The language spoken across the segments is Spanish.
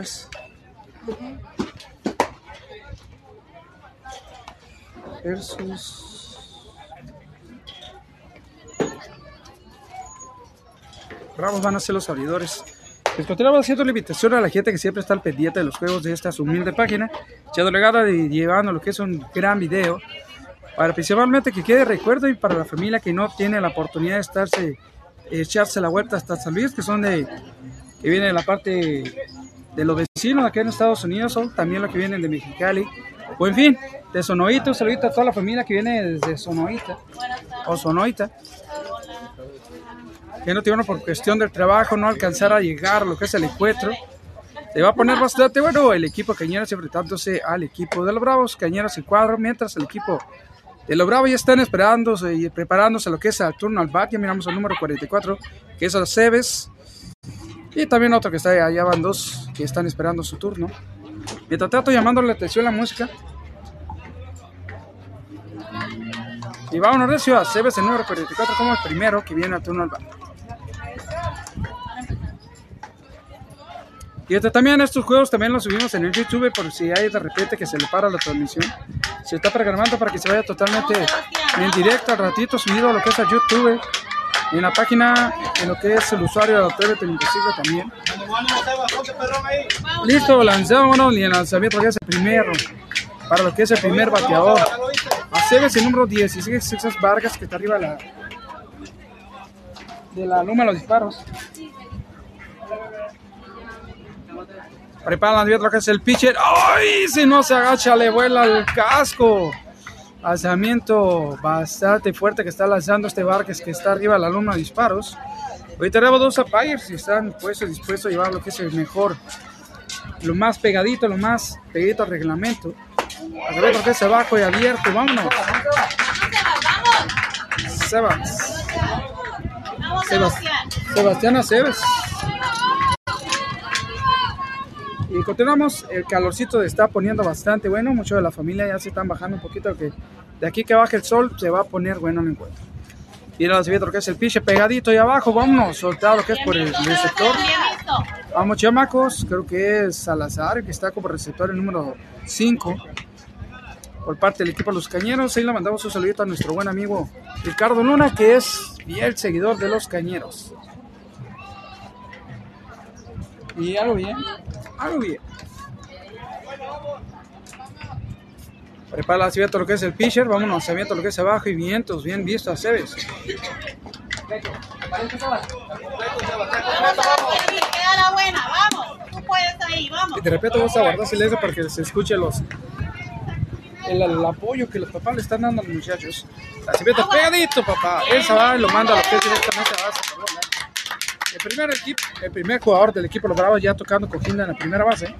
jugadores. Versus. Bravos van a ser los abridores. Les continuamos haciendo la invitación a la gente que siempre está al pendiente de los juegos de esta humilde página, echando legada y llevando lo que es un gran video, para principalmente que quede recuerdo y para la familia que no tiene la oportunidad de estarse, echarse la vuelta hasta San Luis, que son de, que viene de la parte de los vecinos aquí en Estados Unidos, o también los que vienen de Mexicali, o en fin, de Sonoita, un saludito a toda la familia que viene desde Sonoita, o Sonoita que no tuvieron por cuestión del trabajo no alcanzar a llegar lo que es el encuentro. Se va a poner bastante bueno el equipo Cañeros enfrentándose al equipo de los Bravos, Cañeros y cuadro, mientras el equipo de los Bravos ya están esperándose y preparándose lo que es el turno al bat. Ya miramos el número 44, que es el Cebes. Y también otro que está allá van dos que están esperando su turno. Mientras trato llamándole la atención a la música. Y vámonos recio a Cebes, el número 44, como el primero que viene al turno al bat. Y este, también estos juegos también los subimos en el YouTube por si hay de repente que se le para la transmisión. Se está programando para que se vaya totalmente en directo al ratito subido a lo que es a YouTube. Y en la página, en lo que es el usuario de la TV Televisivos también. Listo, lanzámonos y el lanzamiento que es el primero. Para lo que es el primer bateador. Aceves el número 16, César Vargas, que está arriba de la, de la luma de los disparos. Prepara la que es el pitcher. ¡Ay! Si no se agacha, le vuela el casco. Lanzamiento bastante fuerte que está lanzando este Vargas que está arriba de la luna de disparos. Hoy tenemos dos umpires y están puestos dispuestos a llevar lo que es el mejor, lo más pegadito, lo más pegadito al reglamento. A ver lo que es abajo y abierto, vámonos. Sebas. Sebas. Sebastián Aceves. Y continuamos, el calorcito está poniendo bastante bueno, muchos de la familia ya se están bajando un poquito, que de aquí que baje el sol se va a poner bueno el encuentro. Y se ve lo que es el piche pegadito ahí abajo, vámonos, soltado lo que es por el receptor. Vamos chamacos, creo que es Salazar, que está como receptor el número 5 por parte del equipo de los Cañeros. Ahí le mandamos un saludito a nuestro buen amigo Ricardo Luna, que es fiel seguidor de los Cañeros. Y algo bien, algo bien. Prepara lo que es el pitcher, vámonos, lanzamiento lo que es abajo y vientos, bien visto a Cebes. La buena, vamos. De repente vamos a guardar silencio para que se escuche los el, apoyo que los papás le están dando a los muchachos. Lanzamiento pegadito, papá. Él se va y lo manda a lo que es directamente a base. perdón, ¿eh? El primer equipo, el primer jugador del equipo Bravos ya tocando coginda en la primera base.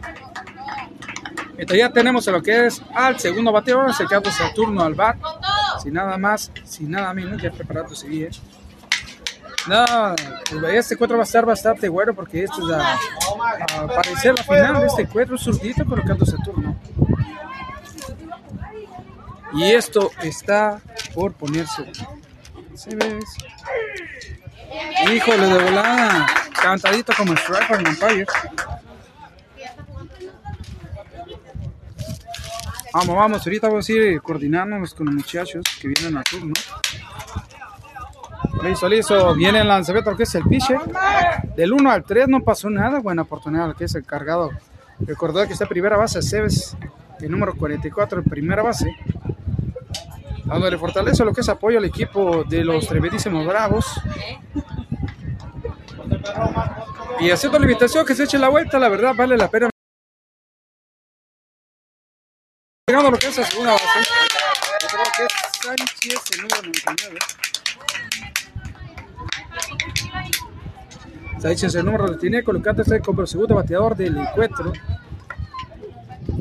Entonces ya tenemos a lo que es al segundo bateador, acercándose al turno al bat. Sin nada más, sin nada menos, ya preparándose bien. No, pues, este encuentro va a estar bastante bueno porque esto es a, a parecer la final de este encuentro, zurdito colocándose al turno. Y esto está por ponerse. ¿Se ves? Híjole, de volada. Cantadito como strike para el umpire. Vamos, vamos. Ahorita vamos a ir coordinándonos con los muchachos que vienen al turno. Listo, listo. Viene el lanzamiento, que es el pitcher. Del 1 al 3 no pasó nada. Buena oportunidad, lo que es el cargado. Recordar que está primera base, Cebes, el número 44 en primera base. Dándole fortaleza lo que es apoyo al equipo de los tremendísimos Bravos. Y haciendo la invitación que se eche la vuelta, la verdad vale la pena. Llegando a lo que es la segunda base. Sánchez, el número 99. Sánchez, el número tiene colocándose como el segundo bateador del encuentro.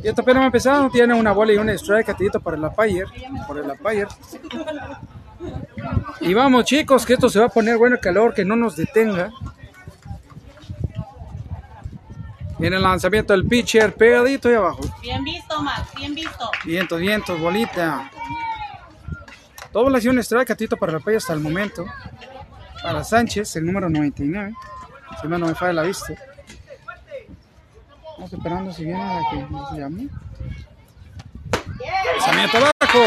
Y esta apenas empezado, tiene una bola y un strike catidito para el Apayer, por el Apayer. Y vamos chicos, que esto se va a poner bueno el calor, que no nos detenga. Viene el lanzamiento del pitcher, pegadito ahí abajo. Bien visto, Max, bien visto. Vientos, vientos, bolita. Todo dio un strike catito para el Apayer hasta el momento. para Sánchez, el número 99. Si no me falla la vista. Estamos esperando si viene la que se llama. Lanzamiento abajo.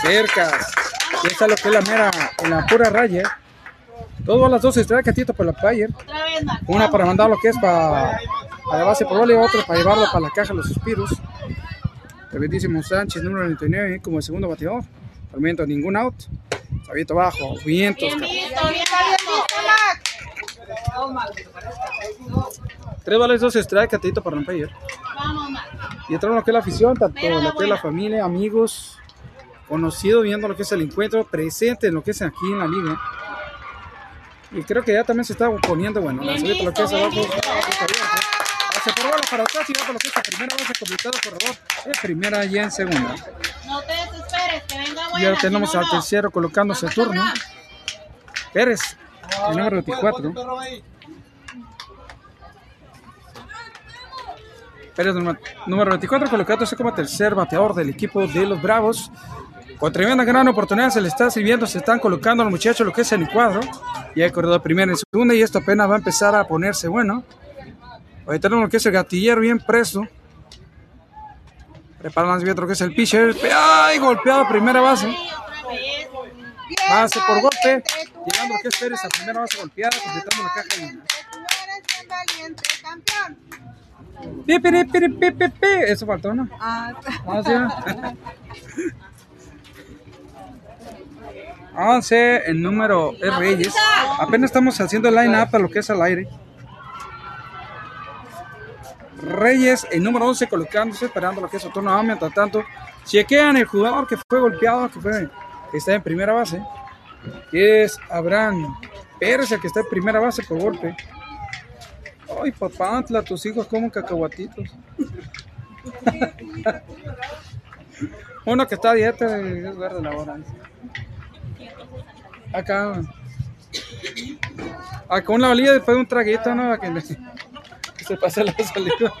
Cercas. Y esta es lo que es la mera, en la pura raya. Dos bolas, dos estrellas, catito para la player. Otra vez, Marco. Una para mandar lo que es para, para la base por y otra para llevarlo para la caja de los suspiros. Tremendísimo Sánchez, número 99, como el segundo bateador. Al momento ningún out. Sabito abajo, vientos. Bien cabrón. visto, bien visto. Tres balas, dos estrellas, catito para romper. Vamos. Y entraron lo que es la afición, tanto Mira la lo que es la familia, amigos, conocidos, viendo lo que es el encuentro, presente en lo que es aquí en la liga. Y creo que ya también se está poniendo bueno. Bien Lanzamiento lo que es abajo. Hace por bola para atrás y va por lo que es la primera base completado corredor. En primera y en segunda. No te desesperes, que venga Y buena. ahora tenemos al tercero colocándose el turno. Pérez, el número 24. Pérez, número- número 24, colocándose como tercer bateador del equipo de los Bravos. Con tremenda gran oportunidad se le está sirviendo, se están colocando los muchachos lo que es en el cuadro. Y hay corredor primero y segunda y esto apenas va a empezar a ponerse bueno. Hoy tenemos lo que es el gatillero bien preso. Prepara el lanzamiento lo que es el pitcher. ¡Ay! Golpeado a primera base. Base por golpe. Llegando lo que es Pérez a primera base golpeada, completando la caja Pi, pi, pi, pi, pi, pi. Eso faltó, ¿no? Ah, Ah, sí. 11, el número es Reyes. Apenas estamos haciendo el line-up a lo que es al aire. Reyes, el número 11, colocándose, esperando lo que es su turno. Ah, Mientras tanto, chequean el jugador que fue golpeado, que, fue, que está en primera base. Que es Abraham Pérez, el que está en primera base por golpe. Ay, papá, Antla, tus hijos como cacahuatitos. Uno que está a dieta es verde la hora. Acá. Acá una valía después de un traguito, ¿no? Que, se pase la salida.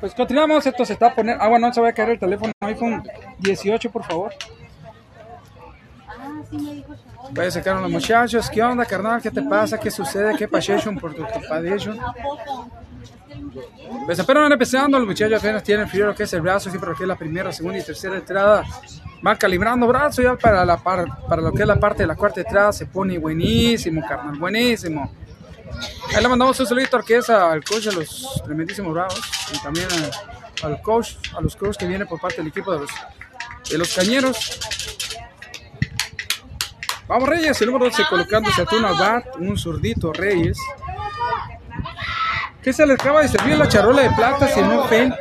Pues continuamos, esto se está poniendo. Ah, bueno, no se va a caer el teléfono iPhone 18, por favor. Puede sacar a los muchachos. ¿Qué onda, carnal? ¿Qué te pasa? ¿Qué sucede? ¿Qué pasation por tu poco? Pues apenas van empezando, los muchachos apenas tienen frío lo que es el brazo, siempre lo que es la primera, segunda y tercera entrada. Van calibrando brazo ya para, la par- para lo que es la parte de la cuarta entrada, se pone buenísimo, carnal, buenísimo. Ahí le mandamos un saludito al que es al coach de los tremendísimos bravos y también al coach, a los coaches que vienen por parte del equipo de los, de los cañeros. Vamos Reyes, el número 12 colocándose a al bat, un zurdito Reyes. ¿Qué se les acaba de servir la charola de plata si no fen?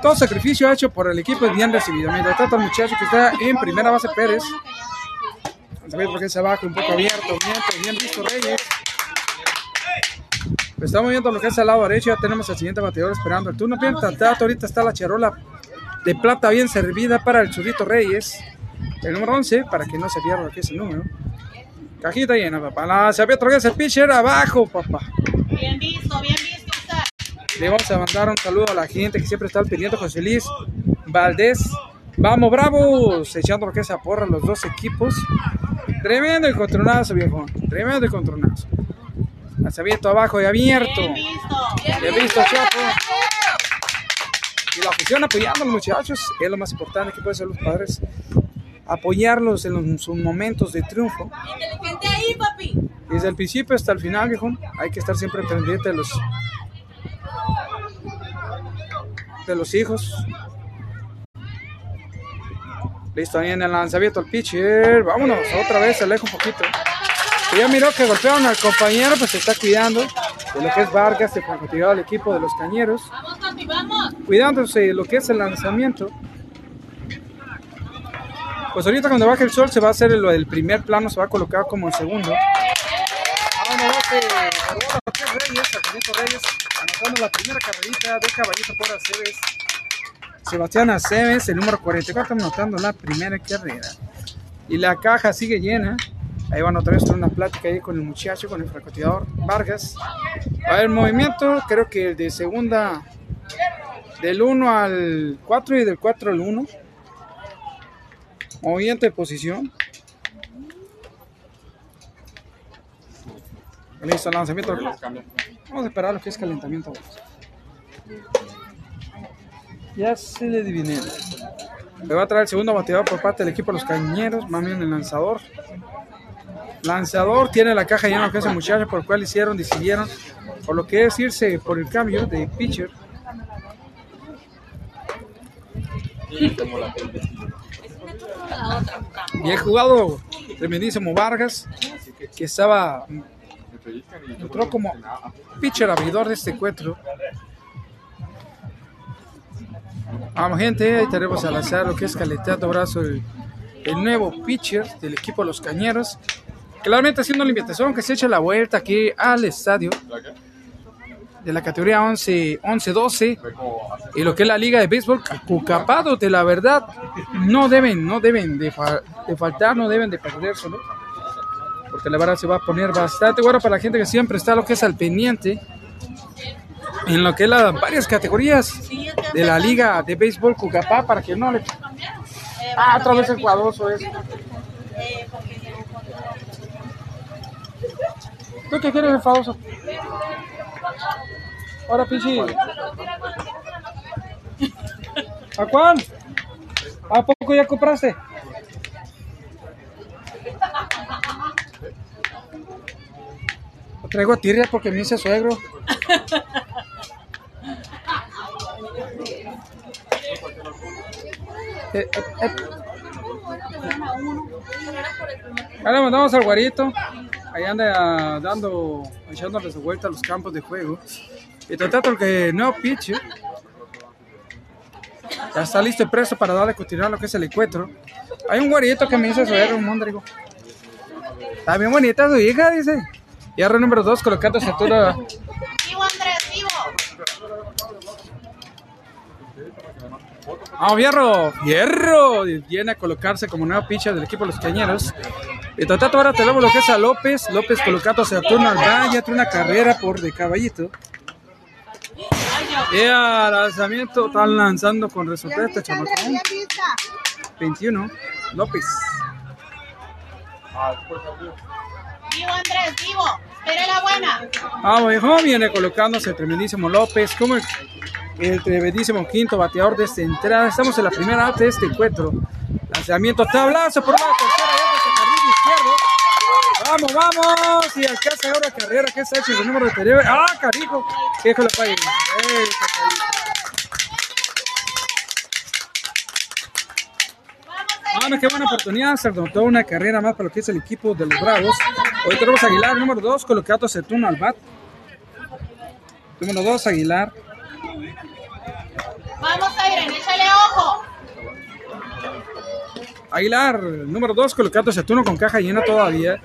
Todo sacrificio hecho por el equipo es bien recibido. Mientras tanto, el muchacho que está en primera base Pérez. También porque se abajo un poco abierto, bien, bien visto Reyes. Estamos viendo lo que es al lado derecho, ya tenemos al siguiente bateador esperando el turno. Bien, tanto ahorita está la charola de plata bien servida para el churrito Reyes. El número 11, para que no se pierda que es el número. Cajita llena, papá. La, se había otra vez el pitcher abajo, papá. Bien visto, bien visto. Isaac. Le vamos a mandar un saludo a la gente que siempre está al pendiente, José Luis Valdés. Vamos, bravos, echando lo que es a porra los dos equipos. Tremendo el contronazo, viejo. Tremendo el contronazo. Lanzamiento abajo y abierto. Bien visto. Bien visto, Chapo. Y la afición apoyando a los muchachos, es lo más importante que pueden hacer los padres. Apoyarlos en los- sus momentos de triunfo. Inteligente ahí, papi. Desde el principio hasta el final, viejo, hay que estar siempre pendiente de los de los hijos. Listo, ahí en el lanzamiento el pitcher. Vámonos, otra vez se aleja un poquito. Y ya miró que golpearon al compañero, pues se está cuidando de lo que es Vargas, el francotirador del equipo de los cañeros. Vamos, papi, vamos. Cuidándose de lo que es el lanzamiento. Pues ahorita cuando baje el sol se va a hacer lo del primer plano, se va a colocar como el segundo. Ahora Reyes, anotando la primera carrerita de caballito por Aceves. Sebastián Aceves, el número 44, anotando la primera carrera. Y la caja sigue llena. Ahí van otra vez una plática ahí con el muchacho, con el francotirador Vargas. Va a haber movimiento, creo que el de segunda, del 1 al 4 y del 4 al 1. Movimiento de posición. Listo, lanzamiento. Vamos a esperar lo que es calentamiento. Ya se le adiviné. Le va a traer el segundo bateador por parte del equipo de los cañeros. Más bien el lanzador. Lanzador tiene la caja llena de ese muchacho por el cual hicieron, decidieron, por lo que es irse por el cambio de pitcher. Bien jugado, tremendísimo Vargas, que estaba, entró como pitcher abridor de este encuentro. Vamos gente, ahí tenemos al lanzar lo que es Caleteado Brazo, el, el nuevo pitcher del equipo los Cañeros. Claramente haciendo la invitación que se eche la vuelta aquí al estadio de la categoría 11, 11-12 y lo que es la liga de béisbol Cucapado de la verdad no deben no deben de, fa- de faltar no deben de perderse ¿no? porque la verdad se va a poner bastante bueno para la gente que siempre está lo que es al pendiente en lo que es las varias categorías de la liga de béisbol Cucapá para que no le ah otra vez el cuadroso es ¿tú qué quieres el famoso? Ahora, Pichi. ¿A cuán? ¿A poco ya compraste? Traigo a tirria porque me dice suegro. Eh, eh, eh. Ahora le mandamos al guarito. Ahí anda ah, dando, echándole su vuelta a los campos de juego. Y tratando que no pitch. Ya está listo y presto para darle continuar lo que es el encuentro. Hay un guarito que me dice suegro, un mondrigo. Está bien bonita su hija, dice. Y ahora número dos, colocando estatura. Vivo, Andrés, vivo. ¡Vamos, Fierro! ¡Fierro! Y Viene a colocarse como nuevo pitcher del equipo de los cañeros. Y tratando ahora tenemos lo que es a López. López colocándose a turno al valle, tiene una carrera por de caballito. Y al lanzamiento están lanzando con resultado este vista. 21. López. Vivo, Andrés, vivo. La buena. Vamos, hijo, viene colocándose el tremendísimo López como el, el tremendísimo quinto bateador de esta entrada. Estamos en la primera alta de este encuentro. Lanzamiento, tablazo por la tercera izquierdo. Vamos, vamos. Y alcanza ahora carrera que hecho el número de. ¡Ah, carijo! Déjalo para ahí. Ey, Vamos, qué buena oportunidad. Se anotó una carrera más para lo que es el equipo de los Bravos. Hoy tenemos a Aguilar, número 2, colocado a turno al bat. Número 2, Aguilar. Vamos, Airen, échale ojo. Aguilar, número 2, colocado a turno con caja llena todavía.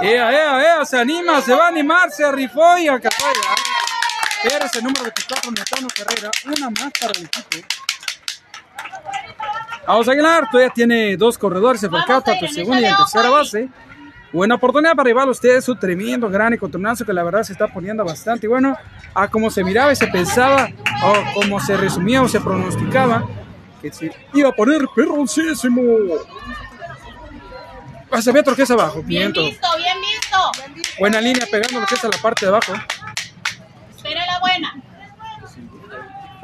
¡Ea, ea, ea! Se anima, se va a animar, se rifó y alcanzó a. Pérez, el número 24, Metano Carrera. Una más para el equipo. Vamos Aguilar, todavía tiene dos corredores, se percata tu segunda y en tercera base. Buena oportunidad para llevar a ustedes su tremendo gran encontronazo que la verdad se está poniendo bastante bueno. A como se miraba y se pensaba, o como se resumía o se pronosticaba, que se iba a poner perroncísimo. Se ve otro que es abajo, Bien visto, bien visto. Buena línea pegando lo que es a la parte de abajo. Espere la buena.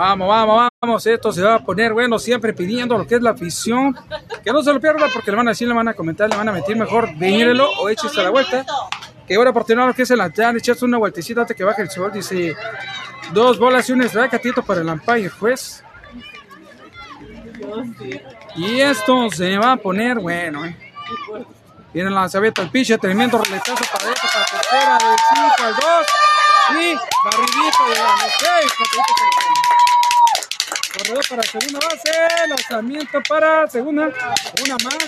Vamos, vamos, vamos. Esto se va a poner bueno, siempre pidiendo lo que es la afición. Que no se lo pierda porque le van a decir, le van a comentar, le van a meter mejor. Venírelo o échese a la vuelta. Que ahora por tener lo que es el lanzar, echarse una vueltecita antes que baje el sol. Dice dos bolas y un strike, atito para el umpire, juez. Y esto se va a poner bueno, eh. Viene el lanzamiento al pitcher, tremendo roletazo para adentro, para tercera, del 5 al 2. Y de la seis, Corredor para segunda base, lanzamiento para segunda, una más.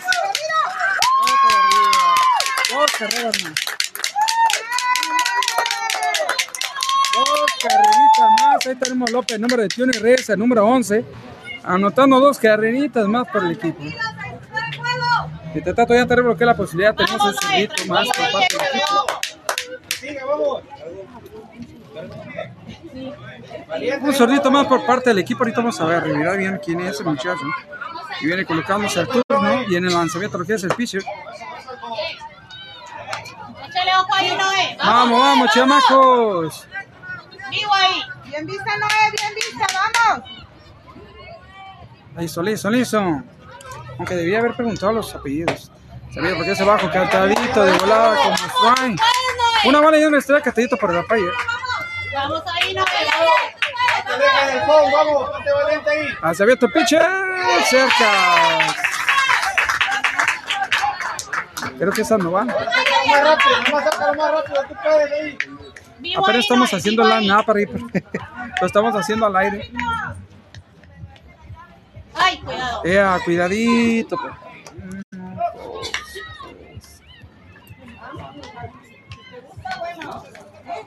Dos carreras más. Dos carreritas más. Ahí tenemos López, número 21 y Reyes, el número 11. Anotando dos carreritas más por el equipo. Y te ya tenemos lo que la posibilidad. Tenemos un más por parte del equipo. ojo. Un sordito más por parte del equipo. Ahorita vamos a ver, mirar bien quién es ese muchacho. Y viene colocándose al turno y en el lanzamiento lo que es el pitcher. Échale ojo ahí, Noé. Vamos, vamos, chamacos. Vivo ahí. Bien vista, Noé, bien vista, vamos. Listo, listo, listo. Aunque debía haber preguntado los apellidos. Sabía por qué se bajo, cantadito de volada como Frank. Una bala y una estrella cantadito por la playa. Vamos ahí, Noé. Vamos. Lanzamiento pitcher cerca. Creo que esa no va. Vivo Apenas ahí, estamos Noé, haciendo la nada para ir. Lo estamos haciendo al aire. Ay, cuidado. Ea, cuidadito. pues.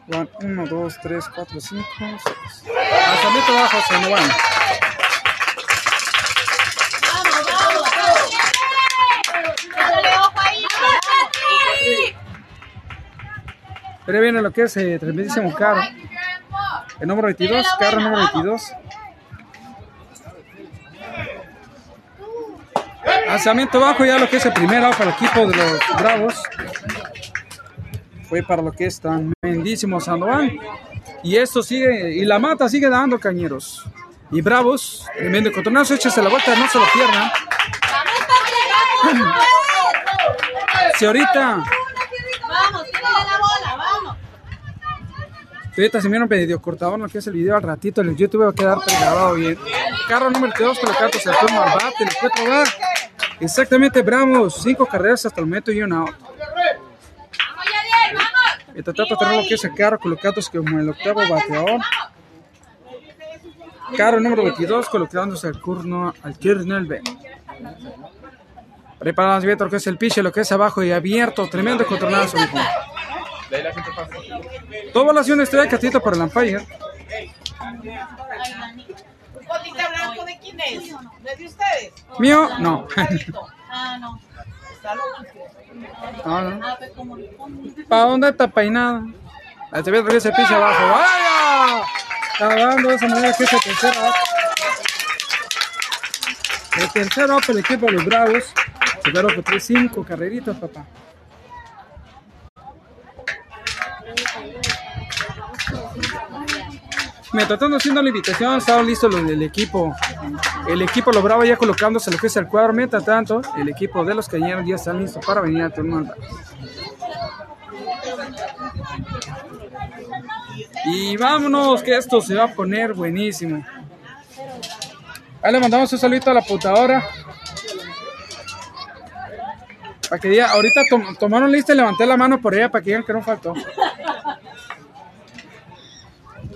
Van, Uno, dos, tres, cuatro, cinco, seis. Lanzamiento bajo, se no van. Pero viene lo que es eh, tremendísimo carro. El número 22, carro número 22. Lanzamiento bajo, ya lo que es el primero para el equipo de los Bravos. Fue para lo que es tremendísimo Sandoval. Y esto sigue, y la mata sigue dando cañeros. Y Bravos, tremendo encontronazo, échese la vuelta, no se lo pierdan. Si ahorita, Vamos, la bola, vamos. ahorita se vieron medio cortado lo que es el video al ratito, en el YouTube va a quedar grabado bien. Carro número 2 con los cartos al turno al bate, el cuatro va. Exactamente, Bravos, cinco carreras hasta el momento y una out. Y trata de tener lo que es el carro colocándose como el octavo bateador. Carro número 22 colocándose al turno al kernel B. Preparados bien lo que es el pitch, lo que es abajo y abierto, tremendo controlazo. Toda la acción estrella catito por el umpire. ¿Botita blanco de quién es? ¿Es de ustedes? Mío, no. Ah, no. No, no. Ah, pues como ¿Para dónde está peinado? Ahí se ve lo que el pitch abajo. ¡Vaya! Está dando de esa manera que es el tercero. out. El tercero para el equipo de los Bravos. Se que trae cinco carreritas, papá. Mientras haciendo la invitación, estaban listos los del equipo. El equipo Bravos ya colocándose lo que es el cuadro. Mientras tanto, el equipo de los Cañeros ya están listos para venir a turno. Y vámonos, que esto se va a poner buenísimo. Ahí le mandamos un saludito a la putadora. Para que diga, ahorita tom- tomaron lista y levanté la mano por ella para que digan que no faltó.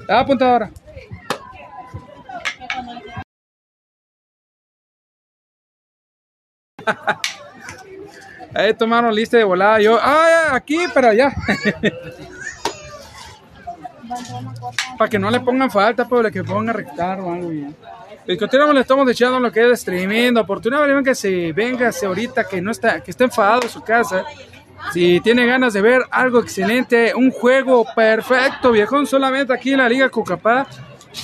Ah, apuntadora. Ahí tomaron lista de volada. Yo, ah, aquí, pero allá. Para que no le pongan falta, pero que pongan a rectar o algo continuamos le estamos echando lo que es oportunidad. Venga que se venga ahorita que no está, que está enfadado en su casa. Si tiene ganas de ver algo excelente, un juego perfecto, viejón, solamente aquí en la Liga Cucapá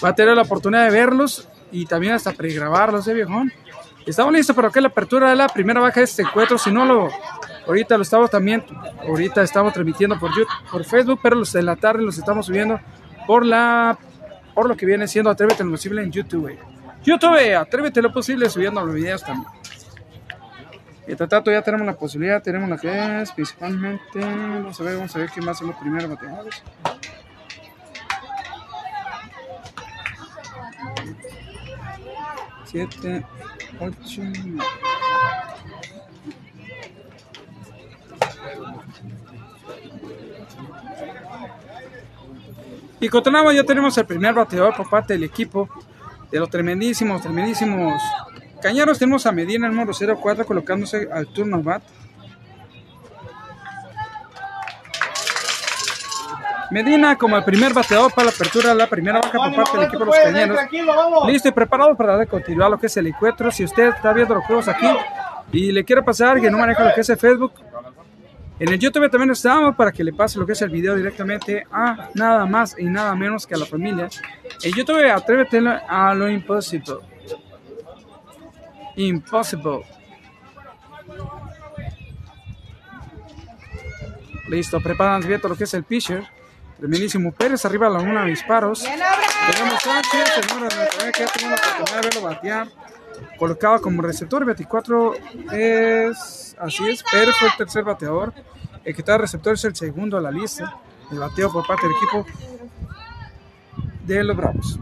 va a tener la oportunidad de verlos y también hasta pregrabarlos, eh, viejón. Estamos listos para que la apertura de la primera baja de este encuentro. Si no lo, ahorita lo estamos también, ahorita estamos transmitiendo por YouTube, por Facebook, pero los de la tarde los estamos subiendo por la, por lo que viene siendo Atrévete lo posible en YouTube. YouTube, Atrévete lo posible subiendo los videos también. Y tanto ya tenemos la posibilidad, tenemos la que es principalmente, vamos a ver, vamos a ver quién a ser los primeros bateadores. Siete, ocho. Y continuamos, ya tenemos el primer bateador por parte del equipo de los tremendísimos, tremendísimos cañeros. Tenemos a Medina, el número 04, colocándose al turno bat. Medina como el primer bateador para la apertura de la primera baja por parte del equipo de los cañeros. Listo y preparado para dar continuidad a lo que es el encuentro. Si usted está viendo los juegos aquí y le quiere pasar que no maneja lo que es el Facebook, en el YouTube también estamos para que le pase lo que es el video directamente a nada más y nada menos que a la familia. En YouTube atrévete a lo imposible. Impossible. Listo, preparan bien todo lo que es el pitcher. Tremendísimo Pérez, arriba a la luna de disparos. Tenemos Sánchez, el número de 99 que ya tuvo la oportunidad de verlo batear. Colocado como receptor, 24 es. Así es, Pérez fue el tercer bateador. El que está receptor es el segundo a la lista. El bateo por parte del equipo de los Bravos.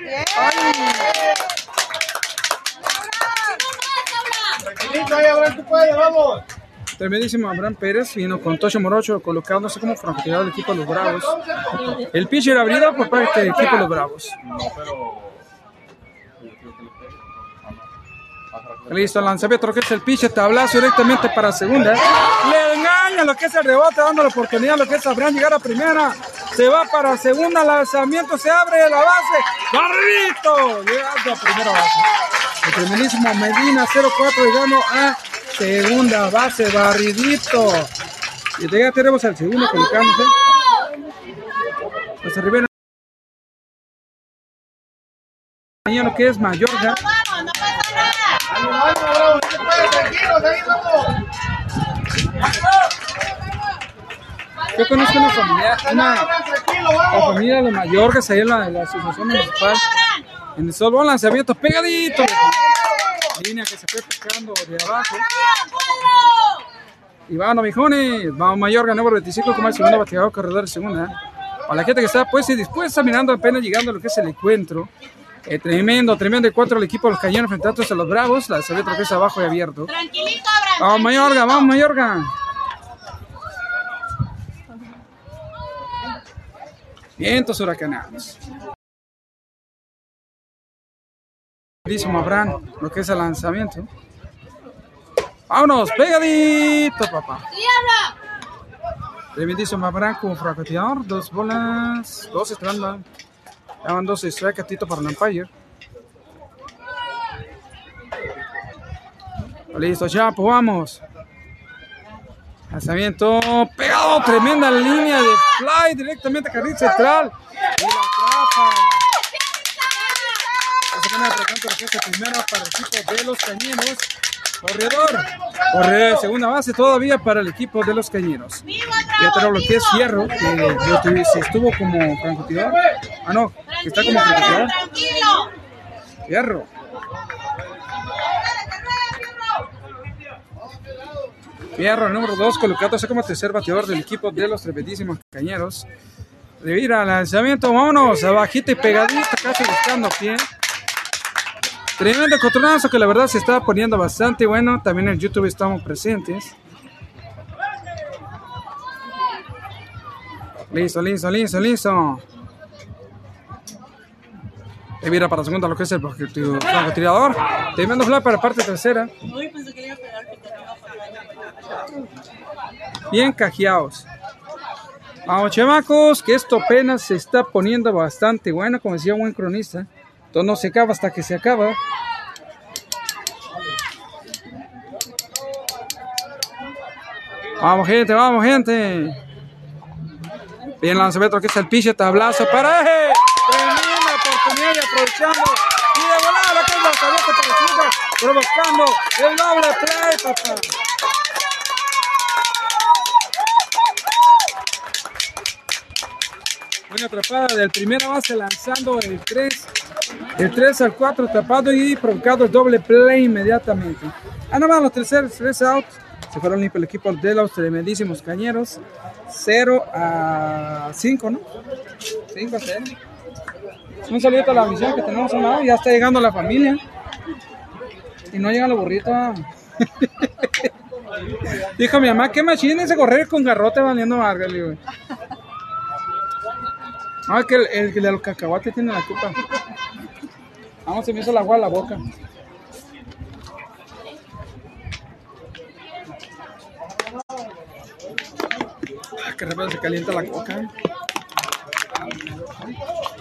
Bien. Abraham. Tremendísimo Abraham Pérez vino con Tocho Morocho colocándose como francotirador del equipo de los Bravos. El pitcher abridor por parte del equipo de los Bravos. Listo, lanzamiento, que es el pitcher, tablazo directamente para segunda. Le engaña lo que es el rebote, dando la oportunidad a lo que es Abraham llegar a primera. Se va para segunda, lanzamiento, se abre la base. ¡Barrito! Llegando a primera base. El tremendísimo Medina 0-4 llegando a segunda base, barridito. Y ya tenemos al segundo colocándose. José Rivera. Mañana lo que es Mayorga. Vamos, no pasa nada. Ánimo, ánimo, bravo, tú puedes, tranquilos, ahí vamos. Yo conozco una familia, una la familia de Mayorgas ahí en la, la asociación municipal. En el solo lanzamiento pegadito. Línea que se fue pescando de abajo. Y vamos, mijones. Vamos, Mayorga, número 25, como el segundo bateador, corredor de segunda. A la gente que está pues y dispuesta, mirando apenas llegando a lo que es el encuentro. Eh, tremendo, tremendo encuentro el equipo de los cañones enfrentándose a los bravos. La se que es abajo y abierto. Tranquilito. Vamos, Mayorga, vamos, Mayorga. Vientos huracanados. Abraham, lo que es el lanzamiento. Vámonos, pegadito, papá. Tremendísimo Abraham como francotirador. Dos bolas, dos strand. Ya van dos strike a Tito para el Empire. Listo, ya, pues vamos. Lanzamiento pegado, tremenda línea de fly directamente a carril central. Y la atrapa. La primero para el equipo de los cañeros. Corredor. Corredor, segunda base todavía para el equipo de los cañeros. Ya tenemos lo que es. Fierro, que si estuvo como francotirador. Ah, no, que está como francotirador. Fierro. Fierro, número 2, colocándose como tercer bateador del equipo de los tremendísimos cañeros. Revira, lanzamiento, vámonos, abajito y pegadito, casi buscando pie. Tremendo controlazo que la verdad se está poniendo bastante bueno. También en YouTube estamos presentes. Listo, listo, listo, listo. Revira para segunda lo que es el francotirador. Tremendo fly para parte tercera. Bien cajeados. Vamos, chamacos, que esto apenas se está poniendo bastante bueno, como decía un buen cronista. Todo no se acaba hasta que se acaba. Vamos, gente, vamos, gente. Bien lanzamiento que es el piche, tablazo para eje. Tremenda oportunidad y aprovechando. Y de volada que es para el provocando el doble play, papá. Buena atrapada del primera base lanzando el 3, el 3 al 4 tapado y provocado el doble play inmediatamente. Ah, nada más los terceros, 3 out. Se fueron limpios el equipo de los tremendísimos cañeros. 0 a 5, ¿no? 5 a 0. Un saludo a la misión que tenemos a un lado. Ya está llegando la familia. Y no llegan los burritos. Dijo mi mamá, ¿qué machín ese correr con garrote valiendo marga? Le digo. Ah, que el, el, de los cacahuates tiene la culpa. Vamos, se me hizo el agua a la boca. Ah, que rápido se calienta la coca.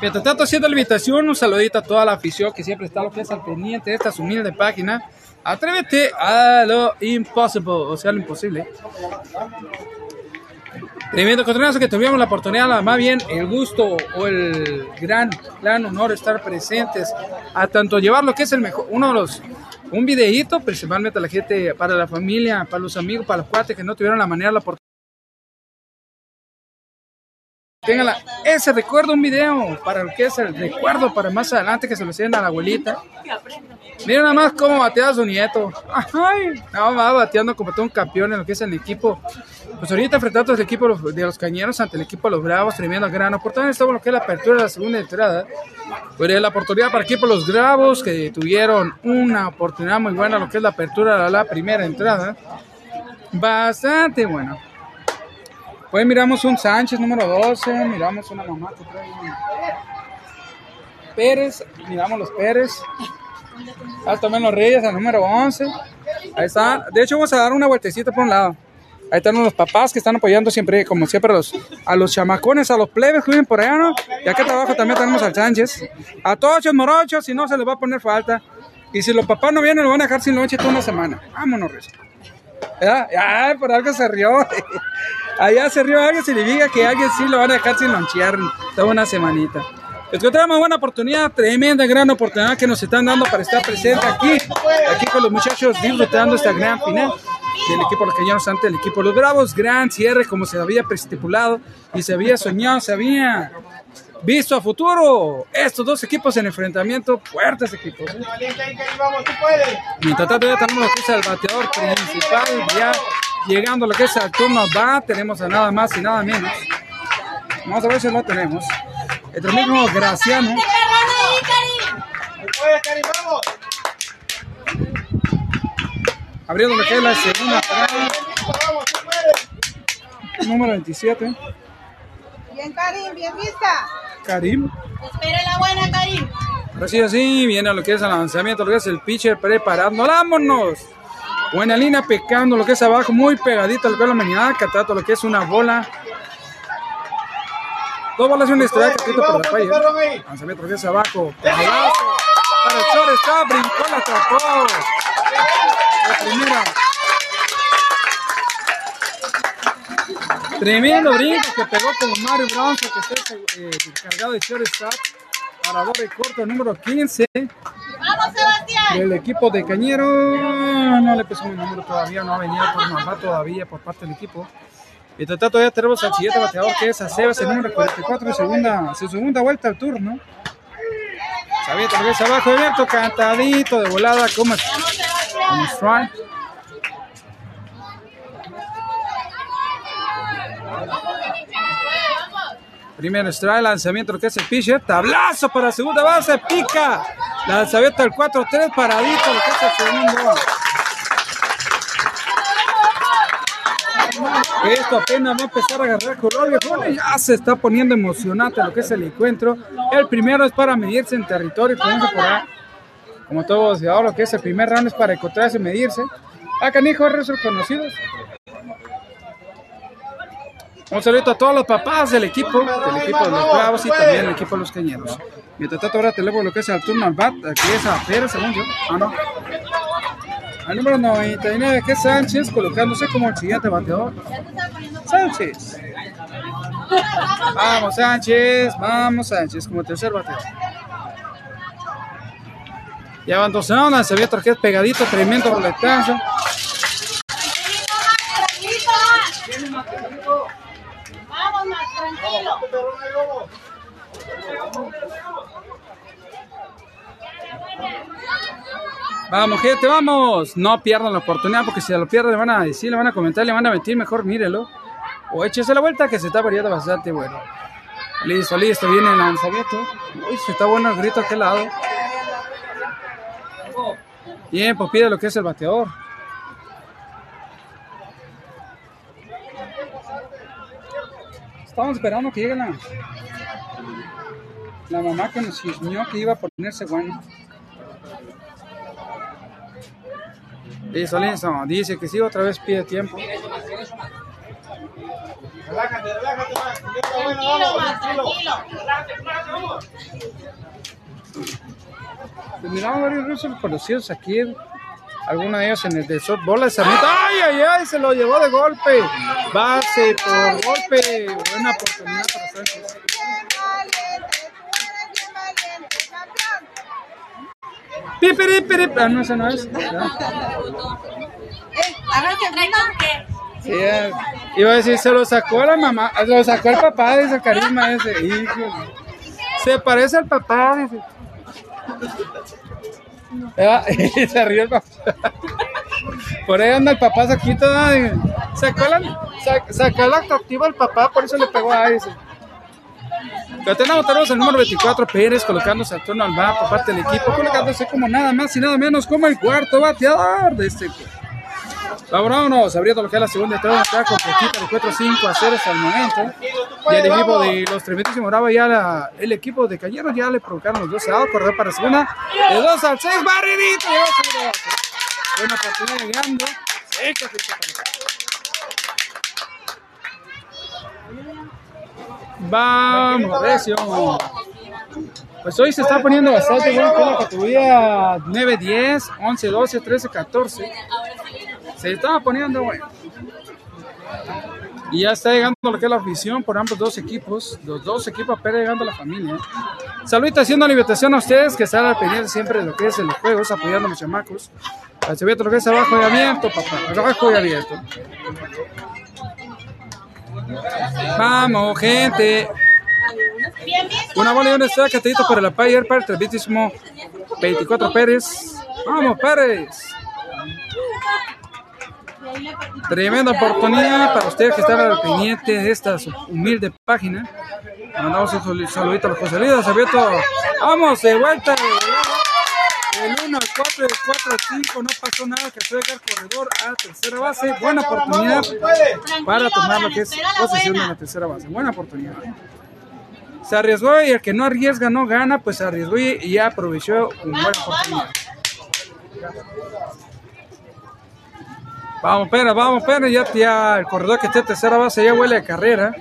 Mientras tanto, haciendo la invitación, un saludito a toda la afición que siempre está lo que es al pendiente de esta humilde página. Atrévete a lo impossible, o sea, lo imposible. Tremendo cotonazo que tuvimos la oportunidad, más bien el gusto o el gran, gran honor estar presentes a tanto llevar lo que es el mejor, uno de los, un videíto, principalmente a la gente, para la familia, para los amigos, para los cuates que no tuvieron la manera, la oportunidad. Tengan ese recuerdo, un video para lo que es el recuerdo para más adelante que se lo hacían a la abuelita. Miren nada más cómo batea su nieto. Ay, no, va bateando como todo un campeón en lo que es el equipo. Pues ahorita enfrentando al equipo de los- cañeros ante el equipo de los bravos, tremenda gran oportunidad. Estaba lo que es la apertura de la segunda entrada. Pero la oportunidad para el equipo de los bravos que tuvieron una oportunidad muy buena, lo que es la apertura de la primera entrada. Bastante buena. Pues miramos un Sánchez número 12, miramos una mamá que trae Pérez, miramos los Pérez. Ah, también los Reyes, el número 11. Ahí están. De hecho, vamos a dar una vueltecita por un lado. Ahí están los papás que están apoyando siempre, como siempre, a los, a los chamacones, a los plebes que viven por allá, ¿no? Y acá abajo también tenemos al Sánchez. A todos los morochos, si no se les va a poner falta. Y si los papás no vienen, lo van a dejar sin lonche toda una semana. Vámonos, Reyes. ¿Verdad? Ay, por algo se rió. Allá se rió alguien, se le diga que alguien sí lo van a dejar sin lonchear toda una semanita. Encontramos buena oportunidad, tremenda, gran oportunidad que nos están dando para estar presentes aquí, aquí con los muchachos disfrutando esta gran final del equipo de los cañones ante el equipo los bravos. Gran cierre como se había estipulado y se había soñado, se había visto a futuro. Estos dos equipos en enfrentamiento, fuertes equipos. Mientras tanto ya tenemos lo que es el bateador principal, ya llegando a lo que es el turno va, tenemos a nada más y nada menos. Vamos a ver si lo tenemos. El mismo Graciano, abriendo lo que es la segunda puedes. número 27, Bien, Karim, bien vista. Karim. Espere la buena, Karim. Ahora sí, así viene lo que es el lanzamiento, lo que es el pitcher preparando. ¡Vámonos! Buena línea pecando lo que es abajo, muy pegadito lo que es la mañana, trato lo que es una bola. Dos bolas y un strike escrito por la falla. Lanzamiento es abajo. Abrazo. Para el shortstop, brincó, la atrapó. La primera. Tremendo brinco que pegó con Mario Bronzo, que está eh, cargado de shortstop. Parador de corto número 15 Vamos, Sebastián. del equipo de Cañero. No le pusimos el número todavía, no ha venido por normal todavía por parte del equipo. Y tanto todavía tenemos al siguiente bateador que es a Sebas, el número 44, segunda, su segunda vuelta al turno. Lo ves abajo, abierto, cantadito de volada, como strike. Primer strike, lanzamiento, lo que es el pitcher, tablazo para segunda base, pica. Lanzamiento al 4-3, paradito, lo que es el segundo. Esto apenas va a empezar a agarrar color, viejo. Ya se está poniendo emocionante lo que es el encuentro. El primero es para medirse en territorio, dice por ahí. Como todos, y ahora lo que es el primer round es para encontrarse y medirse. Ah, canijo, rezos conocidos. Un saludo a todos los papás del equipo, del equipo de los Bravos y también del equipo de los Cañeros. Mientras tanto, ahora te lo que es el turno al bat, aquí es a Pérez, según yo. Ah. Al número 99, que es Sánchez, colocándose como el siguiente bateador. Sánchez. Vamos, Sánchez, vamos, Sánchez, como tercer bateador. Ya van dos rounds, lanzamiento que es pegadito, tremendo Max. Vamos, Max, tranquilo. Perrón ahí, vamos. Gente, vamos. No pierdan la oportunidad porque si lo pierden le van a decir, le van a comentar, le van a mentir, mejor mírelo. O échese la vuelta que se está variando bastante bueno. Listo, listo, viene el lanzamiento. Uy, se está bueno el grito a aquel lado. Bien, pues pide lo que es el bateador. Estamos esperando que llegue la, la mamá que nos chismeó que iba a ponerse bueno. Listo, listo. Dice que sí, otra vez pide tiempo. Relájate, relájate, bueno, Tranquilo, vamos, tranquilo. tranquilo. Pues miramos varios rusos conocidos aquí. Alguno de ellos en el de softball. ¡Ay, ay, ay! Se lo llevó de golpe. Base por golpe. Buena oportunidad para Sánchez. Bien valiente, tú eres bien valiente, campeón. Pipiri, piri. Ah, no, esa no es. Eh. Sí, iba a decir, se lo sacó la mamá, lo sacó el papá, dice carisma ese, hijo. Se parece al papá, dice. Ah, y se rió el papá. Por ahí anda el papá saquito, sacó la, sa- sacó la atractiva al papá, por eso le pegó a ese. Pero tenemos, el número 24 Pérez colocándose al turno al bat por parte del equipo, colocándose como nada más y nada menos como el cuarto bateador de este equipo. Vámonos, abriendo lo que es la segunda entrada, está completita de 4-5 a 0 hasta el momento. Y el equipo de los tremendísimos Brava ya la, el equipo de Cañeros ya le provocaron los 12 a correr para segunda. De 2 al 6, barridito. Buena oportunidad llegando. Seca, seca, Vamos, Recio. Pues hoy se está poniendo bastante bueno con la categoría 9, 10, 11, 12, 13, 14. Se estaba poniendo bueno. Y ya está llegando lo que es la afición por ambos dos equipos. Los dos equipos pero llegando a la familia. Saludita haciendo la invitación a ustedes que están al pendiente siempre de lo que es en los juegos, apoyando a los chamacos. Al lo que es abajo y abierto, papá. Abajo y abierto. Vamos, gente. Una bola y una estrella catadito para el Empire para el tremendísimo 24 Pérez. Vamos, Pérez. Tremenda oportunidad para ustedes que están al pendiente de esta humilde página. Mandamos un sal- saludito a los José Luis. Vamos, de vuelta. El 1 al 4, el 4 al 5, no pasó nada, que fue el corredor a tercera base. Buena oportunidad para tomar lo que es posesión de la tercera base. Buena oportunidad. Se arriesgó y el que no arriesga no gana, pues se arriesgó y y ya aprovechó una buena oportunidad. vamos. Pérez, vamos, Pérez. Ya, ya el corredor que está en tercera base ya huele a carrera.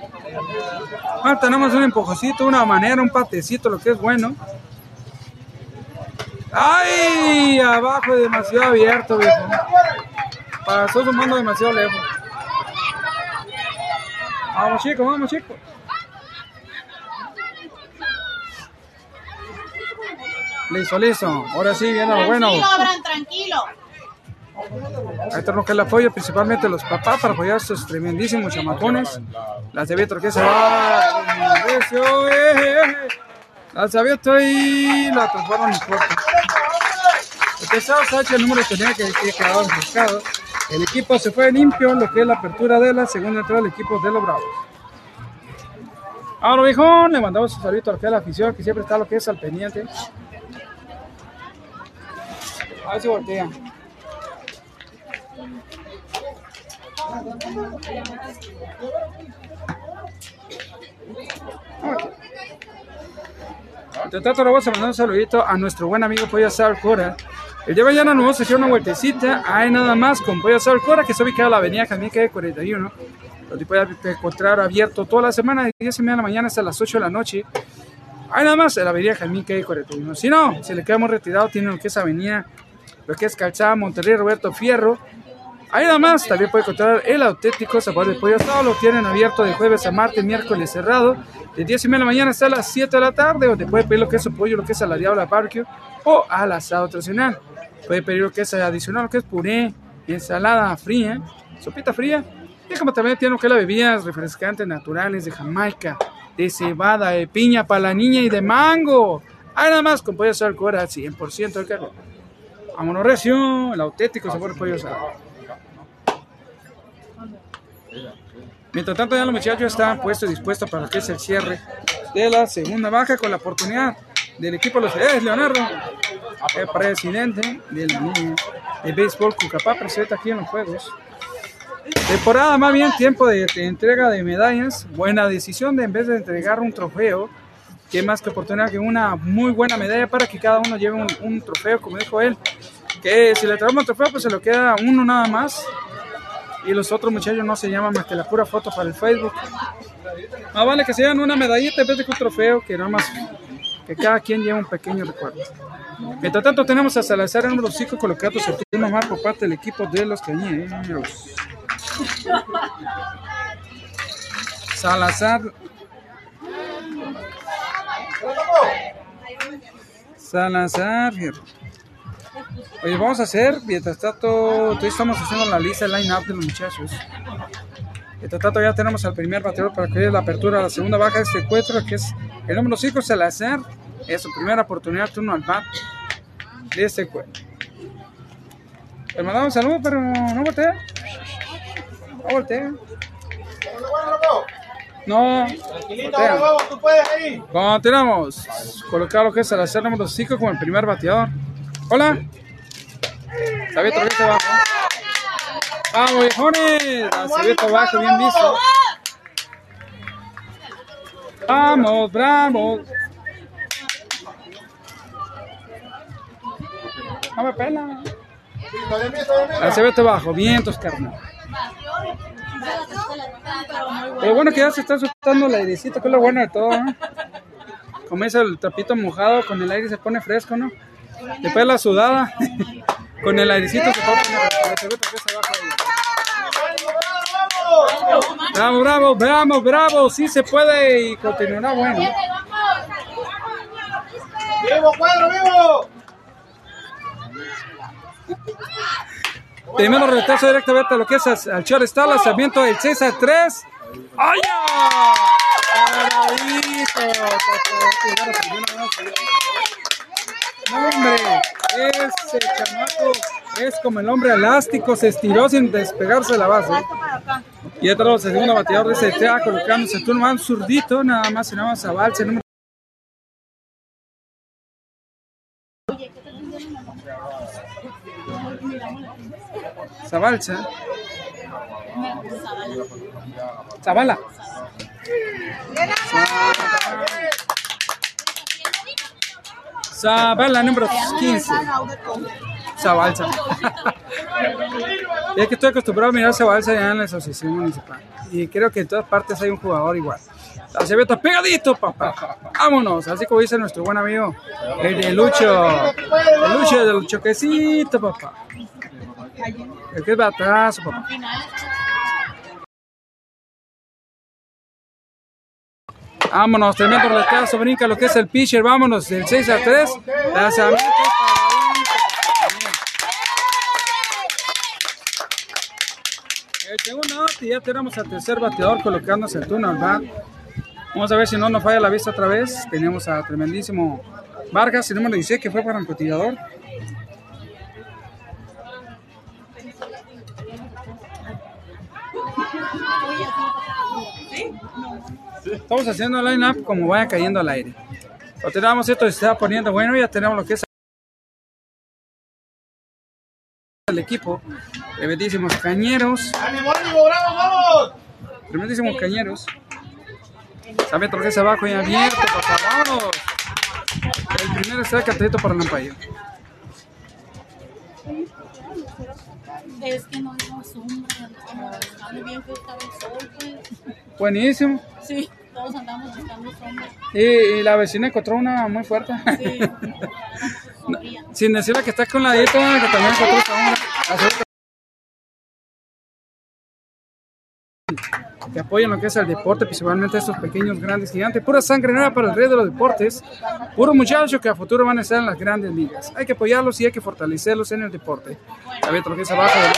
Ah, tenemos un empujocito, una manera, un patecito, lo que es bueno. ¡Ay! Abajo demasiado abierto, viejo. Pasó sumando demasiado lejos. Vamos, chicos, vamos, chicos. Listo, listo. Ahora sí, viene lo bueno. Tranquilo, Abraham, tranquilo. Ahí tenemos que el apoyo, principalmente los papás, para apoyar a estos tremendísimos chamacones. Las de Vietro que se va. Recio, eh, eh, eh. Las de Vietro y la transforman en corto. El pesado Sacha, el número tenía que, que buscado. El equipo se fue limpio, lo que es la apertura de la segunda entrada del equipo de los Bravos. Ahora, viejón, le mandamos un saludo a que la afición, que siempre está lo que es al pendiente. A ver si voltea. Tanto, le vamos a mandar un saludito a nuestro buen amigo Pollo Asado Cora. El día de mañana nos vamos a echar una vueltecita. Hay nada más con Pollo Asado Cora, que está ubicado en la avenida Jamaica calle 41. Donde puede encontrar abierto toda la semana, de 10 y media de la mañana hasta las 8 de la noche. Hay nada más en la avenida Jamaica calle 41. Si no, si le quedamos retirado, tiene lo que es avenida, lo que es Calzada Monterrey Roberto Fierro. Ahí nada más, también puede encontrar el auténtico sabor de pollo asado. Lo tienen abierto de jueves a martes, miércoles cerrado. De 10 y media de la mañana hasta las 7 de la tarde, donde puede pedir lo que es su pollo, lo que es a la diabla barbecue o al asado tradicional. Puede pedir lo que es adicional, lo que es puré, ensalada fría, sopita fría. Y como también tiene lo que es las bebidas refrescantes naturales de Jamaica, de cebada, de piña para la niña y de mango. Ahí nada más con pollo asado al cora, 100% del carro. Vámonos recio, el auténtico sabor de pollo asado. Mientras tanto, ya los muchachos están puestos y dispuestos para que es el cierre de la segunda baja con la oportunidad del equipo de los es Leonardo, el presidente del niño de béisbol Cucapá, presente aquí en los juegos. Temporada más bien tiempo de, de entrega de medallas. Buena decisión de en vez de entregar un trofeo, que más que oportunidad que una muy buena medalla para que cada uno lleve un, un trofeo, como dijo él. Que si le traemos un trofeo, pues se lo queda uno nada más y los otros muchachos no se llaman más que la pura foto para el Facebook. Más vale que se lleven una medallita en vez de que un trofeo, que nada más que cada quien lleve un pequeño recuerdo. Mientras tanto tenemos a Salazar número 5 colocado su turno más por parte del equipo de los cañeros. Salazar. Salazar. Oye, vamos a hacer, mientras tanto, todavía estamos haciendo la lista, el line-up de los muchachos. Mientras tanto, ya tenemos al primer bateador para que dé la apertura a la segunda baja de este encuentro, que es el número 5, Salazar. Es su primera oportunidad, turno al bat de este encuentro. Le mandamos saludos, pero no voltea. No voltea. No. Tranquilito, vamos, tú puedes ahí. Continuamos. Colocar lo que es Salazar número 5 como el primer bateador. Hola. David Torres abajo. Vamos, viejones. Abajo, bien visto. Vamos, bravo. No me pela. Mira. Acevedo abajo, vientos, carnal. Pero bueno que ya se está soltando el airecito, que es lo bueno de todo, ¿no? Comienza el trapito mojado, con el aire se pone fresco, ¿no? Después la sudada, con el airecito se pone fresco. Acevedo otra vez abajo ahí. Bravo, bravo, bravo, bravo, sí se puede y continuará bueno. ¡Vivo, cuadro, vivo! Primero retraso directamente a lo que es al shortstop, lanzamiento del 6 a 3. ¡Ay! ya! Hombre, ese chamaco es como el hombre elástico, se estiró sin despegarse de la base. Y otro el segundo bateador de ese TA colocándose turno más zurdito, nada más y nada más a Valse, número Zabalza. Zabala. Zabala, número 15. Zabalza. es que estoy acostumbrado a mirar Zabalza ya en la asociación municipal. Y creo que en todas partes hay un jugador igual. Acevedo pegadito, papá. Vámonos. Así como dice nuestro buen amigo, el de Lucho. El Lucho del choquecito, papá. El que es batazo, papá. Vámonos, tremendo retraso, brinca lo que es el pitcher, vámonos, del 6 a 3, lanzamiento. El segundo out y ya tenemos al tercer bateador colocándose el al bat. Vamos a ver si no nos falla la vista otra vez. Tenemos a tremendísimo Vargas, el número 16 que fue para el Estamos haciendo el line-up como vaya cayendo al aire. Continuamos, esto se está poniendo bueno, ya tenemos lo que es el equipo. Tremendísimos cañeros, tremendísimos cañeros. Sabe que es abajo y abierto, papá, vámonos. El primero está cantadito para Lampayo. Es que no digo sombra, como está muy bien que estaba el sol, pues. Buenísimo. Sí, todos andamos buscando sombra. Y, y la vecina encontró una muy fuerte. Sí. Sin decirle que está con la dieta, que también encontró esta que apoyan lo que es el deporte, principalmente estos pequeños, grandes, gigantes. Pura sangre nueva para el rey de los deportes. Puro muchachos que a futuro van a estar en las grandes ligas. Hay que apoyarlos y hay que fortalecerlos en el deporte. A ver, lo que es abajo. del-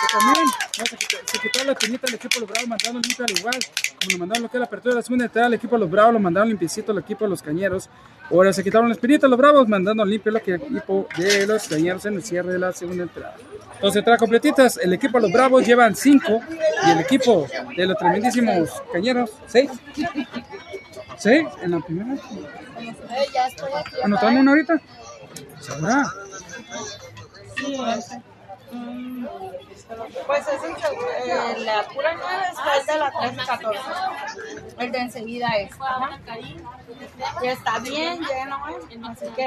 Que se, quitó, se quitó la pinita al equipo de los Bravos, mandaron limpio al igual, como lo mandaron lo que es la apertura de la segunda entrada al equipo de los Bravos, lo mandaron limpiecito al equipo de los Cañeros. Ahora se quitaron la espinita a los Bravos, mandando limpio lo que el equipo de los Cañeros en el cierre de la segunda entrada. Dos entradas completitas, el equipo de los Bravos llevan cinco y el equipo de los tremendísimos Cañeros, seis. ¿Seis? ¿En la primera? ¿Anotando una ahorita? ¿Segura? Pues es el, eh, la pura nueve está el de la 1314. El de enseguida es. Ajá. Y está bien lleno, ¿eh? Así que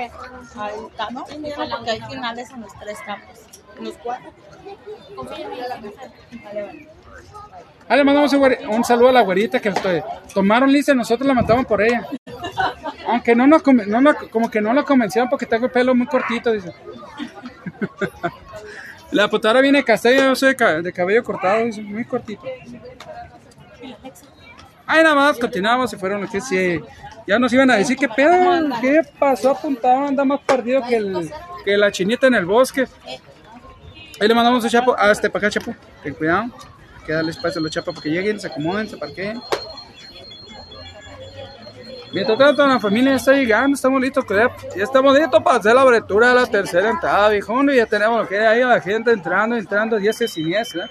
ahí está, ¿no? Lleno porque hay finales en los tres campos. En los cuatro. Vale, vale. Ah, le mandamos un, un saludo a la güerita que to- tomaron lista y nosotros la matamos por ella. Aunque no nos, conven- no nos- como que no lo convencieron porque tengo el pelo muy cortito, dice. La putada viene castaña, yo soy de, ca- de cabello cortado, dice, muy cortito. Ahí nada más, continuamos y fueron los que sí. Ya nos iban a decir qué pedo, qué pasó, apuntado, anda más perdido que, el, que la chinita en el bosque. Ahí le mandamos un chapo, ah, este para acá, chapo, ten cuidado, que darle espacio a los chapos para que lleguen, se acomoden, se parqueen. Mientras tanto, la familia está llegando, estamos listos, ya, ya estamos listos para hacer la abertura de la tercera entrada, viejón, y ya tenemos que ahí, la gente entrando, entrando, 10 y siniestra.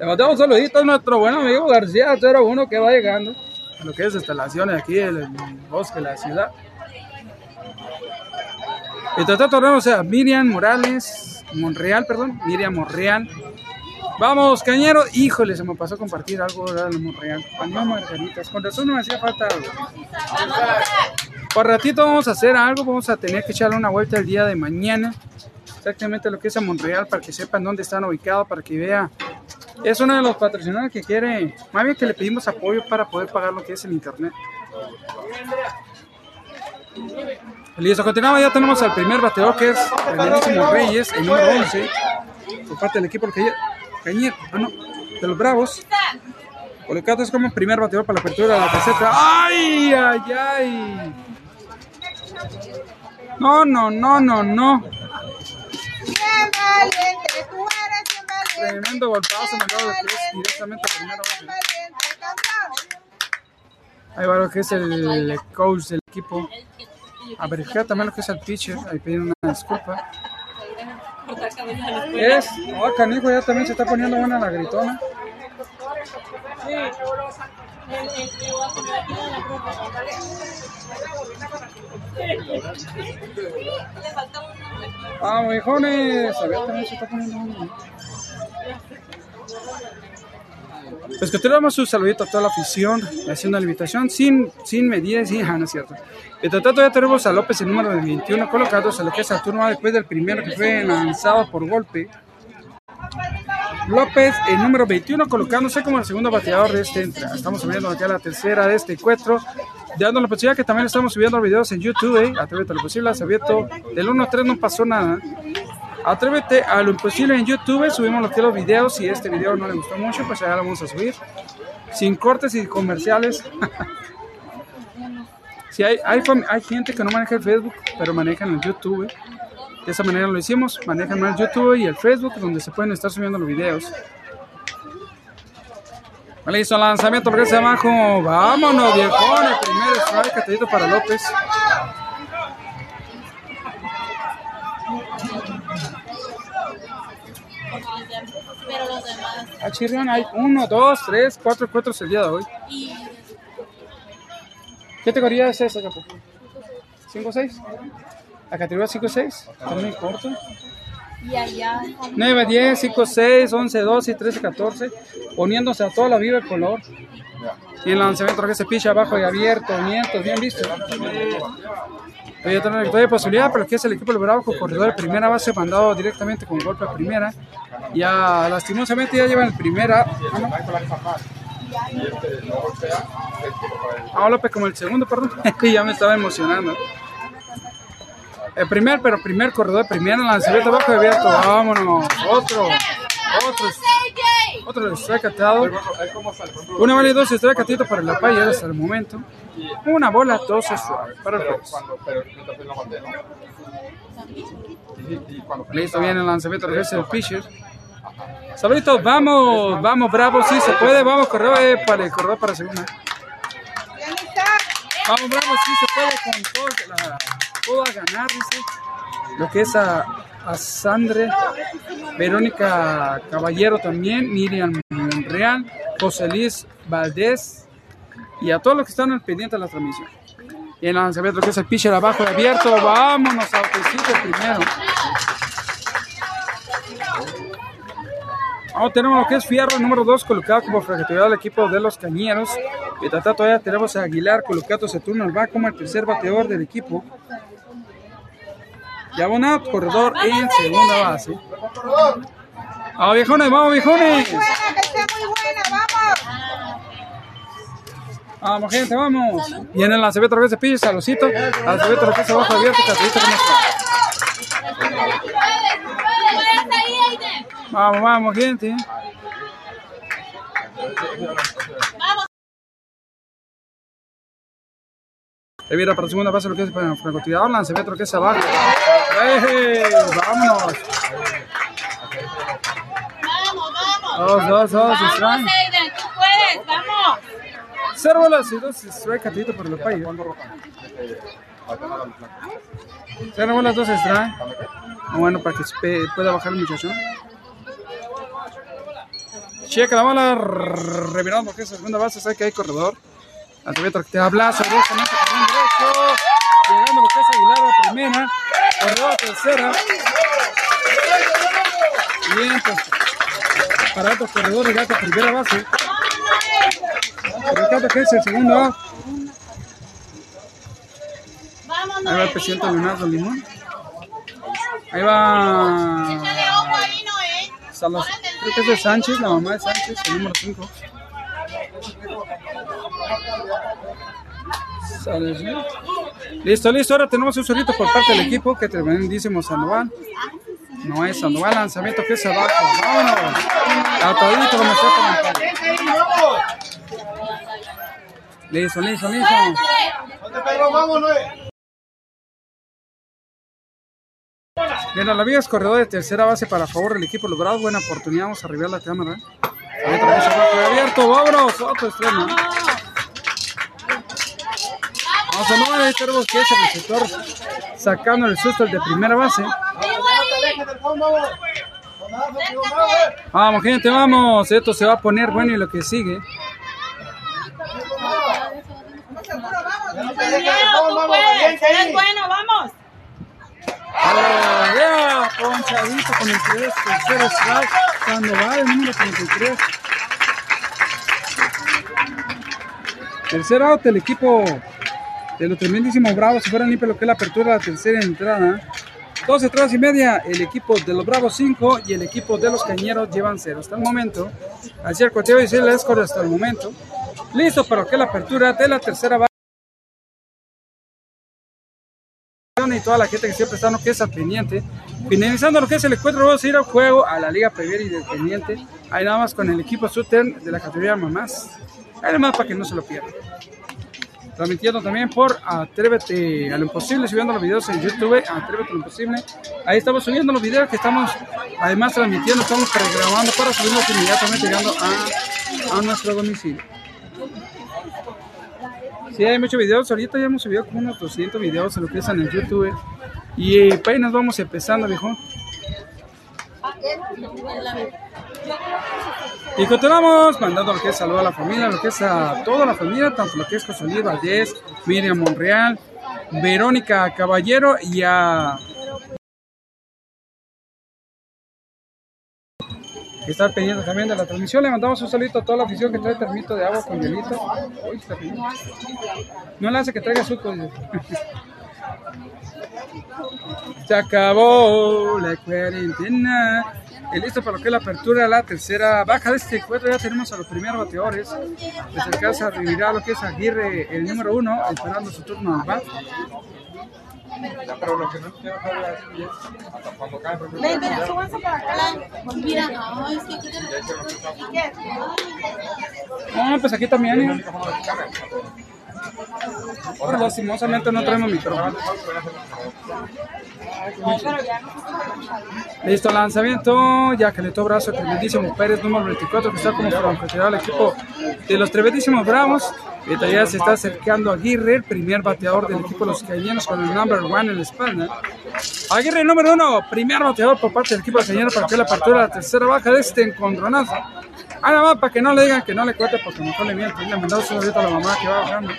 Le mandamos un saludito a nuestro buen amigo García 01 que va llegando a lo que es instalaciones aquí en el bosque de la ciudad. Mientras tanto, tenemos a Miriam Morales, Monreal, perdón, Miriam Monreal. Vamos, cañero. Híjole, se me pasó a compartir algo ¿verdad? de Monreal. Paneo margaritas. Con razón no me hacía falta algo. Por ratito vamos a hacer algo. Vamos a tener que echarle una vuelta el día de mañana. Exactamente lo que es a Monreal para que sepan dónde están ubicados, para que vea. Es uno de los patrocinadores que quiere, más bien que le pedimos apoyo para poder pagar lo que es el internet. Listo, continuamos, ya tenemos al primer bateador que es Reñerísimo Reyes, el número 11, por parte del equipo del Cañer, Cañer, ah no, de los Bravos. Colocado es como primer bateador para la apertura de la tercera. ¡Ay, ay, ay! No, no, no, no, no. Tremendo golpazo me acabo de tirar directamente a primera base. Ahí va lo que es el coach del equipo. A verificar también lo que es el pitcher. Ahí piden una disculpa. Es, oh, canijo, ya también se está poniendo buena la gritona. Vamos, hijones. A ver, también se está poniendo buena. Pues que tenemos un saludito a toda la afición, haciendo la invitación sin, sin medidas, sí, ah, no es cierto. Mientras tanto ya tenemos a López el número de 21 colocados en lo que es el turno A después del primero que fue lanzado por golpe. López el número 21 colocándose como el segundo bateador de este entra. Estamos subiendo ya la tercera de este encuentro. Dando la posibilidad que también estamos subiendo videos en YouTube, eh, a lo posible, abierto del 1 a 3 no pasó nada. Atrévete a lo imposible en YouTube, subimos los que los videos, si este video no le gustó mucho, pues ya lo vamos a subir. Sin cortes y comerciales. si hay, hay, gente que no maneja el Facebook, pero manejan el YouTube. De esa manera lo hicimos, manejan el YouTube y el Facebook, donde se pueden estar subiendo los videos. El lanzamiento, se abajo. Vámonos, viejón. El primer strike, catadito para López. Los demás. A Chirrión hay uno, dos, tres, cuatro cuatros el día de hoy. Y ¿Qué categoría es esa, Capo? ¿5 o 6? La categoría 5 o 6, está muy corto. Y allá. 9, 10, 5, 6, 11, 12, 13, 14, poniéndose a toda la vida el color. Y el lanzamiento que se picha abajo y abierto, vientos, bien visto. Todavía tiene todavía posibilidad, pero que es el equipo del Bravo con corredor de primera base mandado directamente con golpe a primera. Ya lastimosamente ya llevan el primera. Ah. Ah, López como el segundo, perdón. ya me estaba emocionando. El primer, pero primer corredor de primera, lanzamiento abajo y abierto. Vámonos. Otro. Otro. Otro strike atado. Una bola y dos strike catito para la paya hasta el momento. Una bola, dos strike para el juez. Listo, viene el lanzamiento, regresa el pitcher. Sabritos, vamos, vamos, bravo, sí se puede, vamos, corredor eh, para el corredor para segunda. Vamos, bravo, sí se puede con todo, la, todo a ganar, dice. Lo que es a, a Sandre, Verónica Caballero también, Miriam Monreal, José Luis Valdés y a todos los que están al pendiente de la transmisión. Y el lanzamiento que es el pitcher abajo y abierto, vámonos a el primero. Ahora tenemos lo que es Fierro, número 2, colocado como fragilidad del equipo de los Cañeros. Y todavía tenemos a Aguilar, colocado ese turno al va como el tercer bateador del equipo. Ya Bonap, corredor en segunda base. ¡Vamos viejones, vamos viejones! Muy buena, que estén muy buenas, Vamos Vamos, gente, vamos. Viene el lanzamiento otra vez de pillo, saludcito. Lanzamiento otra vez abajo abierto, saludcito con esto. Vamos, vamos gente. Ahí viene para la segunda base lo que es para francotirador, lanzamiento lo que es abajo. ¡Ey! ¡Vámonos! Vamos, vamos. Dos, dos, dos, Vamos, strike. Tú puedes, vamos. Cero bolas y dos strike, catadito por el payo. Cero bolas, dos strike. Bueno, para que pueda bajar el muchacho. Checa la bola, revirando que es segunda base, sabe que hay corredor. Lanzamiento que te con un derecho. Llegando es Aguilar a primera, corredor a tercera. Bien, pues, para otro corredor, llegando a primera base. Ricardo que es el segundo. Vámonos. Ahí va el presidente Leonardo Limón. Ahí va. Salas- creo que es de Sánchez, la mamá de Sánchez, el número 5. Listo, listo. Ahora tenemos un solito por parte del equipo que tremendísimo Sandoval. No es Sandoval, lanzamiento que es abajo. Vámonos. Como. Gente, ahí, vamos. Listo, listo, listo. Noé. Bien, a la vía es corredor de tercera base para favor del equipo logrado. Buena oportunidad, vamos a arribar la cámara. Ahí otra vez abierto, vámonos, otro extremo. A ahí tenemos que es el receptor sacando el susto el de primera base. Vamos. Gente, vamos. Esto se va a poner bueno y lo que sigue. Ahí. bueno, vamos. Ah, con el 3, tercero strike. Sandoval, número 33. Tercer out del equipo de los tremendísimos Bravos. Si fuera limpio lo que es la apertura de la tercera entrada. Dos entradas y media, el equipo de los Bravos 5 y el equipo de los Cañeros llevan cero hasta el momento. Así el conteo dice el score hasta el momento. Listo para lo que es la apertura de la tercera base. y toda la gente que siempre está lo que es al pendiente. Finalizando lo que es el encuentro, vamos a ir al juego a la Liga Premier y del pendiente. Ahí nada más con el equipo Sutern de la categoría Mamás. Ahí nada más para que no se lo pierdan. Transmitiendo también por Atrévete a lo Imposible, subiendo los videos en YouTube, Atrévete a lo Imposible. Ahí estamos subiendo los videos que estamos además transmitiendo, estamos pregrabando para subirlos inmediatamente llegando a, a nuestro domicilio. Sí, hay muchos videos. Ahorita ya hemos subido como unos 200 videos en lo es en el YouTube. Y eh, pues ahí nos vamos empezando, viejo. Y continuamos mandando lo que es saludo a la familia, lo que es a toda la familia, tanto lo que es José Luis Valdés, Miriam Monreal, Verónica Caballero y a. Estar pendiente también de la transmisión. Le mandamos un saludito a toda la afición que trae termito de agua con hielito. No le hace que traiga suco. dice. Se acabó la cuarentena. Y listo para lo que es la apertura de la tercera baja de este encuentro. Ya tenemos a los primeros bateadores. Les alcanza a revirar lo que es Aguirre, el número uno, esperando su turno al bat. Ven, ven, súbanse para acá. Mira, no, es que aquí. No, pues aquí también. ¿eh? Ahora, lastimosamente no traemos micrófono. Listo, lanzamiento. Ya que le tocó brazo tremendísimo Pérez, número 24, que está como francotirador al equipo de los tremendísimos Bravos. Ahorita ya se está acercando Aguirre, el primer bateador del equipo de los cañeros con el number one en la espalda. Aguirre, número uno, primer bateador por parte del equipo de los cañeros para que la apertura de la tercera baja de este encontronazo. Ah, nada más para que no le digan que no le cuente porque mejor le miento. Le mandamos un saludito a la mamá que va bajando.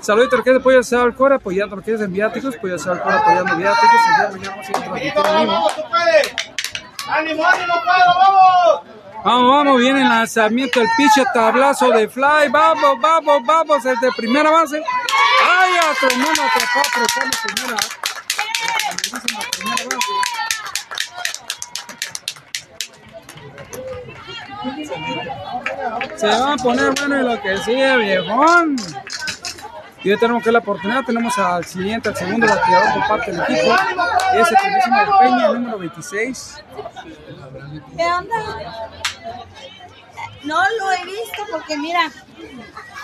Saludito es de Pollo Asado al Cora, apoyando es en viáticos, Pollo Asado al Cora apoyando viáticos. El día de mañana vamos a a. ¡Ánimo, ánimo, Pedro, vamos! Vamos, vamos, viene el lanzamiento, el pitch, tablazo de fly, vamos, vamos, vamos, el de primera base. ¡Ay, a tremendo atrapado, apretando primera! Primera base. Se va a poner bueno y lo que sigue, viejón. Y hoy tenemos que la oportunidad, tenemos al siguiente, al segundo bateador por parte del equipo. Es el primerísimo de Peña, número 26. ¿Qué onda? No lo he visto porque mira,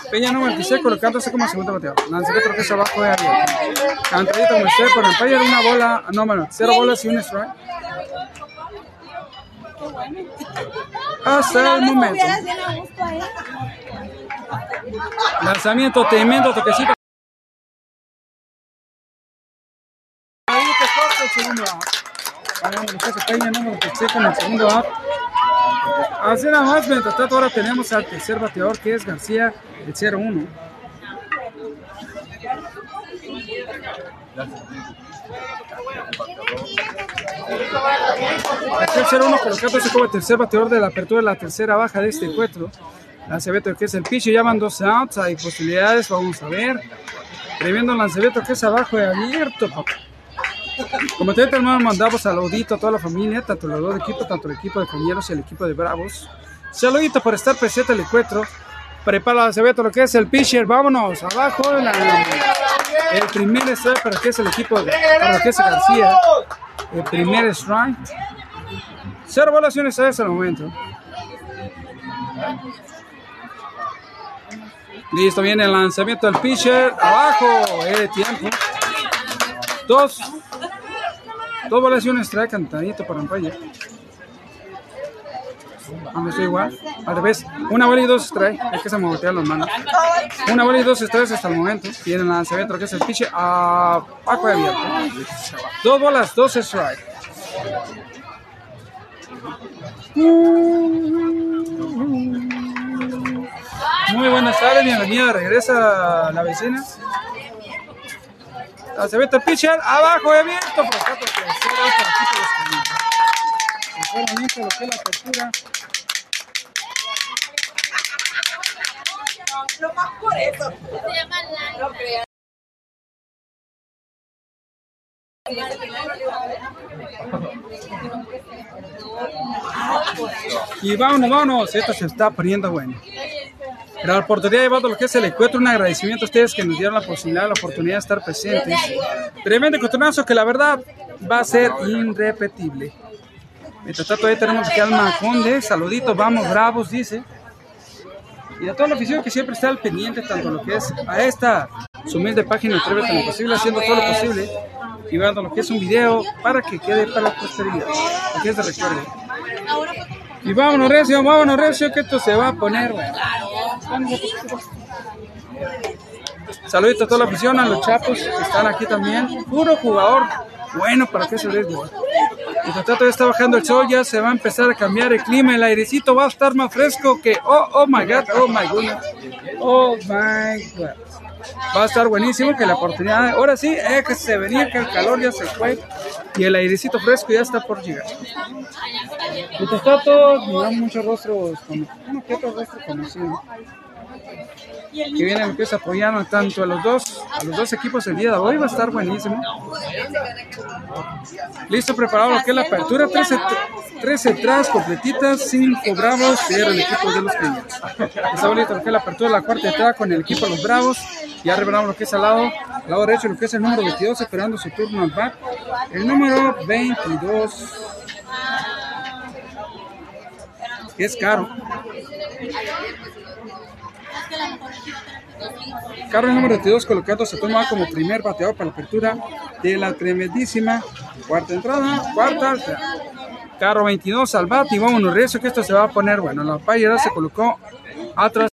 Peña número 26 colocándose como segundo bateador. Lanzamiento que es abajo de abierto. Cantadito usted por el Peña, una bola, no, bueno, cero bolas y un strike. Hasta el no momento. ahí. Lanzamiento tremendo, toquecito. Ahí te corta el segundo out. Vamos, Lucas Peña, número 26 con el segundo. Así nada más, mientras tanto ahora tenemos al tercer bateador que es García, el 0-1. El 0-1 colocándose como tercer bateador de la apertura de la tercera baja de este encuentro. Lancebeto que es el pitch, ya van dos outs, hay posibilidades, vamos a ver. Tremendo lancebeto que es abajo de abierto. Como te hermano, mandamos saludito a toda la familia, tanto los dos equipos, tanto el equipo de Cañeros y el equipo de Bravos. Saludito por estar presente el encuentro. Prepara Acevedo lo que es el pitcher, vámonos abajo. la- el primer strike para que es el equipo de para que es García. El primer strike. Cero strike hasta el momento. Listo, viene el lanzamiento del pitcher. Abajo, el tiempo. Dos. Dos bolas y un strike cantadito para Empire. Vamos, estoy igual. Al revés. Una bola y dos strike. Es que se me voltean las manos. Una bola y dos strikes hasta el momento. Viene el lanzamiento que es el pitcher. Abajo de abierto. Dos bolas, dos strike. Muy buenas tardes, bienvenida. Regresa la vecina. Del pitcher, abajo de porque lo que es la apertura. No más por eso. No creas. Y vámonos, vámonos. Esto se está poniendo bueno. La oportunidad de llevado lo que es el encuentro, un agradecimiento a ustedes que nos dieron la posibilidad, la oportunidad de estar presentes. Tremendo encontronazo que la verdad va a ser irrepetible. Mientras tanto, ahí tenemos aquí al Maconde. Saluditos, vamos, bravos, dice. Y a toda la afición que siempre está al pendiente, tanto lo que es a esta su humilde página, Atrévete lo posible, haciendo todo lo posible y dando lo que es un video para que quede para la posteridad, que es de recuerdo. Y vámonos, Recio, vámonos, Recio, que esto se va a poner. Saluditos a toda la afición, a los chapos que están aquí también. Puro jugador bueno para que se les. Mientras tanto ya está bajando el sol, ya se va a empezar a cambiar el clima, el airecito va a estar más fresco que, oh, oh my god, oh my goodness, oh my god. Va a estar buenísimo que la oportunidad, ahora sí, es que se venía que el calor ya se fue y el airecito fresco ya está por llegar. Mientras tanto, miramos muchos rostros, con- que otro rostro conocido que vienen empieza apoyando tanto a los dos a los dos equipos el día de hoy va a estar buenísimo. Listo preparado lo que es la apertura 13, 13 atrás completitas 5 bravos pero el equipo de los cañeros está bonito lo que es la apertura la cuarta entrada con el equipo de los bravos. Ya revelamos lo que es al lado al lado derecho lo que es el número 22 esperando su turno al bat el número 22 que es caro Carro número 22 colocado se toma como primer bateador para la apertura de la tremendísima cuarta entrada, cuarta. Carro 22 al bat y vámonos recio que esto se va a poner bueno. La payera se colocó atrás.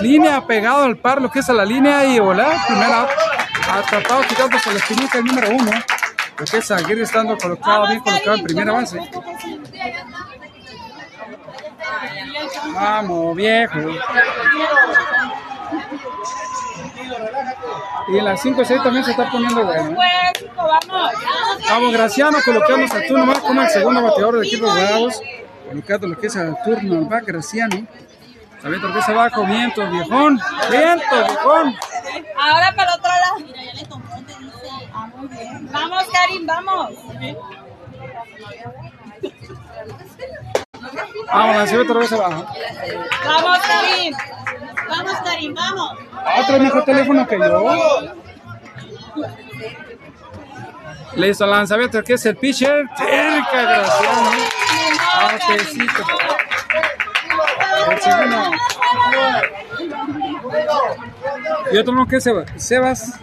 Línea pegado al par, lo que es a la línea y volar. Primera atrapado, quitándose la espinita el número uno. Lo que es Aguirre estando colocado, bien colocado en primera base. Vamos, viejo. Y en las 5 6 también se está poniendo bueno. Vamos. Graciano, colocamos al turno más como el segundo bateador del equipo de Bravos. Colocando lo que es al turno va Graciano. Sabiendo lo que es abajo, viento, viejón. Viento, viejón. Ahora para el otro lado. Vamos, Karim, vamos. Vamos, lanzamiento otra vez abajo. Vamos, Karim. Vamos, Karim, vamos. Ah, trae mejor teléfono que yo. Listo, lanzamiento, que es el pitcher. Cerca, Graciano. Ah, Tecito. El segundo. Y otro no que es Sebas. Sebas.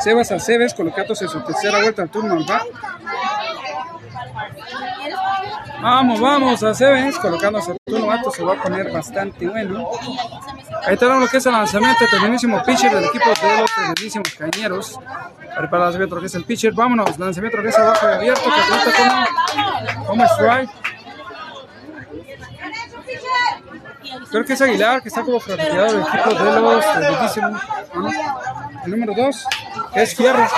Sebas Aceves colocándose en su tercera vuelta al turno al. Vamos, vamos, Aceves colocándose al turno alto. Se va a poner bastante bueno. Ahí tenemos lo que es el lanzamiento, el tremendísimo pitcher del equipo de los tremendísimos cañeros. Prepara el lanzamiento que es el pitcher. Vámonos, lanzamiento que es abajo abierto, que cuenta como, como strike. Creo que es Aguilar, que está como franqueado del equipo de los tremendísimos. ¿no? El número 2 es Fierro.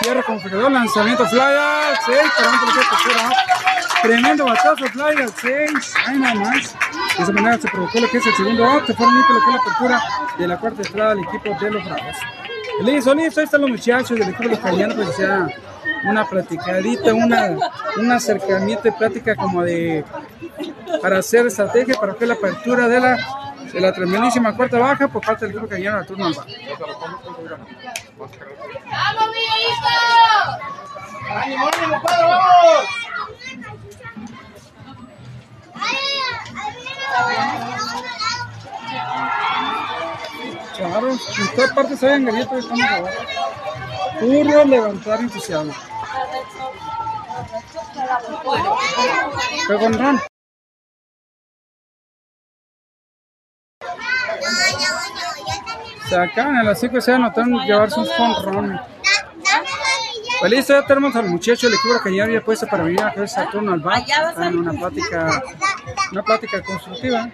Fierro con fregador, lanzamiento fly al 6, para un tercera. Tremendo batazo fly al 6. Ahí nada más. De esa manera se provocó lo que es el segundo out. Se fueron lo que es la apertura de la cuarta entrada del equipo de los Bravos. Listo, listo. Ahí están los muchachos del equipo de los Callanos. Pues ya una platicadita, una, un acercamiento de plática como de para hacer estrategia para que la apertura de la, de la tremendísima cuarta baja por parte del equipo Callano al turno al bar. ¡Ánimo, ánimo, padre, vamos! Claro, en partes galletas. Puro levantar entusiasmo. Fue con. Se acaban a las 5 se anotaron llevarse un. Pues listo, ya tenemos al muchacho del equipo que ya había puesto para venir a hacer turno al bar. En una plática, una plática constructiva.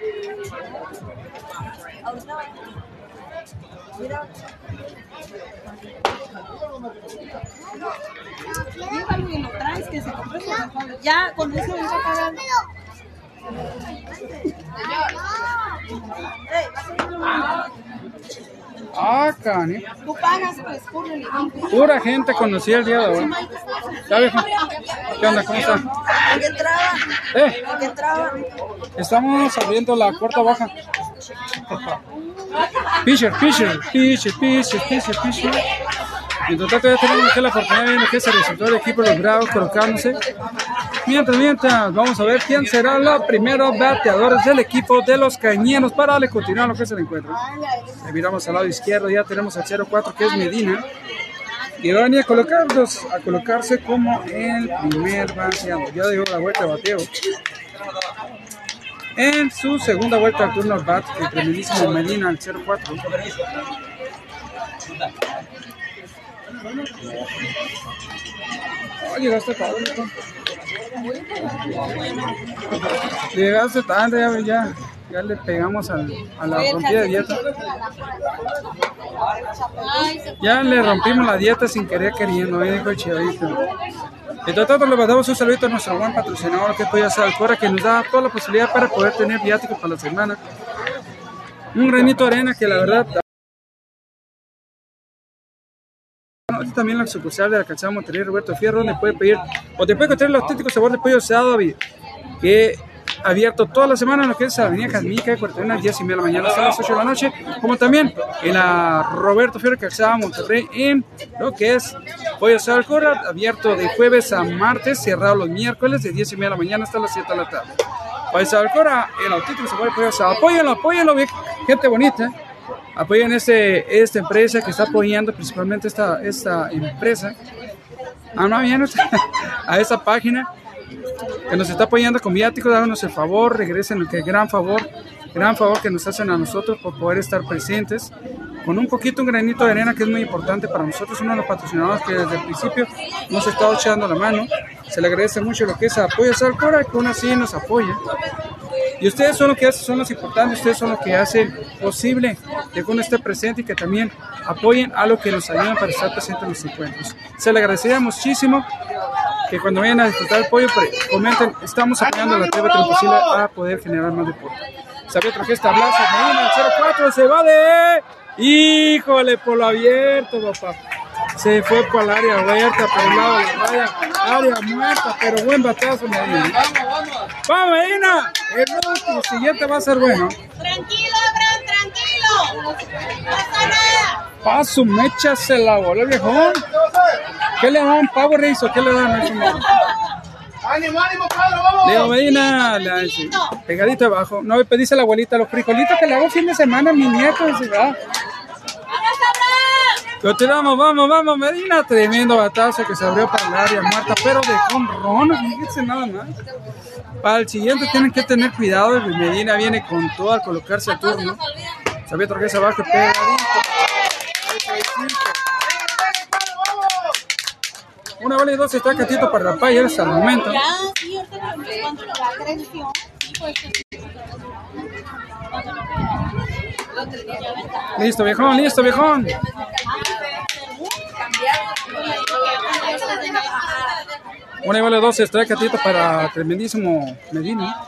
Ya, con eso iba a pagar. Ah, cani. Pues. Pura gente conocida el día de hoy. Ya viejo. ¿Qué onda? ¿Cómo está? Eh, estamos abriendo la cuarta baja. Pitcher, pitcher, pitcher, pitcher, pitcher, pitcher. Mientras tanto ya tenemos que la oportunidad de que es el resultado del equipo de los Bravos colocándose. Mientras, mientras, vamos a ver quién será los primeros bateadores del equipo de los Cañeros para darle continuar lo que es el encuentro. Le miramos al lado izquierdo, ya tenemos al 0-4 que es Medina. Que va a a, colocarlos, a colocarse como el primer bateador. Ya dio la vuelta de bateo. En su segunda vuelta al turno bat, el tremendísimo Medina al 0-4. Oh, llegaste tarde. Llegaste tarde, ya, ya, ya le pegamos al, a la rompida de dieta. Ya le rompimos la dieta sin querer queriendo, ahí dijo el chivadito. Entre tanto, le mandamos un saludito a nuestro buen patrocinador que hacer Alcora, que nos da toda la posibilidad para poder tener viáticos para la semana. Un granito de arena que la verdad Bueno, también la sucursal de la calzada Monterrey Roberto Fierro, donde puede pedir o te puede encontrar el auténtico sabor de pollo asado que abierto toda la semana en lo que es la avenida Jazmica, de 41 a 10 y media de la mañana hasta las 8 de la noche, como también en la Roberto Fierro Calzada Monterrey en lo que es pollo asado Alcora, abierto de jueves a martes, cerrado los miércoles de 10 y media de la mañana hasta las 7 de la tarde. Pollo asado Alcora, el auténtico sabor de pollo asado. Apóyenlo, apóyenlo, gente bonita apoyen este, esta empresa que está apoyando principalmente esta, esta empresa. Ah, no, bien, a esta página que nos está apoyando con viáticos, háganos el favor, regresen, que gran favor, gran favor que nos hacen a nosotros por poder estar presentes con un poquito, un granito de arena que es muy importante para nosotros, uno de los patrocinadores que desde el principio nos ha estado echando la mano. Se le agradece mucho lo que es apoyo a Salcora, que aún así nos apoya. Y ustedes son los que hacen, son los importantes, ustedes son los que hacen posible que uno esté presente y que también apoyen a lo que nos ayudan para estar presentes en los encuentros. Se le agradecería muchísimo que cuando vayan a disfrutar el pollo, pre- comenten, estamos apoyando a la TV Posible a poder generar más deporte. Gesta, Blas, Medina, el 04, se va de... Híjole, por lo abierto, papá. Se fue por el área abierta, por el lado de la raya, área muerta, pero buen batazo, Medina. Vamos, vamos. ¡Vamos, Medina! El último siguiente va a ser bueno. Tranquilo, Abraham, tranquilo. No pasa nada. Paso, mecha, se la voló el viejón. ¿Qué le dan? ¿Pavo rizo? ¿Qué le dan? ¡Ánimo, ánimo, cuadro, vamos! Leo Medina, pegadito abajo. No, dice la abuelita, los frijolitos que le hago fin de semana a mi nieto. Dice, va. ¡Vamos, Abraham! Continuamos, vamos, vamos, Medina. Tremendo batazo que se abrió para el área muerta, pero de jonrón, fíjense nada más. Para el siguiente tienen que tener cuidado. Medina viene con todo al colocarse al turno. Sabía que abajo, pegadito. Una bola y dos está catito para la paya hasta el momento. Ya, Listo, viejón, listo, viejón. Y vale dos, extrae catito para tremendísimo Medina.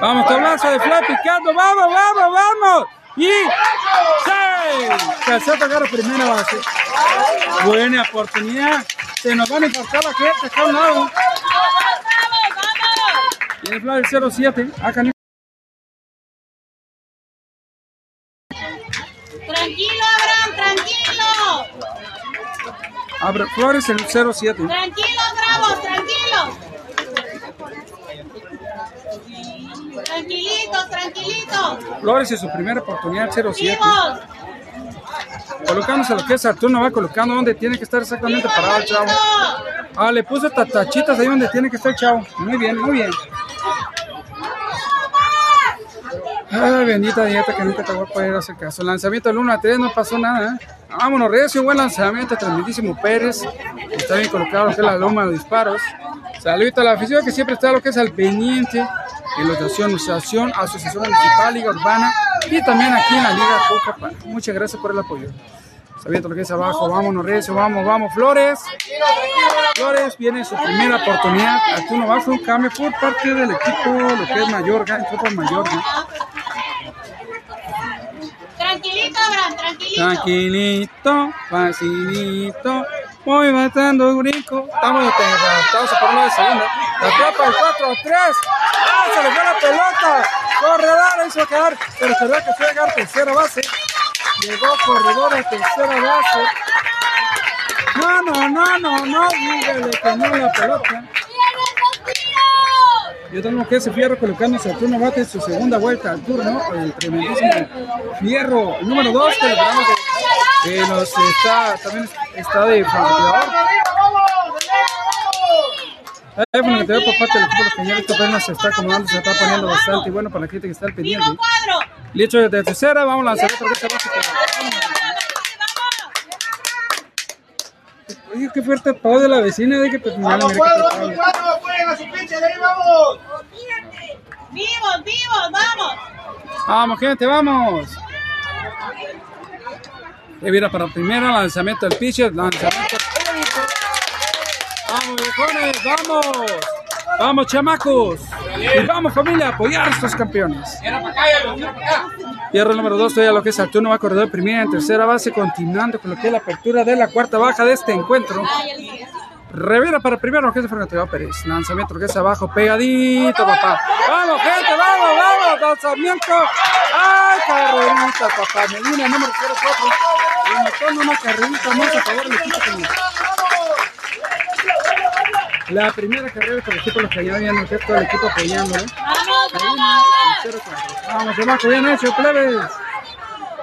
Vamos, tablazo de fly picando, vamos, vamos, vamos. Y seis. Calzata agarra primera base. Buena oportunidad. Se nos van a infartar la gente acá a un lado. El fly del 07. Acá ni- Tranquilo, Abraham, tranquilo. Abre Flores el 07. Tranquilo, Bravos, tranquilo. Tranquilitos, tranquilitos. Flores en su primera oportunidad 07. Vivos. Colocándose lo que es Arturo, va colocando donde tiene que estar exactamente parado el chavo. Ah, le puso tatachitas ahí donde tiene que estar el chavo. Muy bien, muy bien. Ay, bendita dieta que nunca te voy a poder hacer caso. Lanzamiento del 1 a 3, no pasó nada. ¿eh? Vámonos, recio, buen lanzamiento, tremendísimo Pérez. Está bien colocado lo que la loma de disparos. Saludito a la afición que siempre está lo que es al pendiente de la asociación, asociación municipal, liga urbana y también aquí en la liga. Muchas gracias por el apoyo. Sabiendo lo que es abajo, vámonos, recio, vamos, vamos, Flores. Flores viene su primera oportunidad. Arturo va a un cambio por parte del equipo, lo que es Mayorga, entró por Mayorga. Tranquilito, Abraham, tranquilito. Tranquilito, facilito, voy matando brinco. Estamos estamos por una de segunda. La atrapa el 4 a 3. ¡Ah! Se le fue la pelota. Corredor hizo quedar, pero se ve que fue a llegar tercera base. Llegó corredor a tercera base. No, no, no, no, no, dígale que no la pelota. Yo tengo que ese fierro colocándose a turno bate en su segunda vuelta al turno. El tremendísimo fierro número 2 que de, que nos está, también está de. El teléfono que te veo por parte del equipo de los señores, esta apenas se está acomodando, se está poniendo bastante bueno para la gente que está al pendiente. Listo de tercera, vamos a lanzar otra vez abajo. Oye, qué fuerte pago de la vecina de que pues, ¡Vamos, cuadro, vamos, cuadro! ¡Jueguen a su pinche, de ahí vamos! Vivos, vivos, vamos. Vamos, gente, vamos. Y mira, para primera, lanzamiento del pitcher, lanzamiento. Vamos, viejones, vamos. Vamos, chamacos. Y vamos, familia, apoyar a estos campeones. Fierro número 2, todavía lo que es Arturo va a corredor primera en tercera base, continuando con lo que es la apertura de la cuarta baja de este encuentro. Revira para primero, lo que es de Fernando Pérez. Lanzamiento, lo que es abajo, pegadito, papá. Vamos, gente, vamos, vamos. Lanzamiento. Ay, carrerita, papá. Medina, número 04. Y me toma una carrerita más a favor del equipo La primera carrera por el equipo los callados, ya no es todo el equipo. Vamos, Medina, vamos. el 04. Vamos, chamaco, bien hecho, plebes.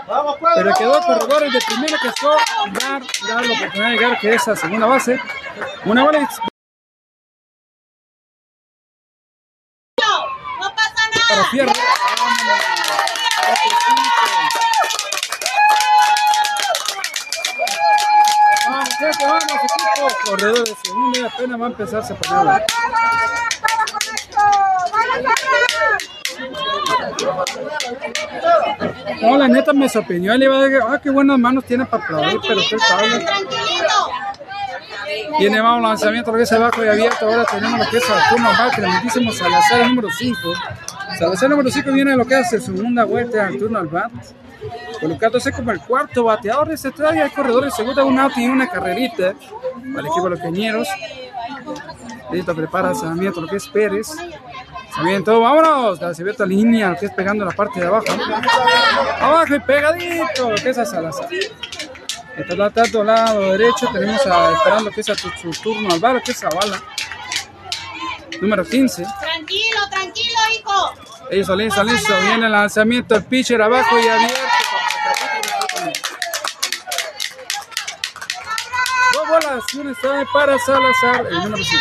¡Vamos, cuadro! Pero quedó vamos! corredores de primera que fue dar, dar la oportunidad de llegar que es a segunda base. Una bola y No pasa para nada. Fierro. Vamos, gente, vamos, equipo. Corredor de segunda y apenas va a empezar a separar. No, la neta me sorprendió. Iba a decir, ah, qué buenas manos tiene para aplaudir, pero qué tabla. Tiene más un lanzamiento lo que es abajo y abierto. Ahora tenemos lo que es Arturo Salazar número 5. Salazar número 5 viene lo que hace segunda vuelta a Arturo Albat. Colocándose como el cuarto bateador de ese traje. Hay corredores de segunda, un out y una carrerita para el equipo de los cañeros. Listo, prepara el lanzamiento, lo que es Pérez. Lanzamiento, vámonos. La cebeta línea, lo que es pegando la parte de abajo. Abajo y pegadito, lo que es a Salazar. Está la tanto lado derecho, tenemos a, esperando que es a tu, su turno al bar, que es a bala. Número 15. Tranquilo, tranquilo, hijo. Listo, listo, listo. Viene el lanzamiento, el pitcher abajo y abierto. Strike para Salazar, el número 5.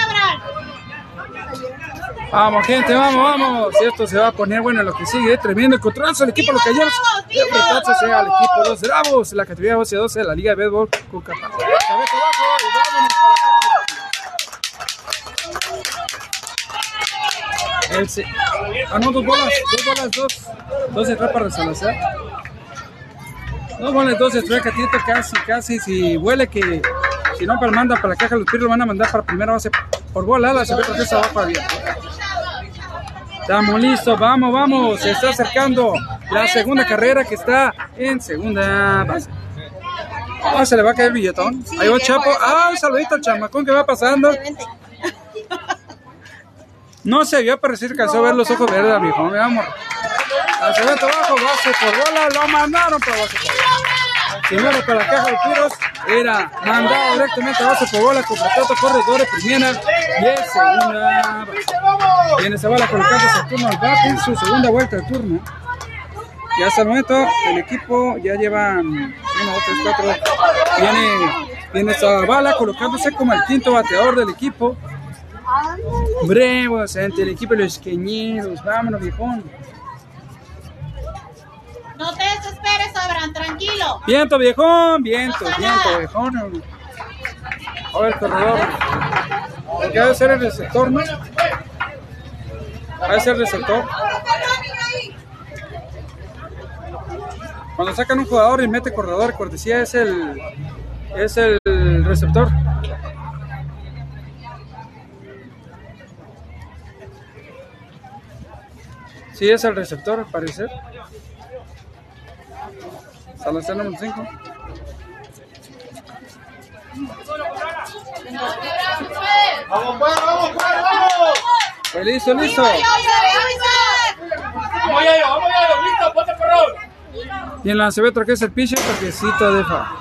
Vamos, gente, vamos, vamos. Esto se va a poner bueno en lo que sigue. Tremendo encontrazo el equipo de los cañeros. Y enfrentarse sea al equipo de los Bravos, la categoría 12-12 de la Liga de Béisbol con. Cabeza abajo y vámonos para el Ah, no, dos bolas, dos bolas, dos. Dos strikes para Salazar. Dos bolas, dos strikes, Catito, casi, casi. Si huele que si no, para manda para la caja, los tiros lo van a mandar para primera base por bola. La se ve que está abajo abierto. Estamos listos, vamos, vamos. Se está acercando la segunda carrera que está en segunda base. Ah, se le va a caer el billetón. Ahí va Chapo. Ah, un saludito al chamacón que va pasando. No se vio, pero sí alcanzó a ver los ojos verdes, viejo. Vamos. Al segundo abajo, base por bola, lo mandaron para base por bola. Primero para la caja de tiros, era mandado directamente a base por bola, completado corredores, primera y segunda. Viene esa bala colocándose turno al bate en su segunda vuelta de turno. Y hasta el momento el equipo ya lleva 1, 2, 3, 4. Viene, viene esa bala colocándose como el quinto bateador del equipo. Brevos ante el equipo de los queñeros. Vámonos, viejón. No te desesperes, Abraham, tranquilo. Viento, viejón, viento, viento, viejón. A ver, corredor. Porque debe ser el receptor, ¿no? Debe ser el receptor. Cuando sacan un jugador y mete corredor, cortesía es el es el receptor. Sí, es el receptor, al parecer. Salazar número 5. Vamos, pues, vamos, pues, vamos. Pues listo, listo. Vamos, Yayo, vamos, Yayo. Listo, ponte perrón. Y en la CB que es el pitcher, toquecito de fa.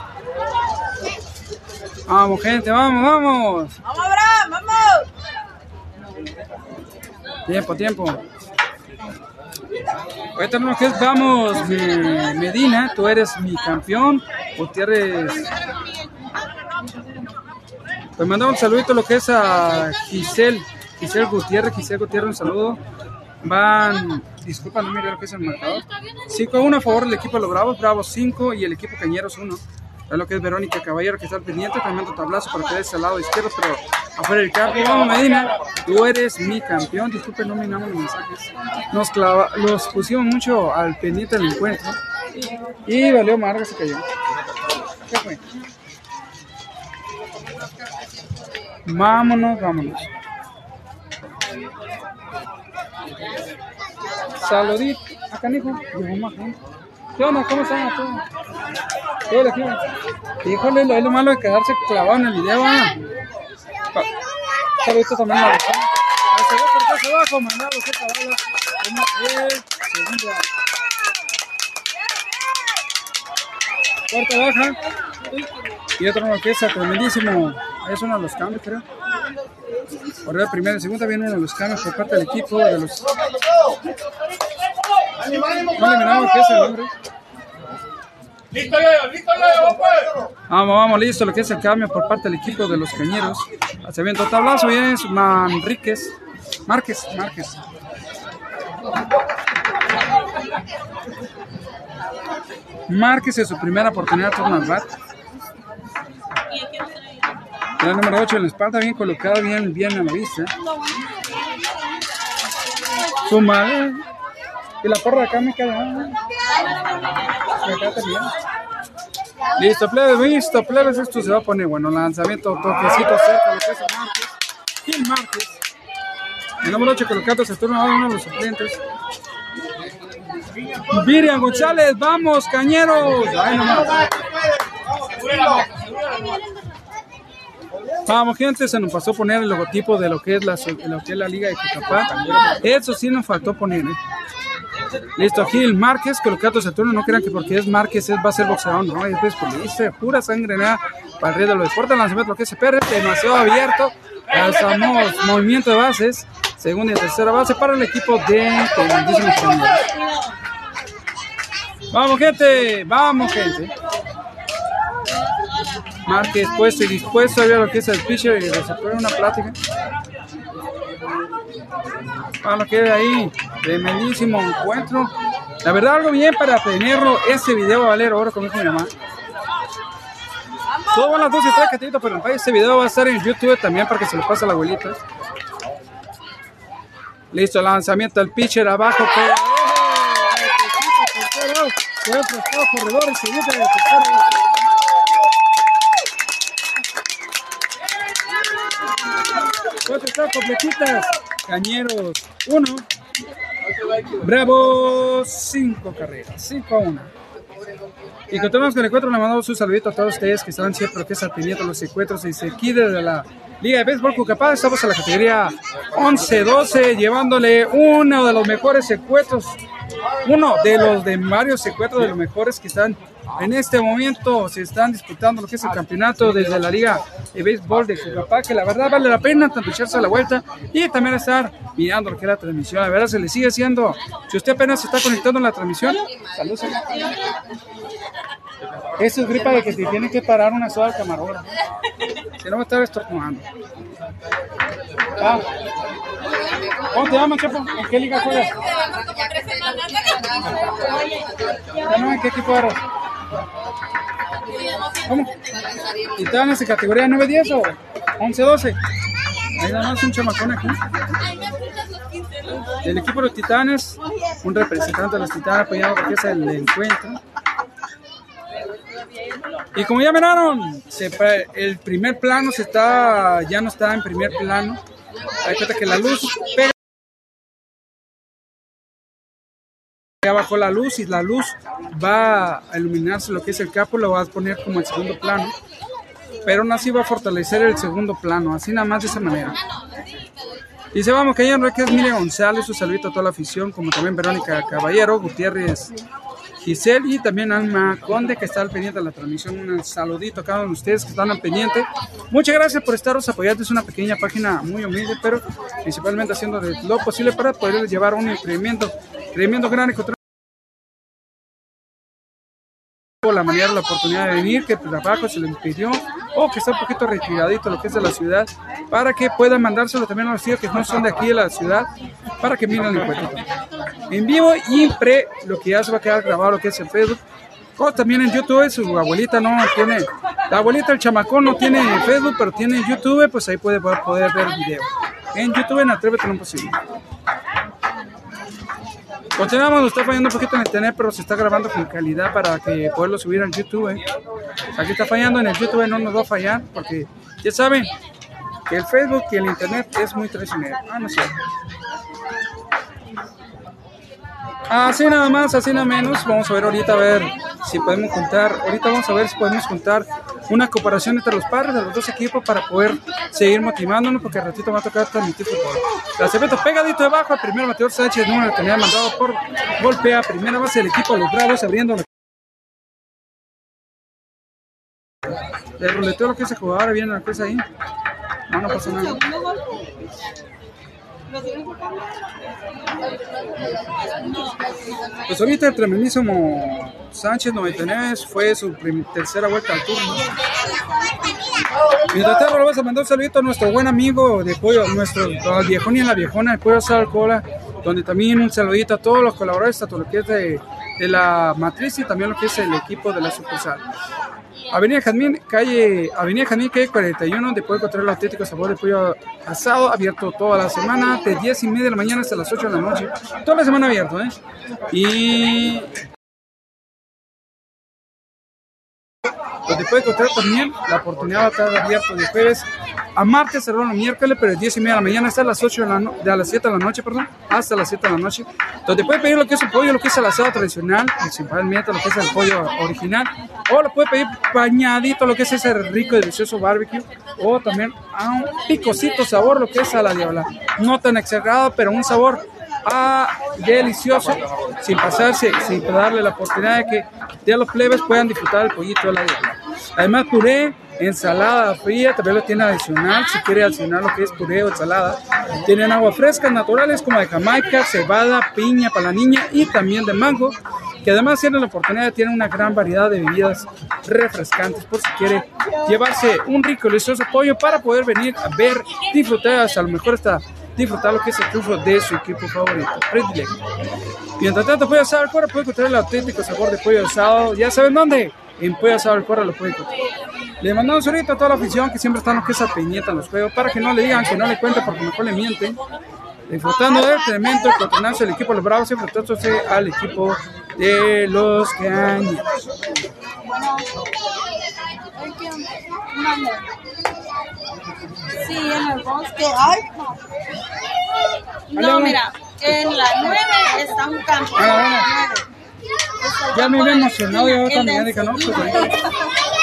Vamos, gente, vamos, vamos. Vamos, Abraham, vamos. Tiempo, tiempo. Ahorita no es, vamos, Me- Medina, tú eres mi campeón. Gutiérrez. Pues mandamos un saludito lo que es a Giselle, Giselle Gutiérrez, Giselle Gutiérrez, un saludo. Van, disculpa, no miré lo que es el marcador. 5 a 1 a favor del equipo de los Bravos, Bravos 5 y el equipo Cañeros 1. Lo que es Verónica Caballero que está al pendiente, tu tablazo para que al lado izquierdo, pero afuera del campo. Vamos, Medina, tú eres mi campeón. Disculpen, no miramos los mensajes. Nos, clava, los pusimos mucho al pendiente del encuentro y valió Marga se cayó. ¿Qué fue? Vámonos, vámonos. Saludito. Acá, hijo. Llegó. ¿Qué onda? ¿Cómo están? ¿Todo? ¿Todo aquí? Híjole, lo, es lo malo de quedarse clavado en el video. ¿ah? Pa- Saluditos también a la razón. Al segundo por acá abajo, mandado, ¿qué tal? Como es segunda. Cuarta baja. Y otro no es tremendísimo. Es uno de los cambios, creo. Por la primera y segunda viene uno de los cambios por parte del equipo de los. Qué es el nombre. Listo, Yayo, listo, Yayo, pues. Vamos, vamos, listo, lo que es el cambio por parte del equipo de los cañeros. Se viene tablazo, viene Manríquez. Márquez, Márquez. Márquez en su primera oportunidad turno al bat. El número 8 en la espalda, bien colocada, bien, bien a la vista. Y la porra acá me queda. Listo, plebes, listo, plebes, esto se va a poner bueno. Lanzamiento, toquecito cerca, lo que es el Márquez. El número 8 colocándose turno a uno de los suplentes. Virian González, vamos, cañeros. Ahí nomás. Vamos, gente, se nos pasó poner el logotipo de lo que es la, lo que es la Liga de Cucapá. Eso sí nos faltó poner, ¿eh? Listo, Gil Márquez, colocado Saturno, no crean que porque es Márquez es, va a ser boxeador, no, es futbolista, pura sangre nada para el rey de los deportes, lanzamiento que se pierde, demasiado abierto, lanzamos movimiento de bases, segunda y tercera base para el equipo de. Vamos gente, vamos gente. Márquez puesto y dispuesto a ver lo que es el pitcher y receptor una plática. Vamos que ahí, tremendísimo encuentro. La verdad, algo bien para tenerlo. Este video va a valer ahora con mi mamá. Todo van las 12 y 3 catito, pero este video va a estar en YouTube también para que se lo pase a la abuelita. Listo, lanzamiento al pitcher abajo. Pero... corredores, Cuatro están completitas. Cañeros, uno. Bravo, cinco carreras, cinco a una. Y continuamos con el encuentro. Le mandamos un saludito a todos ustedes que están siempre que pendientes los encuentros y se de la Liga de Béisbol Cucapá. Estamos en la categoría 11-12, llevándole uno de los mejores encuentros, uno de los de varios encuentros de los mejores que están en este momento se están disputando lo que es el campeonato desde la Liga de Béisbol de Cucapá, que la verdad vale la pena tanto echarse a la vuelta y también estar mirando lo que es la transmisión. La verdad se le sigue haciendo. Si usted apenas se está conectando a la transmisión, saludos. Eso es gripa de que se tiene que parar una sola camarógrafo. Si no va a estar. Ah. ¿Cómo te llamas? ¿En qué liga juegas? ¿En qué equipo eres? ¿Cómo? ¿Titanes en categoría 9-10 o 11-12? Ahí nada más un chamacón aquí. El equipo de los Titanes, un representante de los Titanes apoyado porque es el encuentro. Y como ya miraron, el primer plano se está, ya no está en primer plano. Hay cuenta que la luz pega ya bajó la luz y la luz va a iluminarse lo que es el capo, lo va a poner como el segundo plano, pero aún así va a fortalecer el segundo plano, así nada más de esa manera. Y se vamos que es Miriam González, un saludito a toda la afición, como también Verónica Caballero, Gutiérrez Giselle y también Alma Conde que está al pendiente de la transmisión. Un saludito a cada uno de ustedes que están al pendiente. Muchas gracias por estaros apoyando. Es una pequeña página muy humilde, pero principalmente haciendo lo posible para poder llevar un incremento, incremento grande la manera, la oportunidad de venir, que el trabajo se le impidió o que está un poquito retiradito lo que es de la ciudad, para que puedan mandárselo también a los tíos que no son de aquí de la ciudad, para que miren el encuentro. En vivo y pre, lo que ya se va a quedar grabado, lo que es en Facebook, o también en YouTube, su abuelita no tiene, la abuelita, el chamacón no tiene Facebook, pero tiene YouTube, pues ahí puede poder, ver el video. En YouTube en Atrévete lo posible. Continuamos, nos está fallando un poquito en el internet, pero se está grabando con calidad para que poderlo subir al YouTube. ¿eh? Aquí está fallando en el YouTube, no nos va a fallar, porque ya saben que el Facebook y el internet es muy traicionero. Ah, no cierto. Así nada más, así nada menos. Vamos a ver ahorita a ver si podemos juntar. Ahorita vamos a ver si podemos juntar una cooperación entre los padres de los dos equipos para poder seguir motivándonos, porque al ratito va a tocar transmitir fútbol. Lanzamiento pegadito debajo, el primer Mateo Sánchez, número que tenía mandado por golpea, primera base del equipo Los Bravos, abriendo la ruleteo lo que se jugador viene la cosa ahí. No, no pasa nada. Pues ahorita el tremendísimo Sánchez 99 fue su tercera vuelta al turno. Mientras tanto, le vamos a mandar un saludito a nuestro buen amigo de Pollo, nuestro viejón y en la viejona de Pollo Cola, donde también un saludito a todos los colaboradores, a todo lo que es de, de la matriz y también lo que es el equipo de la sucursal. Avenida Jazmín, calle, Avenida Jazmín, calle 41, de puede encontrar el auténtico sabor de pollo asado, abierto toda la semana, de 10 y media de la mañana hasta las 8 de la noche. Toda la semana abierto, ¿eh? Y donde puede encontrar también la oportunidad de estar abierto de jueves a martes, cerrado el miércoles, pero es 10 y media de la mañana hasta las 8 de, la de a las 7 de la noche, perdón, hasta las 7 de la noche, donde puede pedir lo que es el pollo, lo que es el asado tradicional, principalmente lo que es el pollo original, o lo puede pedir bañadito, lo que es ese rico y delicioso barbecue, o también a un picosito sabor, lo que es a la diabla. No tan exagerado, pero un sabor ah, delicioso, sin pasarse, sin darle la oportunidad de que ya los plebes puedan disfrutar el pollito de la diabla. Además, puré, ensalada fría, también lo tiene adicional, si quiere adicionar lo que es puré o ensalada. Tienen agua frescas naturales como de jamaica, cebada, piña para la niña y también de mango, que además tienen la oportunidad, tienen una gran variedad de bebidas refrescantes por si quiere llevarse un rico y delicioso pollo para poder venir a ver, disfrutar, hasta a lo mejor hasta disfrutar lo que es el triunfo de su equipo favorito, predilecto. Mientras tanto, pollo asado al cuero puede encontrar el auténtico sabor de pollo asado. ¿Ya saben dónde? En pollo asado al cuero lo puede encontrar. Le mandamos ahorita a toda la afición que siempre están lo que es a peñeta en los juegos para que no le digan que no le cuente porque mejor le mienten. Disfrutando del tremendo encontronazo del equipo de los Bravos enfrentándose al equipo de los Caños. Hay. Sí, en el bosque. Ay, no. No, mira, en la 9 está un campo. Ah, bueno. la 9. Ya me había emocionado yo también, dije, no, pues,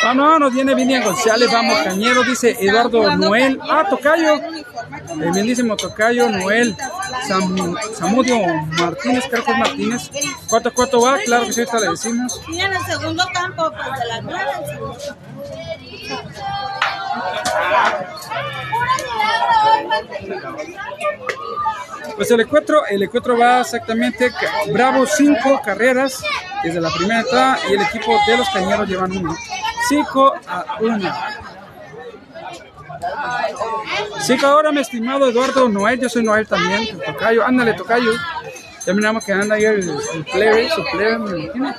Ah, no, nos viene Vinian González, vamos, Cañero, dice Eduardo Noel. Ah, Tocayo. El bendísimo Tocayo, Noel, Sam- Samudio Martínez, es Martínez. ¿Cuánto, cuánto va? Claro que sí, ahorita le decimos. Sí, en el segundo campo, pues de la 9 al segundo. Pues el encuentro, el encuentro va exactamente Bravo 5 carreras desde la primera entrada y el equipo de los Cañeros llevan uno. 5 a 1. 5 ahora, mi estimado Eduardo Noel, yo soy Noel también, tocayo, ándale tocayo. Ya miramos que anda ahí el, el plebe, su plebe, me imagino.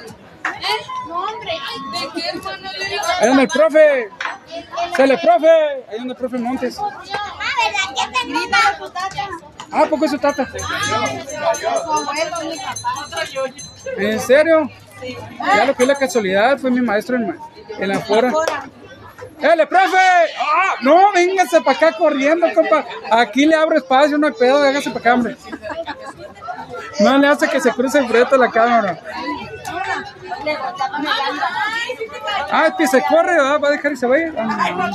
Ahí anda el profe, sale profe, ahí anda el profe Montes. Grita la putata. Ah, ¿a poco es su tata? ¿En serio? Ya lo que es la casualidad, fue mi maestro en, en la fuera. ¡Ele, profe! ¡Ah! No, véngase para acá corriendo, compa. Aquí le abro espacio, no hay pedo, hágase para acá, hombre. No le hace que se cruce enfrente de la cámara. Ah, es que se corre, ¿verdad? va a dejar y se va a ir. Ah.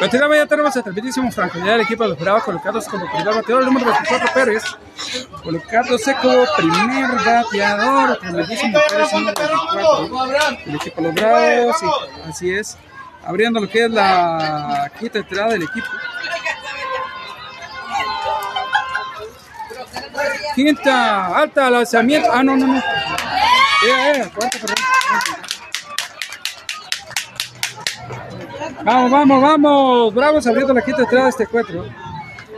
Pero ya tenemos el tremendísimo Franco, ya el equipo de los Bravos colocados como primer bateador, el número 24 Pérez, colocándose como primer bateador, tremendísimo Pérez, número 24, el equipo de los Bravos, sí, así es, abriendo lo que es la quinta entrada del equipo. Quinta, alta, lanzamiento, ah, no, no, no. Vamos, vamos, vamos. Bravos abriendo la quinta entrada de este encuentro.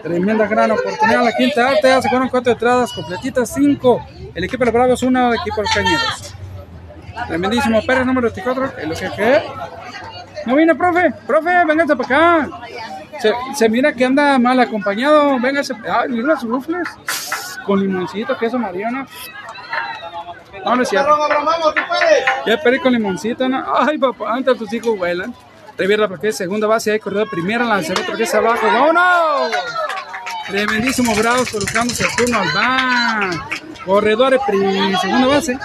Tremenda gran oportunidad. La quinta alta ya se fueron cuatro entradas completitas, cinco. El equipo de los Bravos, uno. El equipo de los Cañeros. Tremendísimo Pérez, número 24. El qué. No viene, profe. Profe, véngase para acá. Se, mira que anda mal acompañado. Véngase. Ay, mira los rufles. Con limoncito, queso mariano. No, no es cierto. Ya pedí con limoncito, ¿no? Ay, papá, antes tus hijos vuelan. Revierta porque es segunda base, hay corredor primera, lanzamiento que es abajo. ¡Vámonos! Tremendísimo Bravos colocándose el turno al van. Corredores, segunda base.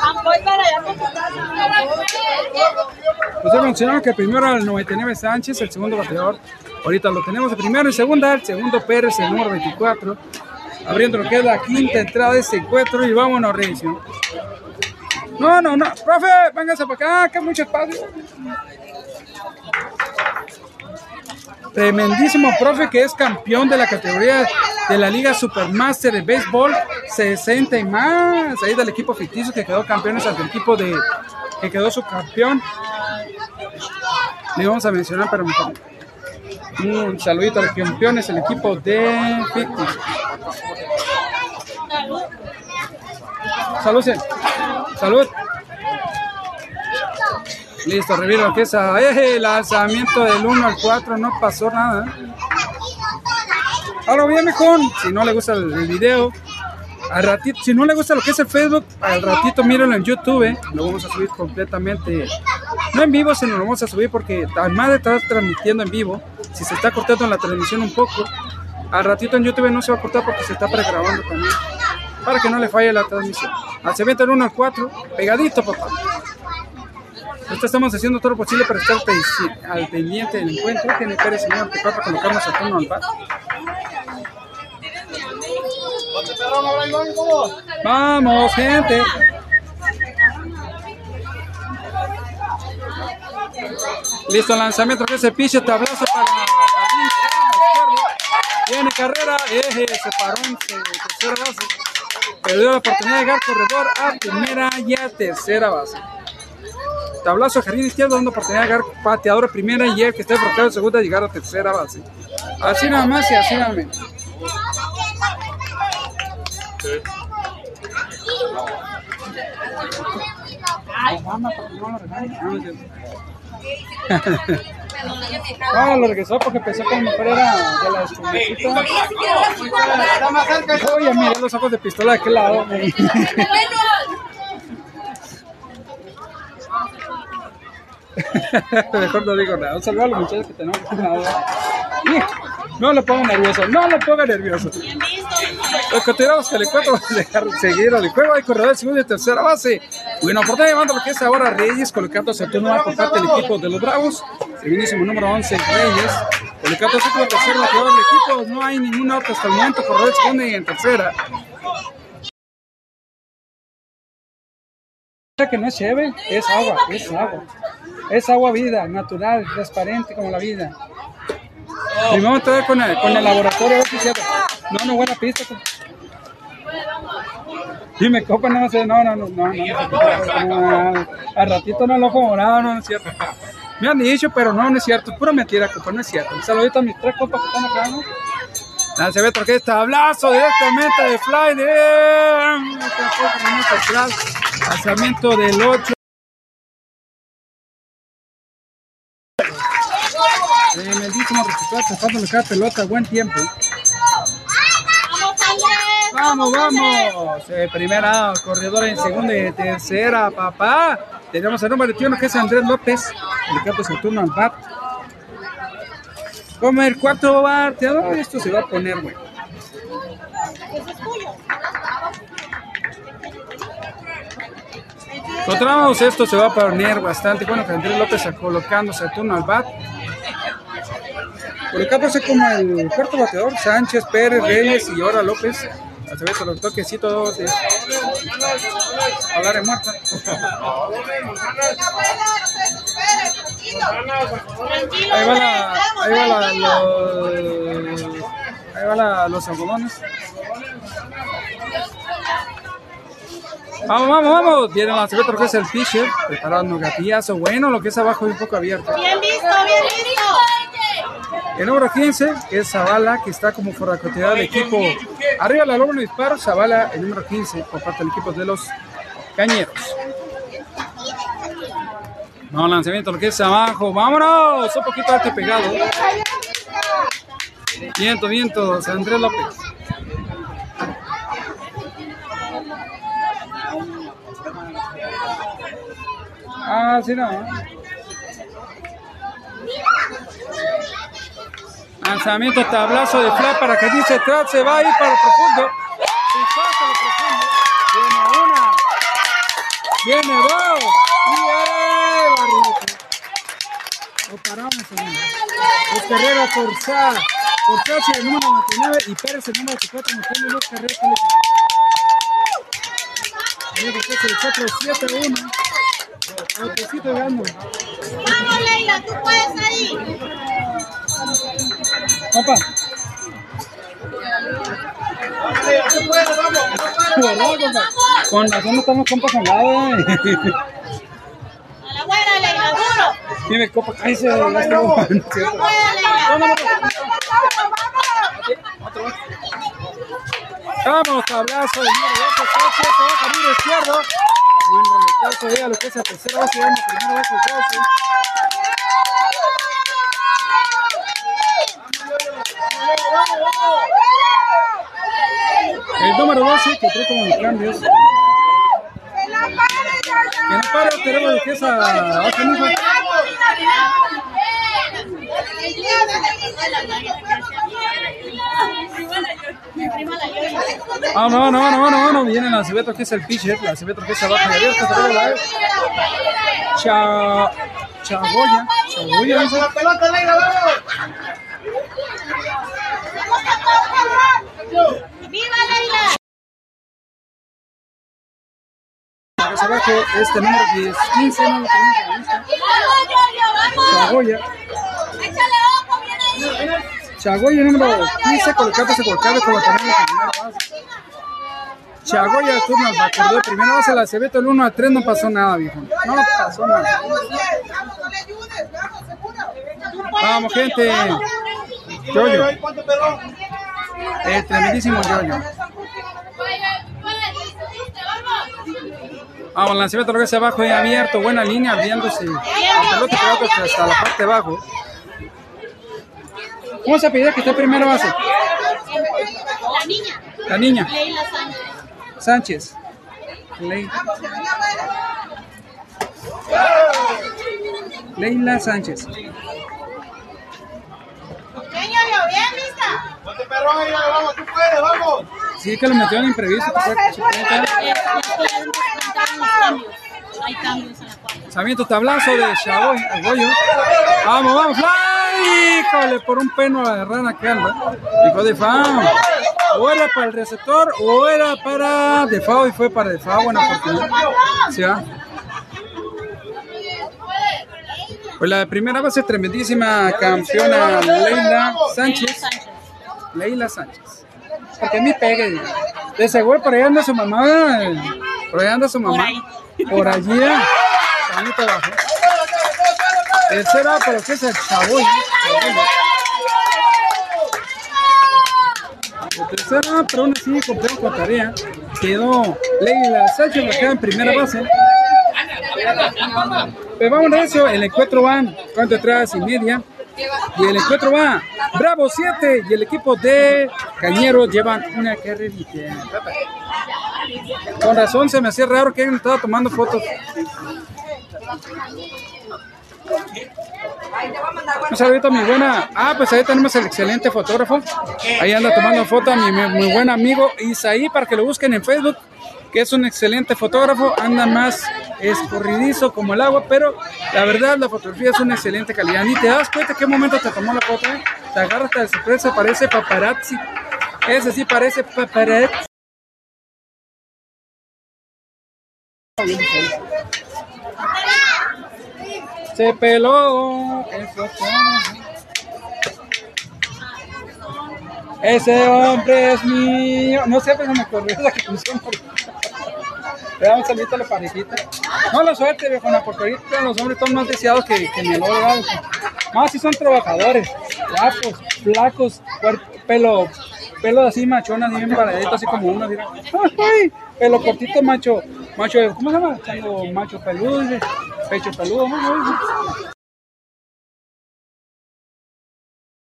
Ya mencionaron que primero era el 99 Sánchez, el segundo bateador. Ahorita lo tenemos de primero y segunda, el segundo Pérez, el número 24. Abriendo lo que es la quinta entrada de este encuentro y vámonos, revisión. No, no, no. Profe, véngase para acá, que mucho espacio. Tremendísimo profe que es campeón de la categoría de la Liga Supermaster de Béisbol 60 y más. Ahí del equipo ficticio que quedó campeones ante el equipo de que quedó subcampeón. Le vamos a mencionar, pero mejor. Un saludito a los campeones, el equipo de ficticio. Salud, Cien. Salud. Listo, que esa. Eh, lanzamiento del 1 al 4, no pasó nada. Ahora bien, mejor, si no le gusta el, el video, al ratito, si no le gusta lo que es el Facebook, al ratito mírenlo en YouTube, ¿eh? lo vamos a subir completamente. No en vivo, sino lo vamos a subir porque además de estar transmitiendo en vivo, si se está cortando la transmisión un poco, al ratito en YouTube no se va a cortar porque se está pregrabando también. Para que no le falle la transmisión. Al se el 1 al 4, pegadito, papá. Ahorita estamos haciendo todo lo posible para estar al pendiente del encuentro. Tiene Pérez Señor que para colocarnos a turno al bat. Vamos, gente. Listo el lanzamiento que se piche, tablazo para. Viene carrera, eje, se paró en tercera base. Perdió la oportunidad de llegar corredor a primera y a tercera base. Tablazo a jardín izquierdo, dando oportunidad de llegar pateador a primera y el que esté enfocado en segunda llegar a tercera base. Así nada más y así nada menos. Mamá, Ah, lo regresó porque pensó que lo mejor era de la escondidita. Está más cerca. Oye, miré los ojos de pistola de aquel lado. Mejor no digo nada. Un saludo a los muchachos que tenemos. No le ponga nervioso, no le ponga nervioso. Continuamos con el encuentro. Vamos a dejar seguir al juego. Hay corredor de segunda y tercera base. Bueno, por llevando lo que es ahora Reyes, colocándose el turno A por parte del equipo de los Bravos. El mismo número 11, Reyes. Colocándose como tercer bateador del equipo. No hay ningún otro hasta el momento. Corredor de segunda y en tercera. que no es cheve, es agua, es agua. Es agua vida, natural, transparente como la vida. Primero a traer con el, con el laboratorio a. No, no, buena pista. pues. Dime, copa, no sé, no, no, no, no, no, Al ratito no lo morado, no, no es cierto. Me han dicho, pero no, no es cierto, es pura mentira, copa, no es cierto. Un saludito a mis tres copas que están acá, ¿no? Ah, se ve porque este tablazo directamente de fly de lanzamiento del 8. Resultado, tratando cada pelota, buen tiempo. Vamos, vamos. Eh, primera corredora en segunda y tercera, papá. Tenemos el número 21 que es Andrés López. El campo el turno al bat. Como el cuarto bateador, esto se va a poner, güey. Encontramos esto, se va a poner bastante. Bueno, que Andrés López está colocándose el turno al bat. Colocándose como el cuarto bateador, Sánchez, Pérez, Reyes y ahora López. A ver, con los toquecitos de hablar de muerta. Ahí va la, ahí va la, los, ahí va los algodones. Vamos, vamos, vamos. Viene la segunda que es el pitcher. Preparando gatillazo. Bueno, lo que es abajo es un poco abierto. Bien visto, bien visto. El número 15, que es Zavala, que está como forracoteado del equipo. Arriba la loma de disparo, Zavala, el número 15, por parte del equipo de los Cañeros. Vamos, lanzamiento, lo que es abajo. ¡Vámonos! Un poquito y pegado. Viento, viento, San Andrés López. Ah, sí, no. Lanzamiento, tablazo de flat para que dice atrás, se va a ir para el profundo. Se pasa lo profundo. Viene una. Viene dos. Y. Lo paramos carreras por Sa. Por Sachi, el número 99 y Pérez, el número 24, metiendo dos carreras después el 4 7 1. Autocito ganando. Vamos, Leila, tú puedes ahí. Compa. ¿Verdad, compa? Con razón no estamos compas al. A la buena, Leila, duro. Dime, compa, cállese. Leila. Vamos, número 12, Sachi, se va vamos, 12. El número 12, que trae como los cambios. Se Que no para, tenemos de que esa otra misma. Ah, no, no, no, no, no, viene la Cebeto que es el pitcher, la Cebeto que es abajo y abierta, tenemos la Cha... Chagoya, Chagoya. La pelota negra, vamos. Acá abajo, este número 10, 15, no lo tenemos en la lista. Chagoya. Chagoya número 15, colocándose colocado como también la primera base. Chagoya turno al acordó primera base la Cebeto el 1 a 3 no pasó nada viejo. No pasó nada. Vamos gente. Yoyo, el tremendísimo Yoyo. Vamos, lanzamiento lo que hacia abajo y abierto, buena línea, la pegado hasta la parte de abajo. ¿Cómo se pide que esté primera base? La niña, La niña, Leila Sánchez. Sánchez. Le- Leila Sánchez. ¿Cuánto perrón? ahí, Vamos, tú puedes, vamos. Sí, que lo metió en imprevisto. Hay cambios en la cuarta. Lanzamiento tablazo de Chagoy, Argoyo. Vamos, vamos, fly. Híjole, por un peno a la rana que anda. Y fue de FAO. O era para el receptor o era para de FAO y fue para de FAO. Buena oportunidad. Sí, ¿ah? Pues la primera base tremendísima campeona Leila Sánchez. Leila Sánchez. Porque a mí pegue. De seguro por ahí anda su mamá. Por ahí anda su mamá. Por allí. eh. Tercera, pero que es el Chaboy. Tercera, pero aún así cumplió con tarea. Quedó Leila Sánchez, queda en primera base. Pero vamos a eso, el encuentro van, cuánto atrás y media. Y el encuentro va Bravo 7 y el equipo de Cañeros llevan una carrerita. Con razón se me hacía raro que alguien estaba tomando fotos. Un saludito a mi buena. Ah, pues ahí tenemos el excelente fotógrafo. Ahí anda tomando foto a mi, mi- buen amigo Isaí para que lo busquen en Facebook, que es un excelente fotógrafo. Anda más escurridizo como el agua, pero la verdad la fotografía es una excelente calidad. Ni te das cuenta qué momento te tomó la foto. ¿eh? Te agarras de sorpresa, parece paparazzi. Ese sí parece paparazzi. Se peló. Ese hombre es mío. No sé, pero me acordé de la canción. porque- Le damos saludito a la parejita. No la suerte, viejona, porque ahorita los hombres están más deseados que, que mi olor. No, sí son trabajadores. Guapos, flacos, pelo, pelo así machón, así bien paradito, así como uno. Así, ¡Ay! Pelo cortito, macho, macho, ¿cómo se llama? Chango, macho peludo, dice. pecho peludo, ¿no?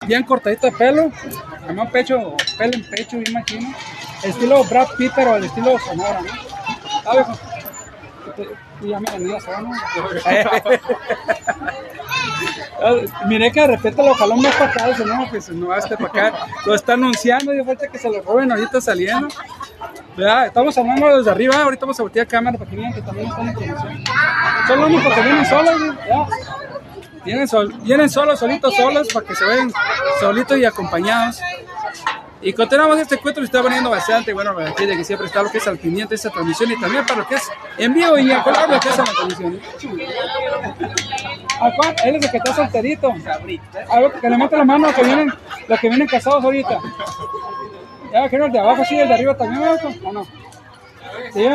bien cortadito de pelo, además pecho, pelo en pecho, bien machino. Estilo Brad Pitt, pero al estilo Sonora, ¿no? Ah, viejo. Y ya me gané la. Miré que de repente lo jaló más para acá, no, pues no, este para acá. Lo está anunciando y falta que se lo roben ahorita saliendo. Ya, estamos hablando desde arriba, ahorita vamos a voltear cámara para que vean que también están en promoción. Son los únicos que vienen solos, ya. Vienen, sol, vienen solos, solitos, solos, para que se vean solitos y acompañados. Y continuamos este encuentro, está veniendo bastante, bueno, para aquella que siempre está lo que es al pendiente de esta transmisión y también para lo que es en vivo y color lo que es en la transmisión. ¿A cuál? Él es el que está solterito. A ver, que le mete la mano a los que vienen, los que vienen casados ahorita. Ya, que el de abajo sí, el de arriba también, ¿no? ¿o no? Sí.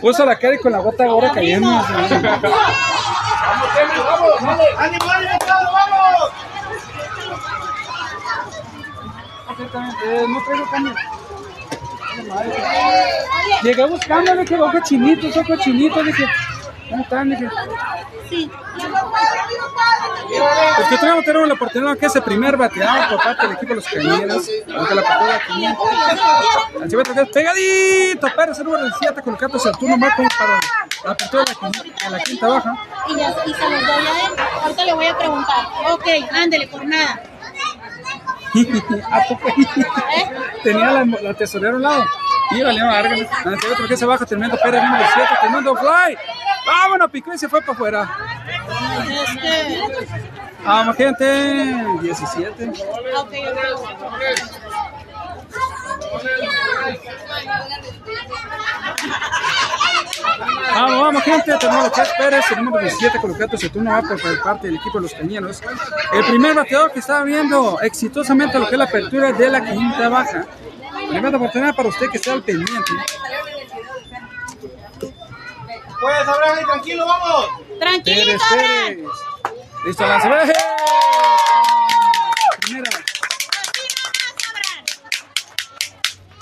Puso la cara y con la gota ahora cayendo. sí. ¡Ánimo, ánimo, Pablo, vamos! Exactamente, no traigo cambio. Llegué buscando, dije, ojo chinito, ojo chinito, dije, ¿Cómo están? Dije, Sí. Pues que tenemos, tenemos la oportunidad que es el primer bateador por parte del equipo de los cañeros. Aunque la de 500. Al es pegadito. Pérez, el número 17, colocándose al turno más como para la apertura de la, quin- de la quinta baja. Y, ya, y se los doy a él. Ahorita le voy a preguntar. Ok, ándele, por nada. ¿A poco? Tenía la, la tesorera a un lado. Y valió Vargas. Al siguiente que se baja, tremendo Pérez, número 7, tremendo fly. Vámonos, picó y se fue para afuera. Vamos, gente. 17. Ok, ok. Vamos, vamos, gente. Tenemos a Pérez, el número 17, colocando su turno va por parte del equipo de los cañeros. El primer bateador que está abriendo exitosamente lo que es la apertura de la quinta baja. Tremenda oportunidad para usted que esté al pendiente. Pues, Abraham, ahí, tranquilo, vamos. Pérez, Tranquilito, Abraham. Pérez. Listo, lanza. ¡Eh! Primera.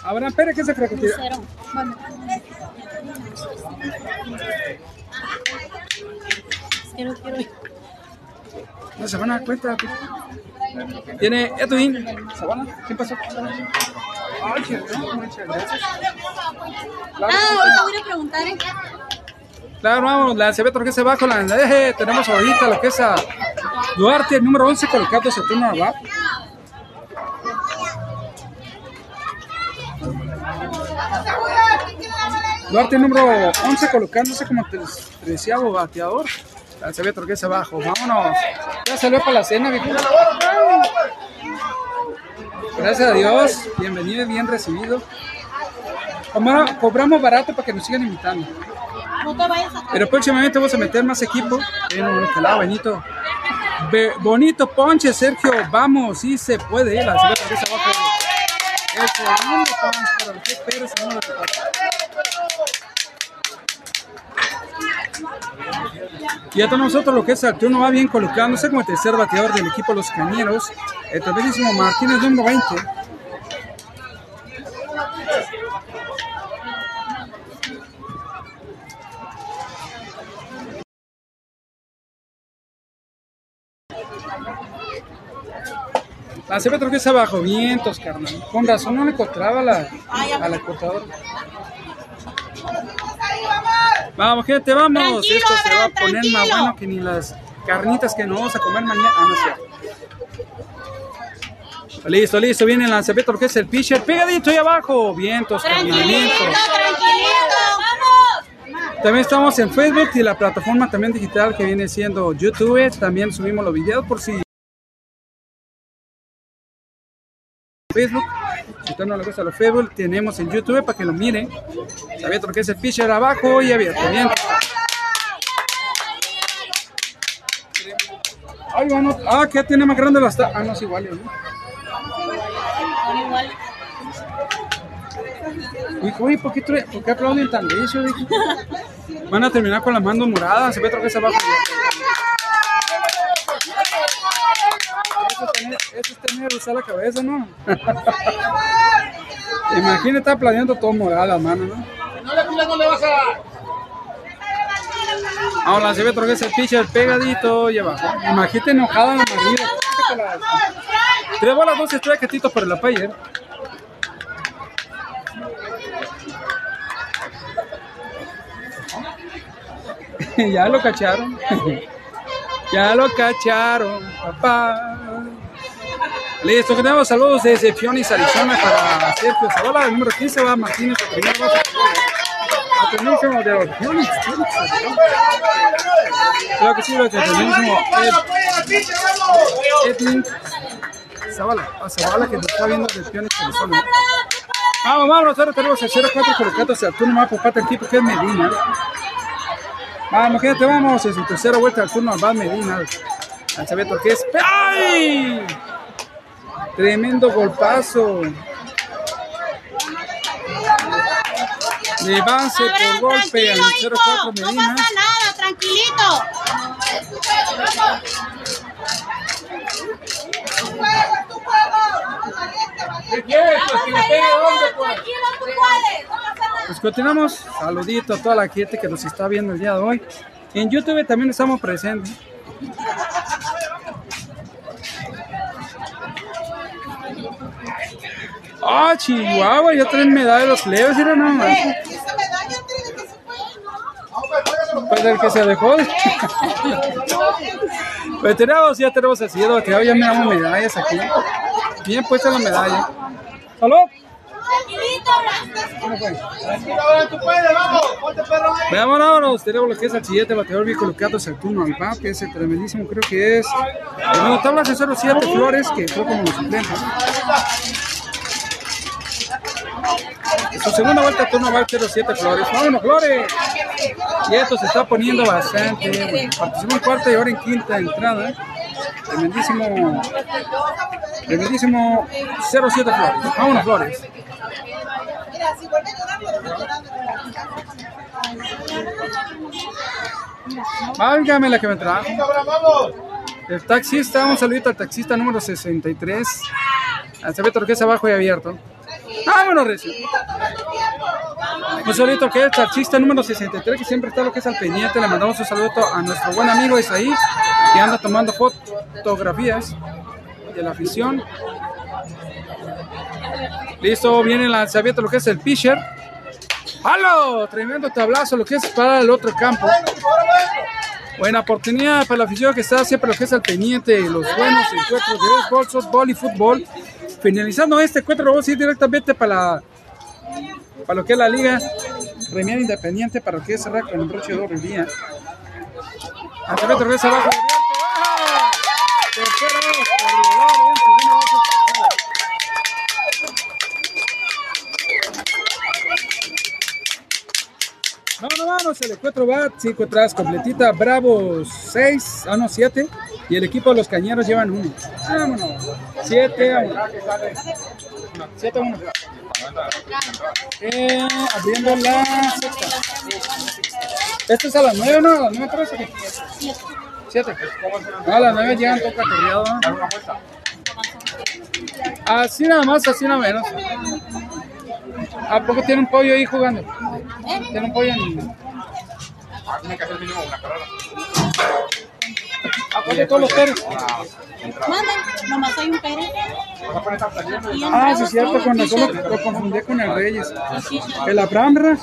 Abraham Pérez, ¿qué se que no quiero ir. No se van a dar cuenta. Tiene Edwin. ¿Sabana? ¿Qué pasó? Ay, qué bueno, muchas gracias. Claro, Ah, ahorita voy a preguntar, ¿eh? claro, vamos, la se va con la eje. Tenemos ahorita lo que es a Duarte, el número 11, colocando su turno abajo. Duarte, número 11, colocándose como tres- treceavo bateador. La Cebeto que se abajo. Vámonos. Ya salió para la cena, viejo. Gracias a Dios. Bienvenido y bien recibido. Como- Cobramos barato para que nos sigan invitando. No te vayas a Pero próximamente vamos a meter más equipo. En el lado, Benito. Be- bonito ponche, Sergio. Vamos, sí se puede. La abajo. El segundo ponche para los Pérez. Y hasta nosotros lo que es Arturo va bien colocándose como el tercer bateador del equipo Los Cañeros. El tremendísimo Martínez número 20. La CB que es abajo, vientos, carnal. Con razón no le encontraba la, a la. Vamos, gente, vamos. Tranquilo, Esto se va a poner más bueno que ni las carnitas que nos vamos a comer mañana. Ah, no es cierto. Listo, listo, viene el lanzamiento, que es el pitcher, pegadito ahí abajo, vientos, caminamientos. tranquilito. Vamos. También estamos en Facebook y la plataforma también digital que viene siendo YouTube. También subimos los videos por si Facebook. Usted no le gusta los Facebook, tenemos en YouTube para que lo miren. Abierto lo que es el pitcher abajo y abierto. Bien. Ay, bueno. Ah, que tiene más grande las Ah, no es igual. ¿no? Igual. Uy, ¿por qué, por qué aplauden tan dije? Van a terminar con las manos moradas. Se ve otra vez abajo. Eso es tener, eso es tener usar la cabeza, ¿no? Imagínate estar planeando todo morado las manos, ¿no? No le no le vas a dar. Ahora se ve otra vez el pitcher pegadito y abajo. Imagínate enojada la marido. Tres bolas, dos estrellas, quietitos para la player. ya lo cacharon. ya lo cacharon, papá. Listo, que tenemos saludos desde Phoenix, Arizona para Sergio Zavala, el número 15 va Martínez, el primer base. Atención de los Phoenix. Creo que sí, lo que tenemos Ed, ¡Apoyen al pitcher, vamos! Edwin Zavala, a Zavala que nos está viendo desde Phoenix, Arizona. Vamos, vamos, ahora tenemos el 04 colocándose al turno más por parte del equipo que es Medina. Vamos, gente, vamos, en su tercera vuelta al turno va Medina. Lanzamiento que es. ¡Ay! Tremendo golpazo. Base Abraham, por golpe al tranquilo, 04 hijo. No Medina. pasa nada, tranquilito. Le pegue puedes. Pues continuamos. Saludito a toda la gente que nos está viendo el día de hoy. En YouTube también estamos presentes. Ah, Chihuahua, ya traen medalla de los plebes, mira nomás. Esa medalla, Andrés, ¿de qué se fue? No. Pues el que se dejó. pues tenemos, ya tenemos el sillero que ya miramos medallas aquí. Bien puesta la medalla. ¿Salud? Veamos, vámonos. Tenemos lo que es el siguiente bateador bien colocado, es el turno al bat, que es el tremendísimo, creo que es. Bueno, tablas de 07 Flores, que fue como los suplentes. Su segunda vuelta turno va al 07 Flores. ¡Vámonos, Flores! Y esto se está poniendo bastante. bueno. Participó en cuarta y ahora en quinta entrada. Tremendísimo. Tremendísimo 07 Flores. Vámonos, Flores. Válgame la que me trajo. El taxista, un saludito al taxista número 63. Al Cebeto que es abajo y abierto. Vámonos, Recio. Un saludito que es el taxista número 63, que siempre está lo que es al pendiente. Le mandamos un saludo a nuestro buen amigo Isaí, que anda tomando fotografías de la afición. Listo, viene el lanzamiento, lo que es el pitcher. ¡Halo! Tremendo tablazo, lo que es para el otro campo. Buena oportunidad para la afición que está siempre lo que es al pendiente los buenos encuentros de béisbol, softball y fútbol. Finalizando este encuentro, vamos a ir directamente para, para lo que es la liga Premier Independiente, para lo que es cerrar con el broche de oro el día. Hasta que regresa abajo. abierto. Vámonos, el encuentro va 5 atrás, completita, Bravos 6, ah no, 7, y el equipo de los Cañeros llevan 1. Vámonos, 7 a 1. 7 a 1. Eh, abriendo la sexta. Esto es a las 9, ¿no? A las 9 parece que. 7. No, a las 9 llegan toca corriado. ¿no? Así nada más, así nada menos. ¿A poco tiene un pollo ahí jugando? Tiene un pollo en. ¿A poco todos los perros? Manden, nomás hay un en Ah, sí, es cierto, con el razón lo, lo confundí con el Reyes. El Abraham, ¿verdad?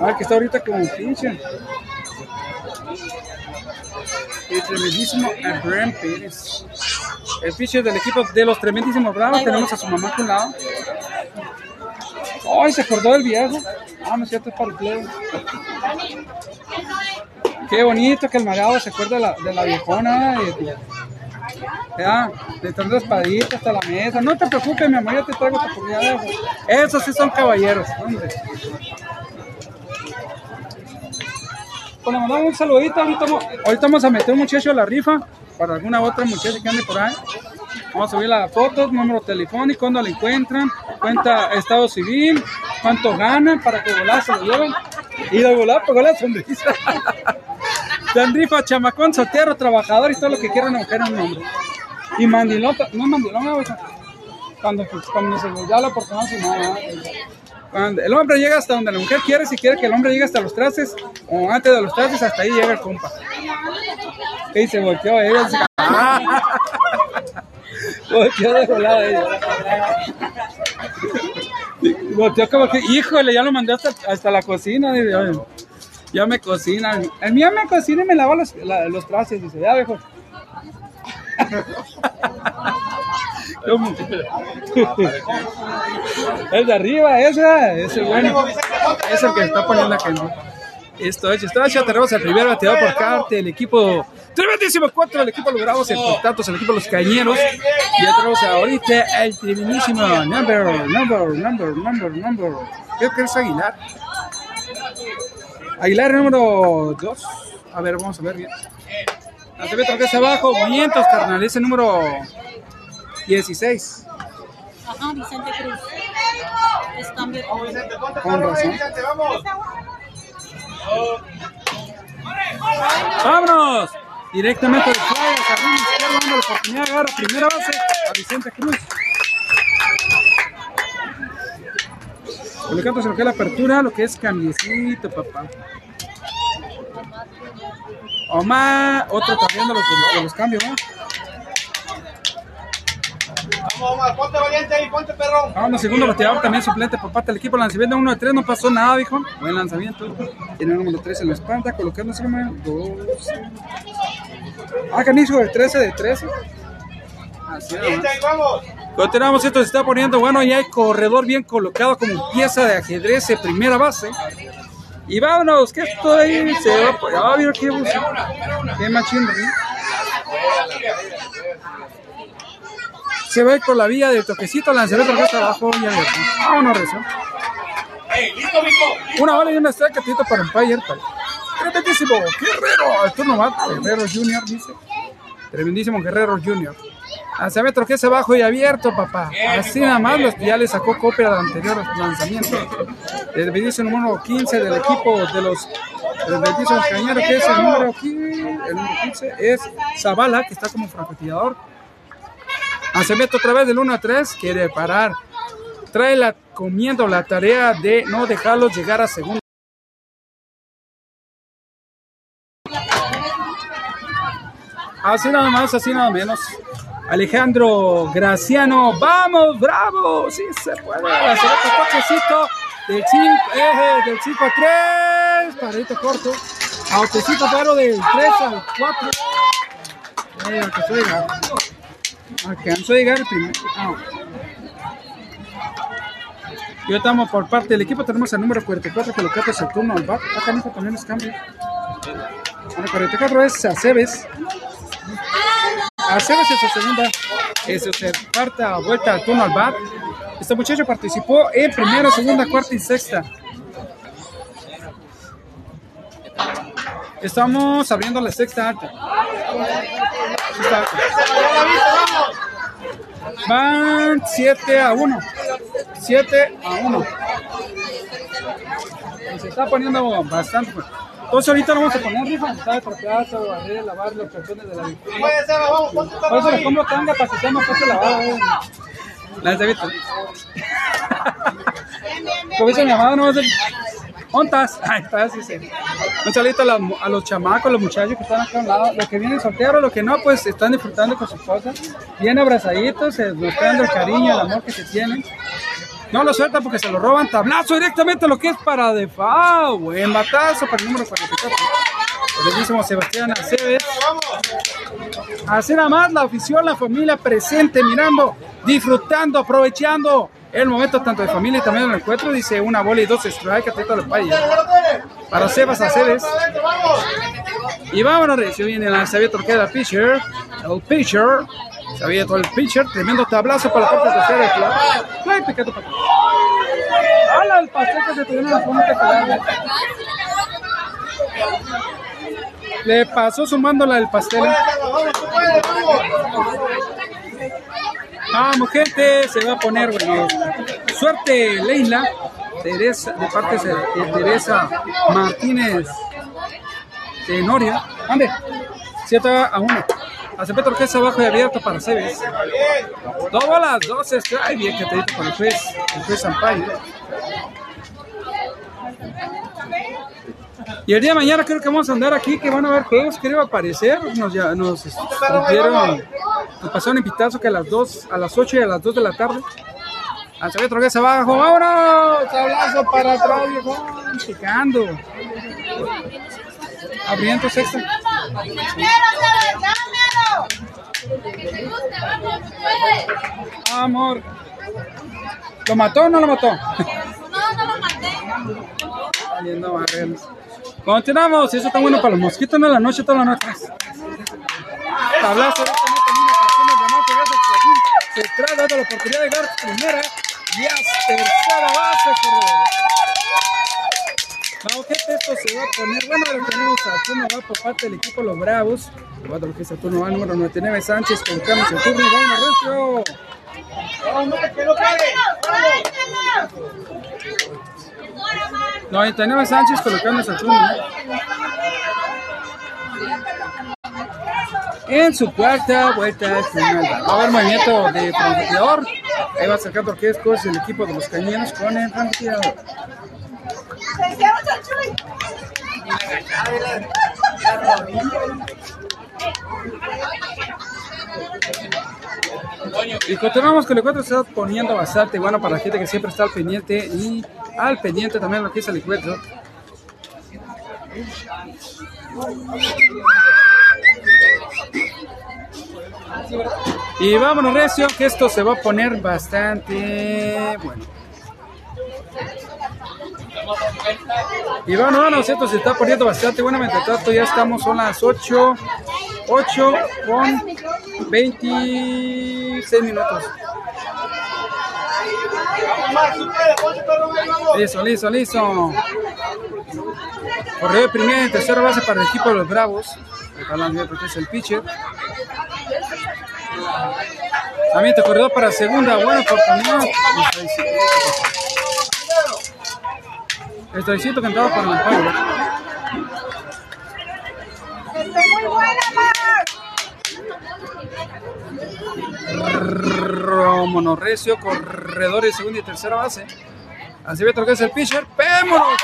Ah, que está ahorita como pinche. El tremendísimo Abraham Pérez. El pitcher del equipo de los tremendísimos Bravos. Tenemos a su mamá con lado. Ay, se acordó del viejo. Ah, no es cierto, es para el plebe. Qué bonito que el marado se acuerda de la, de la viejona. de- ya, le traen la espadita hasta la mesa. No te preocupes, mi amor, yo te traigo tu comida. Esos sí son caballeros, hombre. Pues le mandamos un saludito. Ahorita vamos a meter un muchacho a la rifa para alguna otra muchacha que ande por ahí. Vamos a subir las fotos, número telefónico, cuando la encuentran, cuenta estado civil, cuánto ganan para que volar se lo lleven. Y de volar pegó la sonrisa. Dan rifa, chamacón, soltero, trabajador y todo lo que quieran una mujer en un hombre. Y mandilón, no es mandilón, ¿no, cuando, cuando se les da la oportunidad, si ¿no? Cuando el hombre llega hasta donde la mujer quiere, si quiere que el hombre llegue hasta los trastes, o antes de los trastes, hasta ahí llega el compa. Y se volteó ella. ¡ah! Volteó de volada ella. Volteó como que, híjole, ya lo mandé hasta, hasta la cocina. Dice, "Oye, ya me cocina. El mío me cocina y me lava los, la- los trastes. Dice, ya, viejo. El de arriba, ese, ese bueno. Es el que está poniendo acá. ¿no? Esto es, esto es, ya tenemos el primer bateador por parte, el equipo tremendísimo cuatro, el equipo los Bravos, el contactos, el equipo de los Cañeros. Y ya tenemos ahorita el tremendísimo number, number, number, number, number. Creo que es Aguilar. Aguilar número 2. A ver, vamos a ver bien. La TV que es abajo, movimientos, carnal, ese número 16. Ajá, Vicente Cruz. Es cambio. Con razón. ¡Vámonos! Directamente de Flyers, arriba izquierdo, dando la oportunidad de agarrar primera base a Vicente Cruz. Colocándose lo que es la apertura, lo que es cambiecito, papá. Omar, otro también de los, los cambios, ¿no? Vamos, Omar, ponte valiente ahí, ponte perro. Vamos, segundo bateador, también suplente por parte del equipo. Lanzamiento 1 de 3, no pasó nada, viejo. Buen lanzamiento. Tiene el número 3 en la espalda, colocándose número 2. Ah, canijo, el 13 de 13. Así vamos. Continuamos, esto se está poniendo bueno. Ya hay corredor bien colocado como pieza de ajedrez de primera base. Y vámonos, que esto ahí se va a poner. Ah, mira qué. Qué machín, ¿sí? Se va a ir con la vía del toquecito, lanzamiento que está abajo. Ya lo Vámonos, rezo. Una bola y una strike, tito para Empire. Tremendísimo, Guerrero. El turno va, Guerrero Junior, dice. Tremendísimo Guerrero Junior. Lanzamiento que es abajo y abierto, papá. Así nada más los, ya le sacó copia del anterior lanzamiento. El bendice número 15 del equipo de los el bendice del cañero, que es el número 15, el número 15 es Zavala, que está como francotirador. Lanzamiento otra vez del 1 a 3, quiere parar. Trae la comiendo la tarea de no dejarlos llegar a segundo. Así nada más, así nada menos. Alejandro Graciano, vamos, bravo, sí se puede. Toquecito del 5 eh, del 5 a 3, paradito corto. Autecito pero del 3 al 4. Eh, alcanzó a llegar. Alcanzó a llegar el primer. ah. Estamos por parte del equipo, tenemos el número 44 colocado es el turno al bat. Acá mismo también es cambio. El 44 es Aceves. Aceves es su segunda, es su cuarta vuelta al turno al bat. Este muchacho participó en primera, segunda, cuarta y sexta. Estamos abriendo la sexta. Sexta alta. Van 7 a 1. 7 a 1. Y se está poniendo bastante. Entonces ahorita lo vamos a poner rifa, está de trapearse, barrer, lavar los calzones de la victoria. Puede ser, vamos, ponte Por eso les compro tanga para que sea más fácil lavar. eh. La de Vito. Como dice mi mamá, no va a ser. ¿Ontas? Ahí está, sí, sí. Un saludito a, los chamacos, a los muchachos que están acá a un lado. Los que vienen solteros, los que no, pues están disfrutando con sus cosas. Bien abrazaditos, eh, mostrando el cariño, el amor que se tienen. No lo sueltan porque se lo roban. Tablazo directamente lo que es para de FAO. Buen batazo para el número 44. El Sebastián Aceves. Así nada más la afición, la familia presente, mirando, disfrutando, aprovechando el momento tanto de familia y también el encuentro. Dice una bola y dos strikes, atento al país. Para Sebas Aceves. Y vámonos, recién viene el lanzamiento que queda pitcher. El pitcher. Se todo el pitcher. Tremendo tablazo para la parte tercera de Fly. Fly picando para. El se tuvieron en la punta Le pasó sumándola el pastel. Vamos, gente, se va a poner, bueno, suerte, Leila, Teresa, de parte de Teresa Martínez de Noria. Ande, 7 a 1. Acepta orquesta abajo y abierto para Cebes. Dos bolas, dos strike, bien que te con el juez, el juez Sampaio. Y el día de mañana creo que vamos a andar aquí, que van a haber juegos, creo aparecer. Nos, ya, nos transmitieron, nos pasaron invitados que a las 2, a las 8 y a las 2 de la tarde. Al saber otra vez abajo, vámonos, tablazo para atrás, viejo, picando. Abriendo sexta. Amor. ¿Lo mató o no lo mató? Saliendo barreros. Continuamos, eso está bueno para los mosquitos, no la noche, toda la noche. Tablazo, en de. Se trata dando la oportunidad de llegar primera y a tercera base, corredor. Vamos, gente, esto se va a poner bueno. Ahora tenemos a turno va por parte del equipo Los Bravos. Jugando lo que es el turno va número 99 Sánchez, colocamos el turno y vamos, Recio. Que no pague. 99 Sánchez colocándose el turno. En su cuarta vuelta. Va a haber movimiento de francotirador. Ahí va sacando lo que es pues, el equipo de los cañeros con el francotirador. Y continuamos con el encuentro, se está poniendo bastante bueno para la gente que siempre está al pendiente y al pendiente también lo que es el encuentro. Y vámonos, Recio, que esto se va a poner bastante bueno. Y bueno, esto se está poniendo bastante bueno. Mientras tanto, ya estamos, son las 8, 8 con 26 minutos. Listo, listo, listo. Correo de primera y tercera base para el equipo de los Bravos. Es el pitcher. También te corredor para segunda, buena oportunidad. El trajecito que entraba para el payo. muy buena, Rómono Recio, corredor de segunda y tercera base. Así ve que es el pitcher. ¡Pémonos!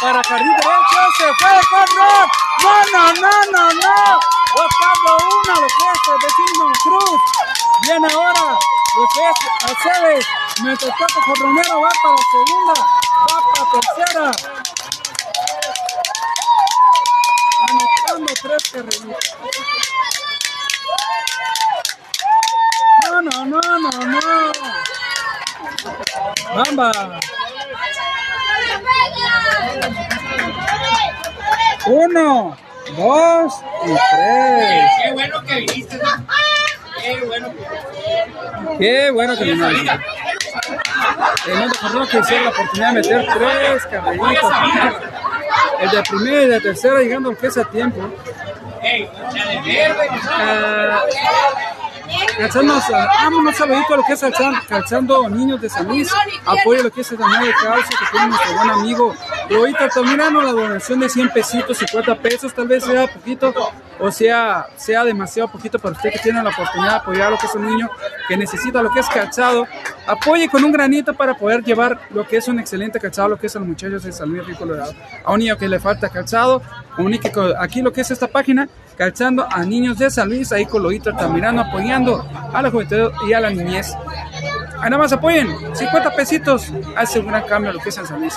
Para jardín derecho, se fue con Rock. No, no, no, no, no. Buscando una, lo que es vecino Cruz. Viene ahora lo que es Aceves. Mientras tanto, con Romero va para segunda, va para tercera. Anotando tres carreritas. No, no, no, no, no. Bamba. Uno, dos y tres. Qué bueno que viniste, ¿no? Qué bueno que Qué bueno que. El mundo corredor que hicieron la oportunidad de meter tres carreritas. El de primera y de tercera llegando al que es a tiempo. Calzando, saludito a lo que es calzando, calzando niños de San Luis, apoyo lo que es el torneo de causa que tiene nuestro buen amigo. Y ahorita terminando la donación de 100 pesitos, 50 pesos, tal vez sea poquito o sea, sea demasiado poquito para usted que tiene la oportunidad de apoyar a lo que es un niño que necesita lo que es calzado. Apoye con un granito para poder llevar lo que es un excelente calzado, lo que es a los muchachos de San Luis Río Colorado. A un niño que le falta calzado, comunique aquí lo que es esta página, calzando a niños de San Luis, ahí con Loito está mirando, apoyando a la juventud y a la niñez. Ahí nada más apoyen, 50 pesitos, hace un gran cambio lo que es en San Luis.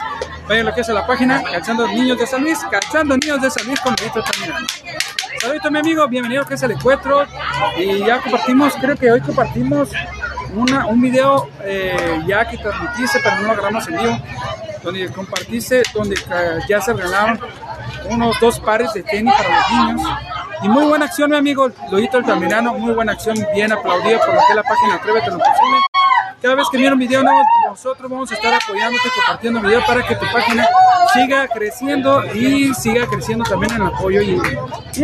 Vayan lo que es a la página, calzando niños de San Luis, calzando niños de San Luis con Loito está mirando. Saludito mi amigo, bienvenido que es el encuentro y ya compartimos, creo que hoy compartimos una, un video eh, ya que transmitiste, pero no lo grabamos en vivo, donde compartiste, donde eh, ya se regalaron unos dos pares de tenis para los niños. Y muy buena acción, mi amigo Loito Altamirano, muy buena acción, bien aplaudido por lo que es la página Atrévete lo posible. Cada vez que viene un video nuevo, nosotros vamos a estar apoyándote, compartiendo video para que tu página siga creciendo y siga creciendo también en apoyo y,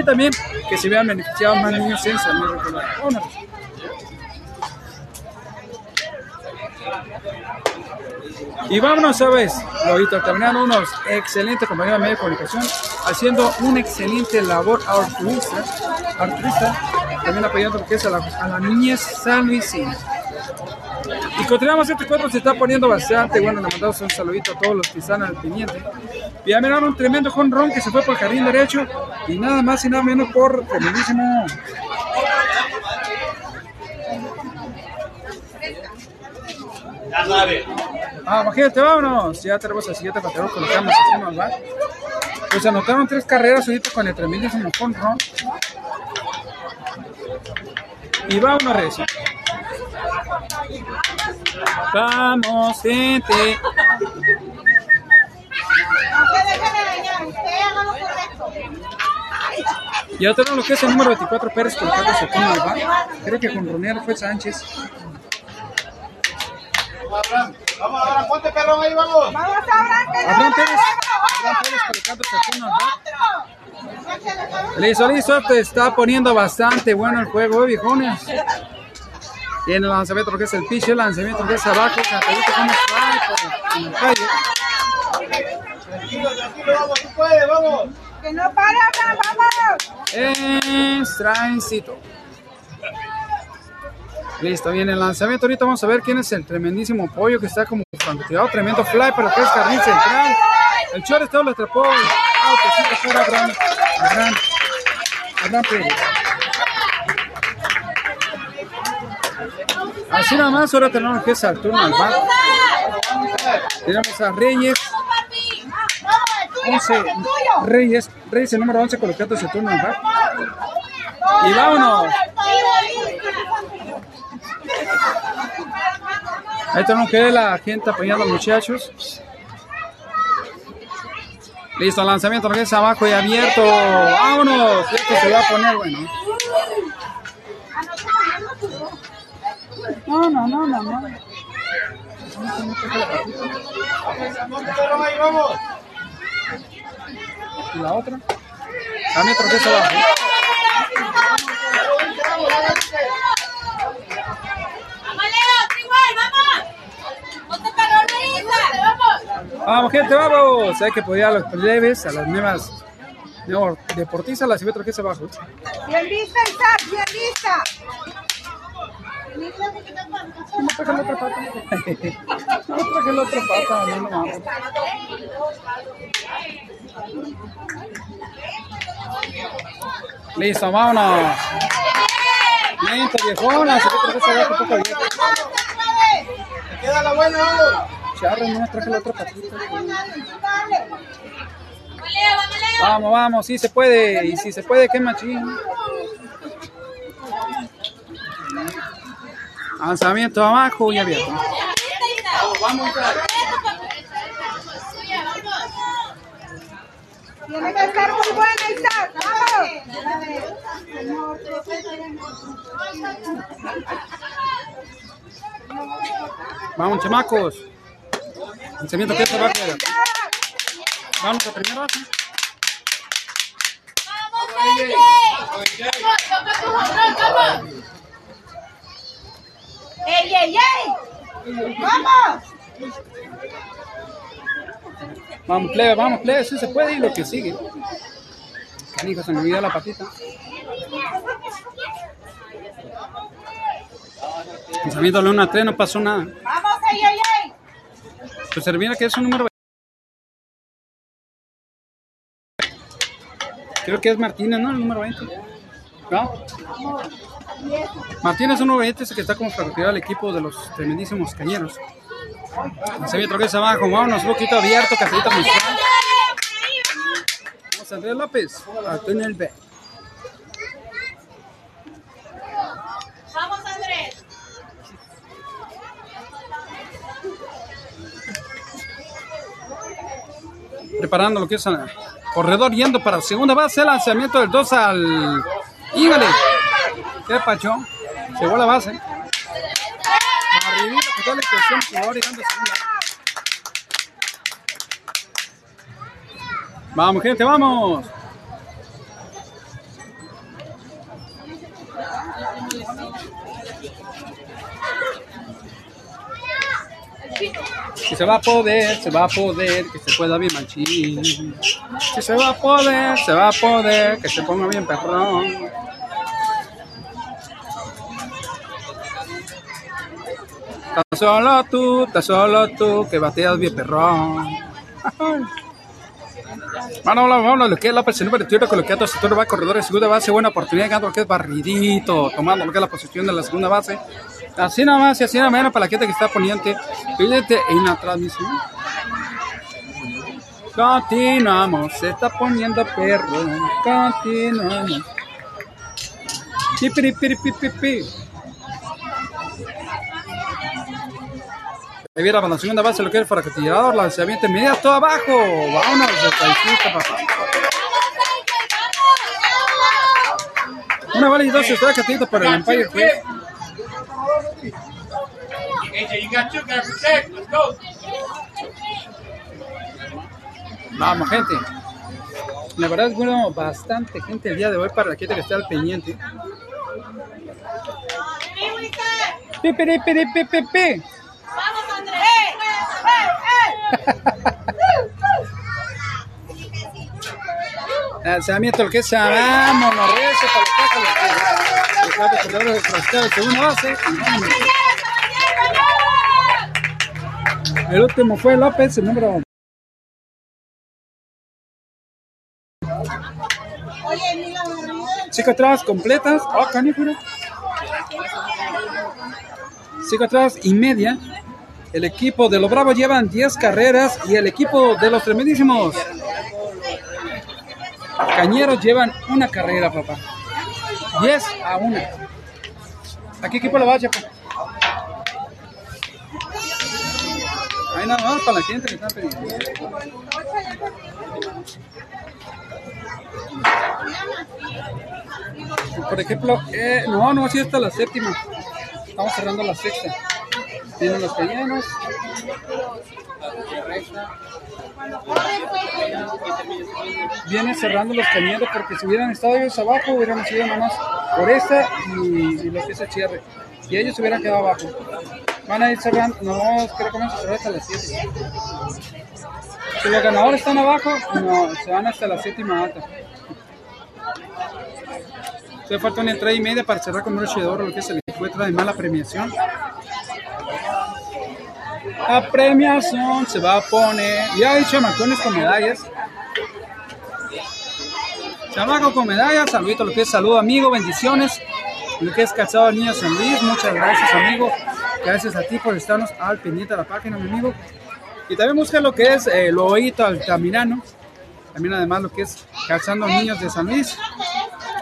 también que se vean beneficiados más niños en San Colorado. Vámonos. Y vámonos, ¿sabes? Ahorita terminando unos excelentes compañeros de medio de comunicación, haciendo una excelente labor altruista, altruista también apoyando lo que es a la, a la niñez sanluisina. Y continuamos, este cuadro se está poniendo bastante bueno, le mandamos un saludito a todos los que están al pendiente. Y ya miraron un tremendo jonrón que se fue por el jardín derecho y nada más y nada menos por tremendísimo. Ah, imagínate, vámonos. Ya tenemos el siguiente bateador, colocamos nos va. Pues anotaron tres carreras ahorita con el tremendísimo jonrón. Y vámonos, Recio. Vamos, gente. Usted haga lo correcto. Ya tenemos lo que es el número 24 Pérez colocándose aquí nos va. Creo que con Ronero fue Sánchez. Vamos, ahora ponte perrón ahí, vamos. Vamos a hablar que Abraham Pérez. Abraham Pérez colocándose aquí nos va. Listo, listo, te está poniendo bastante bueno el juego, eh, viejones. Tiene el lanzamiento lo que es el pitch, el lanzamiento que es abajo, Catalito como strike por el calle. Tranquilo, tranquilo, vamos, tú puedes, vamos. Que no para, vamos. Strikecito. Listo, viene el lanzamiento. Ahorita vamos a ver quién es el tremendísimo pollo que está como francotirador. Tremendo fly para que es Central. El shortstop lo atrapó. Que sí, que fuera Pérez. Así nada más, ahora tenemos que al turno al bat. Tenemos a Reyes. 11. Reyes. Reyes, el número 11, colocando ese turno al bat. Y vámonos. Ahí tenemos que ver la gente apoyando a los muchachos. Listo, lanzamiento, es abajo y abierto. ¡Vámonos! Esto se va a poner bueno. No, no, no, no, no. ¿Y la otra? También troqueza abajo. Vamos, gente, vamos. Hay que apoyar a los leves, a las nuevas no, deportistas, las que es abajo. Bien lista, Isaac, bien lista. No traje la otra pata. No traje la otra pata, no, no vamos. Listo, vámonos. Lento, viejona, se que se ve un poco abierto. Queda la buena. Charro, no me traje la otra patita. Vamos, vamos, sí se puede. Y si se puede, qué machín. Lanzamiento abajo y abierto. Vamos, Tiene que estar muy buena, Isaac. Vamos, chamacos. Lanzamiento que se va a quedar. Vamos a primera base. ¡Ey, ey, ey! ¡Vamos! Vamos, plebe, vamos, plebe, sí se puede y lo que sigue. Canijo, se me olvidó la patita. Lanzamiento de una 3, no pasó nada. ¡Vamos, ey, ey, ey! Pues mira que es un número. Creo que es Martínez, ¿no? El número 20. ¿No? Martínez es un número 20 ese que está como francotirador al equipo de los tremendísimos cañeros. Se ve otra vez abajo, vámonos, abierto, caserita musical. Vamos a Andrés López, a túnel B. Vamos, Andrés. Preparando lo que es el corredor yendo para segunda base, lanzamiento del 2 al... ¡Hígale! ¿Qué pacho? Llegó la base. Arribita, que toda la extensión, jugador llegando a segunda. Vamos, gente, vamos. Que se va a poder, se va a poder, que se pueda bien machín. Que se va a poder, se va a poder, que se ponga bien perrón. Estás solo tú, estás solo tú, que bateas bien perrón. Bueno, vamos, vamos, lo que es López, el número 21, colocando su turno va corredor de segunda base, buena oportunidad, ganando lo que es barridito, tomando lo que es la posición de la segunda base. Así nada más y así nada menos para la gente que está poniente. Fíjate en la transmisión. Continuamos, se está poniendo perro. Continuamos. Pipiri, pipiri, pipiri, Ahí viene la segunda base lo que es para tirador, lanzamiento inmediato abajo. Vámonos, de. Una bala y dos está catito para el Empire. Vamos, gente. La verdad es bueno bastante gente el día de hoy para la gente que esté al pendiente. Pipiri, pipiri, pipiri, pipiri. Vamos, Andrés. Lanzamiento lo que es Vamos, Recio para la caja. Los corredores de segunda base. Vámonos. El último fue López, el número. Cinco atrás completas. Oh, canífero. Cinco atrás y media. El equipo de los Bravos llevan 10 carreras y el equipo de los tremendísimos Cañeros llevan una carrera, papá. 10 a 1. ¿A qué equipo lo va, papá? Ahí nada más para la gente que está pidiendo. Por ejemplo, eh, no, no, así hasta la séptima. Estamos cerrando la sexta. Tienen los cañeros. Viene cerrando los cañeros porque si hubieran estado ellos abajo, hubieran sido nomás por esta y, y lo que es el cierre. Y ellos hubieran quedado abajo. Van a ir cerrando, no, creo que vamos a cerrar hasta las 7. Si los ganadores están abajo, no, se van hasta la séptima alta. Se falta una entrada y media para cerrar con broche de oro lo que es el encuentro de mala premiación. La premiación se va a poner. Ya hay chamacones con medallas. Chamaco con medallas, saludito, lo que es saludo amigo, bendiciones. Lo que es Calzado Niño San Luis, muchas gracias amigo. Gracias a ti por estarnos al pendiente de la página, mi amigo. Y también busca lo que es eh, Loito Altamirano. También además lo que es Calzando Niños de San Luis.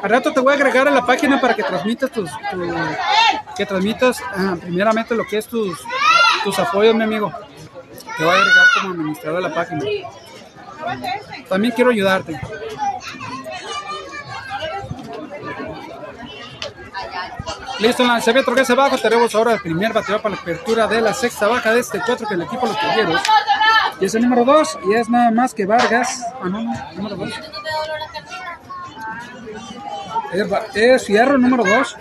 Al rato te voy a agregar a la página para que transmitas tus, tu, que transmitas ah, primeramente lo que es tus, tus apoyos, mi amigo. Te voy a agregar como administrador de la página. También quiero ayudarte. Listo, lanzamiento que es abajo. Tenemos ahora el primer bateador para la apertura de la sexta baja de este 4 que el equipo Los Caballeros. Y es el número 2 y es nada más que Vargas. Ah, no, no, número 2. Es, es Fierro, número 2.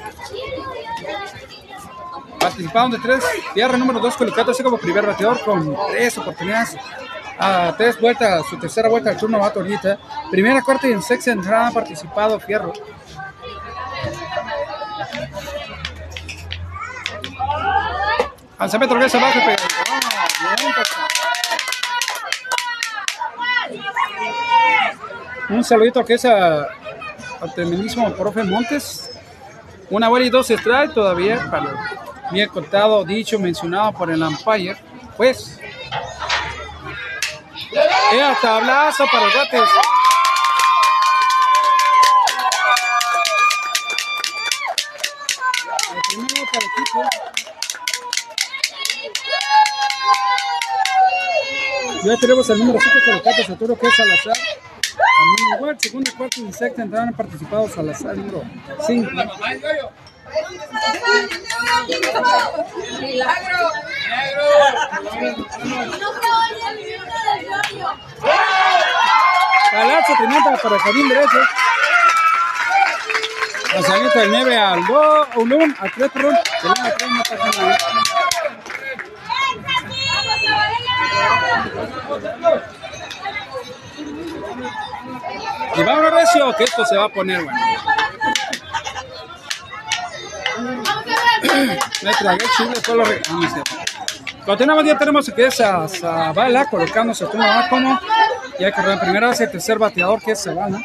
Participaron de tres. Fierro, número 2, colocándose como primer bateador con tres oportunidades. A tres vueltas, su tercera vuelta al turno va ahorita. Primera, cuarta y en sexta entrada ha participado Fierro. Lanzamiento regresa abajo pega. Ah. Un saludito que es a, al tremendísimo profe Montes. Una buena y dos strike todavía. Para, bien contado, dicho, mencionado por el umpire. Pues. Eh, tablazo para los. El para el equipo. Ya tenemos el número 5 colocado Saturo que es Salazar. También igual, segundo, cuarto y sexta entraron han participado Salazar, número 5. Palazo, pimienta para Jardín derecho. Lanzamiento del 9 al 2, al 1, al 3, perdón. Del 1 al 3 no pasa nada. Y vamos recio, que esto se va a poner bueno. Me tragué chile, ah, no sé. Continuamos, ya tenemos a más como. Y hay que en primera base el tercer bateador que es Zavala.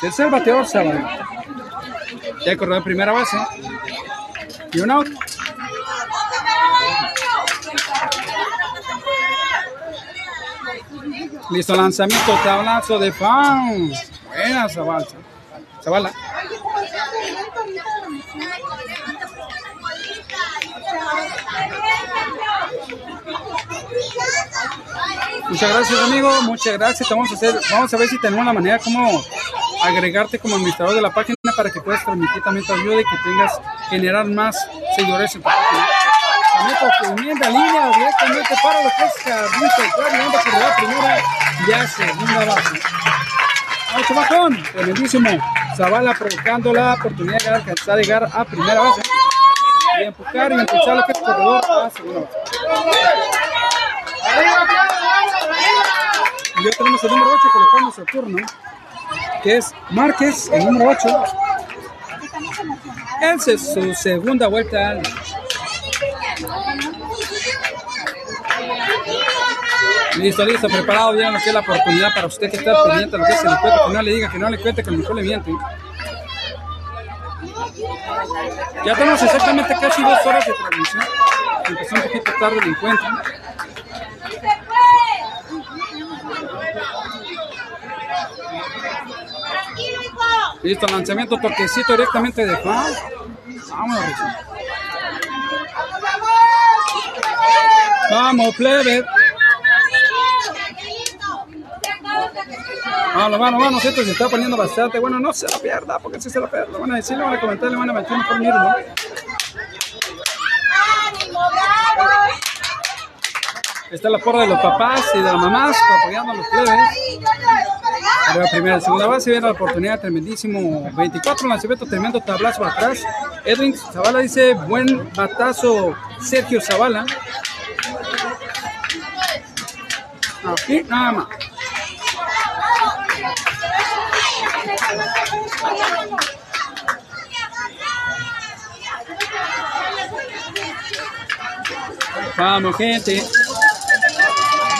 Tercer bateador Zavala. Ya corrió en primera base. Y un out. Listo, lanzamiento, tablazo de fan. Buena Zavala. Zavala. Muchas gracias, amigo. Muchas gracias. Vamos a hacer, vamos a ver si tenemos la manera como agregarte como administrador de la página para que puedas transmitir también tu ayuda y que tengas generar más seguidores en tu página. También con enmienda línea directamente para lo que es Carlito, claro, por la primera y segunda base. Al chamacón, tremendísimo. Zavala provocando la oportunidad de alcanzar llegar a primera base y empujar y impulsar lo que es corredor a segunda. Y ya tenemos el número 8 colocando su turno, que es Márquez, el número 8. Esa es su segunda vuelta. Listo, listo, preparado bien lo que la oportunidad para usted que está pendiente de lo que es el encuentro, que no le diga, que no le cuente, que mejor le miente. Ya tenemos exactamente casi dos horas de transmisión. Empezó un poquito tarde el encuentro. Listo, lanzamiento, toquecito directamente de Juan. Vámonos. Vamos, plebe. Vamos, vamos, vamos, esto se está poniendo bastante. Bueno, no se la pierda, porque si se la pierda, le van a decir, le van a comentar, le van a meter un por ¿no? Está la porra de los papás y de las mamás apoyando a los plebes. Arriba primera, segunda base, viene la oportunidad, tremendísimo. 24 lanzamiento, tremendo tablazo atrás. Edwin Zavala dice, buen batazo Sergio Zavala. Aquí nada más. Vamos, gente.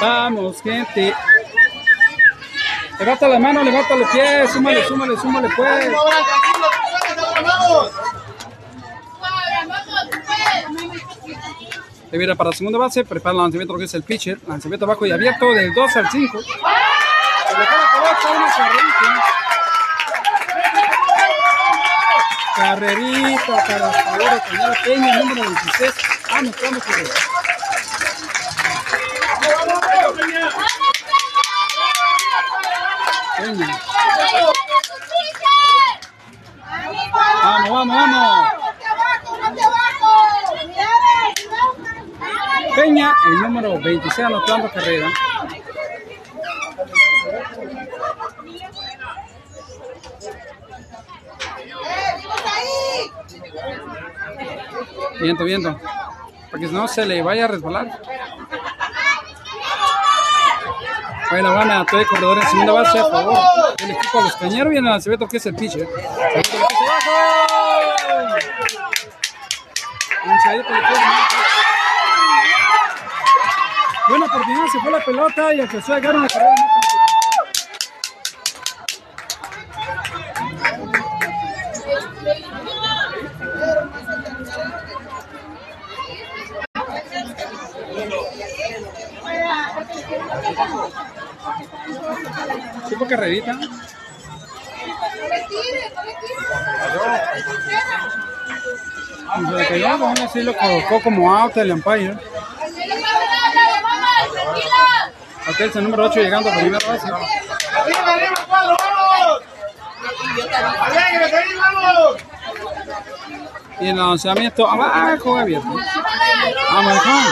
Vamos, gente. Levanta la mano, levanta los pies, súmale, súmale, súmale, pues. Se viene para la segunda base, prepara el lanzamiento lo que es el pitcher, lanzamiento abajo y abierto del 2 al 5. Se para favor de Peña, número 26. Vamos, vamos, vamos. Vamos, vamos, vamos. Peña, el número 26 anotando carrera. Viento, viento. Porque si no se le vaya a resbalar. Ahí la gana todo el corredor en segunda base a favor del equipo de los cañeros. Viene el lanzamiento que es el pitcher. Que. Buena oportunidad, se fue la pelota y empezó a llegar una carrera. Así lo colocó como out el umpire. Ok, es el número 8 llegando a primera base. ¡Arriba, arriba, cuadro, vamos! Y el lanzamiento abajo abierto. Vamos, Juan.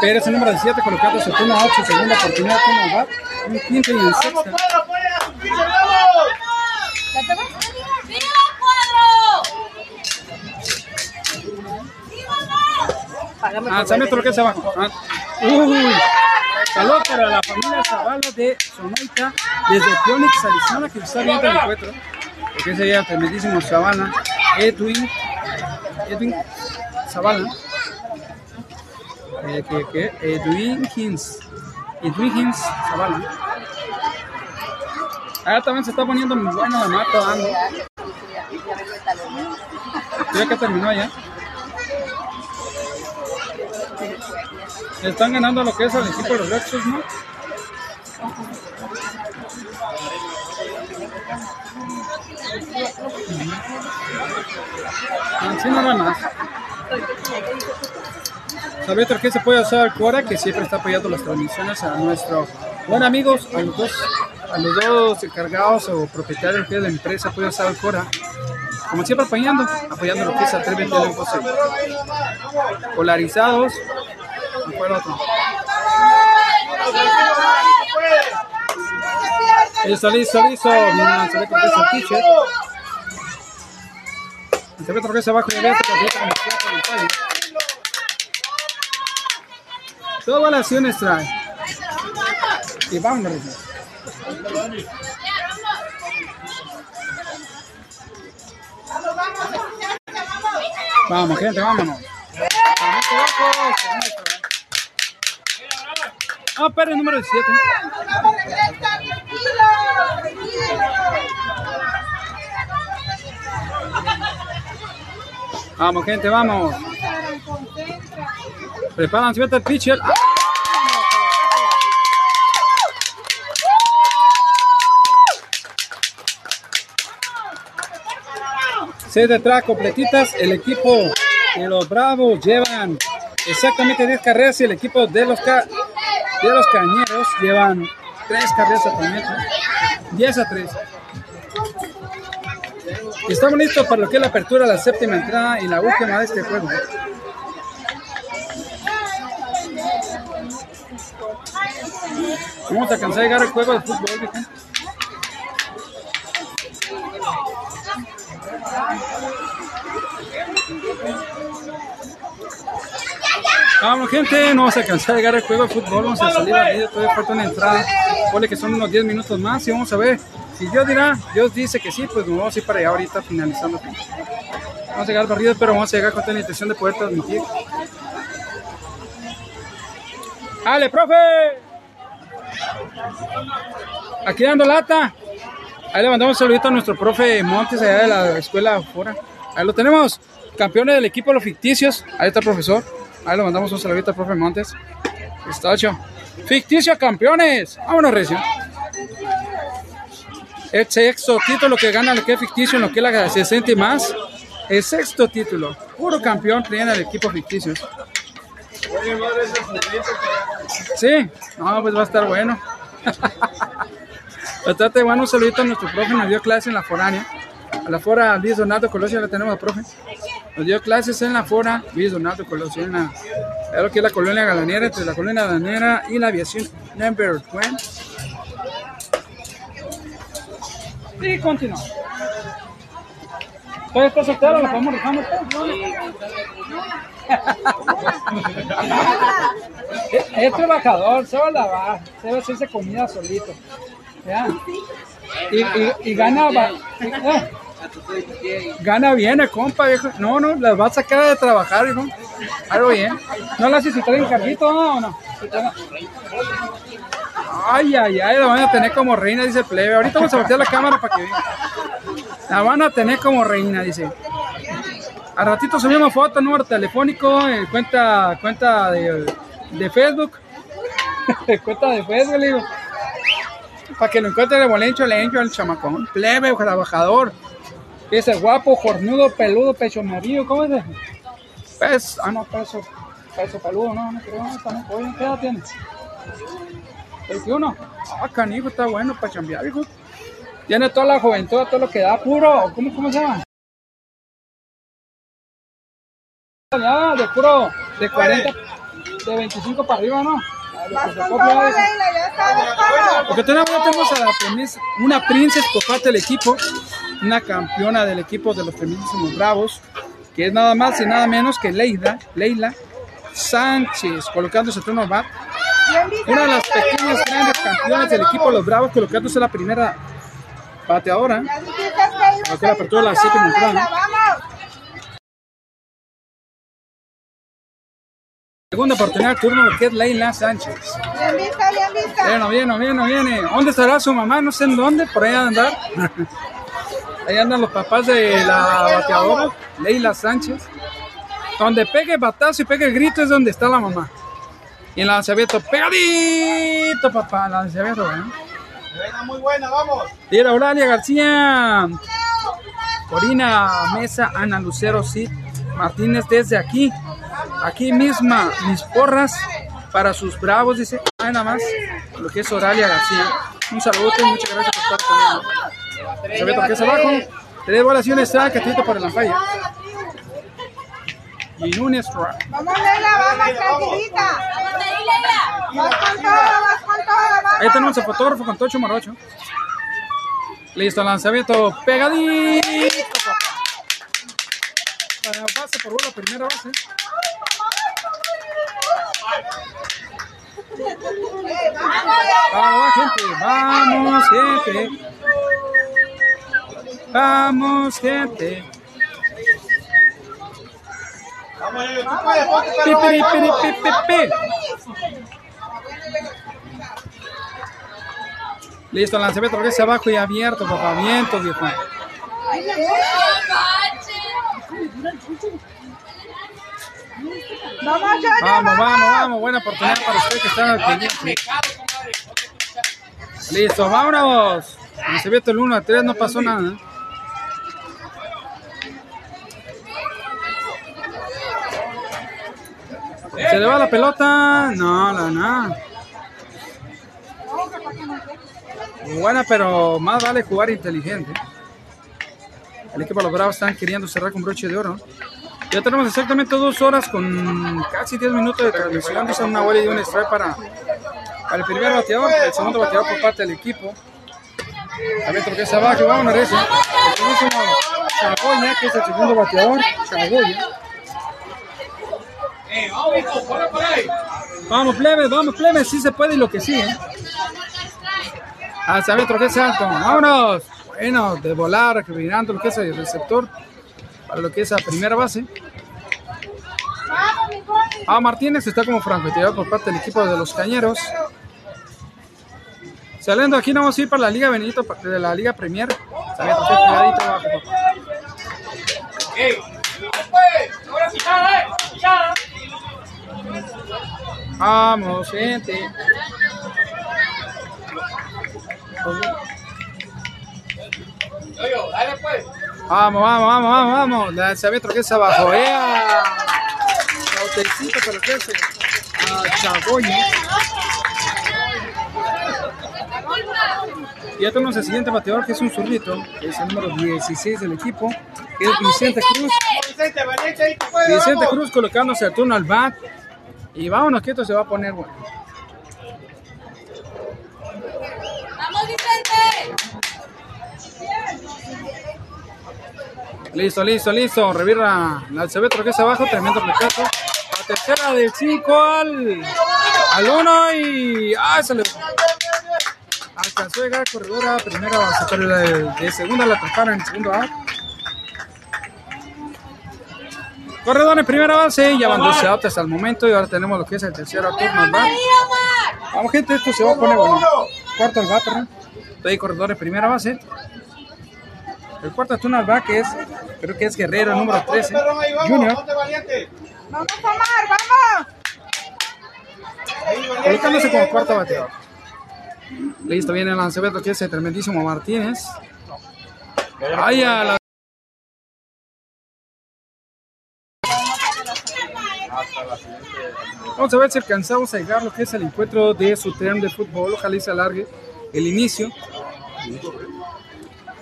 Pérez, el número 17, colocado su turno 8, segunda oportunidad, turno bat. Un quinto y en ¡Vamos, Lanzamiento lo que. Ah, Uy. Saludos para la familia Zavala de Sonoita, desde Phoenix, Arizona, que está viendo el encuentro. Porque sería el tremendísimo Zavala, Edwin, Edwin Zavala. Eh, que, que, Edwin Hins, Edwin Hins Zavala. Ah, también se está poniendo muy buena la mata dando. Ya que terminó ya. Están ganando lo que es al equipo de los Sox, ¿no? Así nada más. ¿Sabe otra que se puede usar Cora? Que siempre está apoyando las transmisiones a nuestro buen amigos, a los dos, a los dos encargados o propietarios de la empresa, puede usar Cora. Como siempre apoyando, apoyando lo que es a 320 José. Polarizados, ¿cuál fue el otro? Listo, listo, listo. Se ve que es el pitcher. Se ve que es abajo y palo. Todas las acciones trae. Y Reci. Vamos, gente, vámonos. Vamos, locos. Ah, perro el número 17. Vamos, gente, vamos. Preparan, se mete el pitcher. ¡Ah! Seis detrás completitas. El equipo de los Bravos llevan exactamente 10 carreras y el equipo de los, de los Cañeros llevan 3 carreras actualmente. 10 a 3. Y estamos listos para lo que es la apertura, la séptima entrada y la última de este juego. Vamos a alcanzar a llegar al juego de fútbol, viejo. Vamos gente, no vamos a alcanzar a llegar al juego de fútbol, vamos a salir al medio, todavía falta una entrada, ponle que son unos 10 minutos más y vamos a ver, si Dios dirá, Dios dice que sí, pues nos vamos a ir para allá ahorita finalizando. Vamos a llegar al barrido, pero vamos a llegar con toda la intención de poder transmitir. ¡Ale, profe! Aquí dando lata. Ahí le mandamos un saludito a nuestro profe Montes allá de la escuela afuera. Ahí lo tenemos, campeones del equipo de los ficticios. Ahí está el profesor. Ahí le mandamos un saludito al profe Montes. Está hecho. Ficticios campeones. Vámonos, Recio. El sexto título que gana lo que es ficticio en lo que es la 60 y más. El sexto título. Puro campeón tiene el equipo ficticio. Sí, no, pues va a estar bueno. Bastante bueno, un saludito a nuestro profe, nos dio clase en la foránea. A la fora Luis Donato Colosio la tenemos, profe. Nos dio clases en la fora Luis Donato Colosio, en la, lo que es la colonia galanera, entre la colonia galanera y la aviación number 20. Y continuamos. ¿Todavía está soltero? ¿Lo podemos dejar? Es, es trabajador, se va a lavar, se va a hacerse comida solito. ¿ya? Y, y, y gana, eh, gana bien el compa, viejo. No, no, las va a sacar de trabajar, viejo. Algo bien. ¿No le hace si trae encarguito no, o no? Ay, ay, ay, la van a tener como reina, dice plebe. Ahorita vamos a voltear la cámara para que vean. La van a tener como reina, dice. A ratito subimos foto, número telefónico, eh, cuenta, cuenta de, de Facebook. cuenta de Facebook, digo. Para que lo encuentre de bolencho, lencho, el chamacón. Plebe, trabajador. Ese guapo, jornudo, peludo, pecho morillo, ¿cómo es? Pez, ah, no, peso, peso peludo, no, no creo, no, muy joven. ¿Qué edad tiene? 21. Ah, canijo, está bueno para chambear, hijo. Tiene toda la juventud, todo lo que da puro, ¿cómo, cómo se llama? Ya, de puro, de 40, de 25 para arriba, ¿no? Lo Porque tenemos, ya tenemos a la princesa, una princesa por parte del equipo, una campeona del equipo de los feministas bravos, que es nada más y nada menos que Leida, Leila Sánchez, colocándose en turno bat. Una de las pequeñas grandes campeonas del equipo de los bravos, colocándose la primera bateadora. Que Ok, la apertura de la siete Leila, Segunda oportunidad, turno que es Leila Sánchez. Bien vista, bien vista. Viene, viene, viene, viene. ¿Dónde estará su mamá? No sé en dónde, por ahí a andar. ahí andan los papás de la bateadora, Leila Sánchez. Donde pegue batazo y pegue el grito es donde está la mamá. Y en el lanzamiento, pegadito, papá, el lanzamiento, ¿eh? Venga, muy buena, vamos. Tira Auralia García. Corina Mesa, Ana Lucero, Cid Martínez desde aquí. Aquí misma, mis porras para sus bravos, dice. Nada más. Lo que es Oralia García. Un saludo y muchas gracias por estar conmigo. Que es abajo. Tres bolas y un catito por el ampalla. Y un strike. Vamos, Leila, vamos, tranquilita. Vas con todo, vas con todo, vamos. Ahí tenemos el fotógrafo con Tocho Morocho. Listo, lanzamiento pegadito. Para base por bola, primera base. Vamos, gente. Vamos, gente. Vamos, gente. Listo, lanzamiento abajo y abierto, papá. Viejo. Vamos, Vamos, vamos. Buena oportunidad para usted que está al pendiente. Listo, vámonos. Lanzamiento el 1 a 3, no pasó nada. ¿eh? ¿Se le va la pelota? No, no, no. Buena, pero más vale jugar inteligente. El equipo de los Bravos están queriendo cerrar con broche de oro. Ya tenemos exactamente dos horas con casi 10 minutos de transmisión. Dice una bola y un strike para, el primer bateador, el segundo bateador por parte del equipo. También que es abajo, vamos a eso. El último Chagoya, que es el segundo bateador. Chagoya. Vamos, plebe, vamos, plebe, sí se puede y lo que sí. ¿eh? Hasta otro que es alto. Vámonos. Bueno, de volar, mirando lo que es el receptor para lo que es la primera base. Ah, Martínez está como francotirador por parte del equipo de los Cañeros. Saliendo aquí, no vamos a ir para la Liga Benito, de la Liga Premier. Saliendo abajo. Vamos, gente. Vamos, vamos, vamos, vamos, vamos. Lanzamiento que es abajo. ¡Ea! Botecito para que es a Chagoya. Y ya tenemos el siguiente bateador que es un zurrito, que es el número 16 del equipo, que es Vicente Cruz. Vicente Cruz colocándose el turno al bat. Y vámonos que esto se va a poner bueno. ¡Vamos, Vicente! Listo, listo, listo. Revirra la Alcebeto que es abajo. Tremendo placazo. La tercera del 5 al, al 1 y. ¡Ah! Se le. Alcanzó a llegar corredora. Primera base, pero de, segunda la atraparon en segundo A. Corredor en primera base. Ya van 12 outs hasta el momento. Y ahora tenemos lo que es el tercero turno al. Vamos, gente. Esto se va a poner bueno. Cuarto al bat. Estoy corredor en primera base. El cuarto turno al que es, creo que es Guerrero, número 13, Junior, Vamos, Omar, vamos. colocándose como cuarto bateador. Listo, viene el lanzamiento que es el tremendísimo Martínez. Ahí a la... Vamos a ver si alcanzamos a llegar lo que es el encuentro de su tren de fútbol. Ojalá y se alargue el inicio.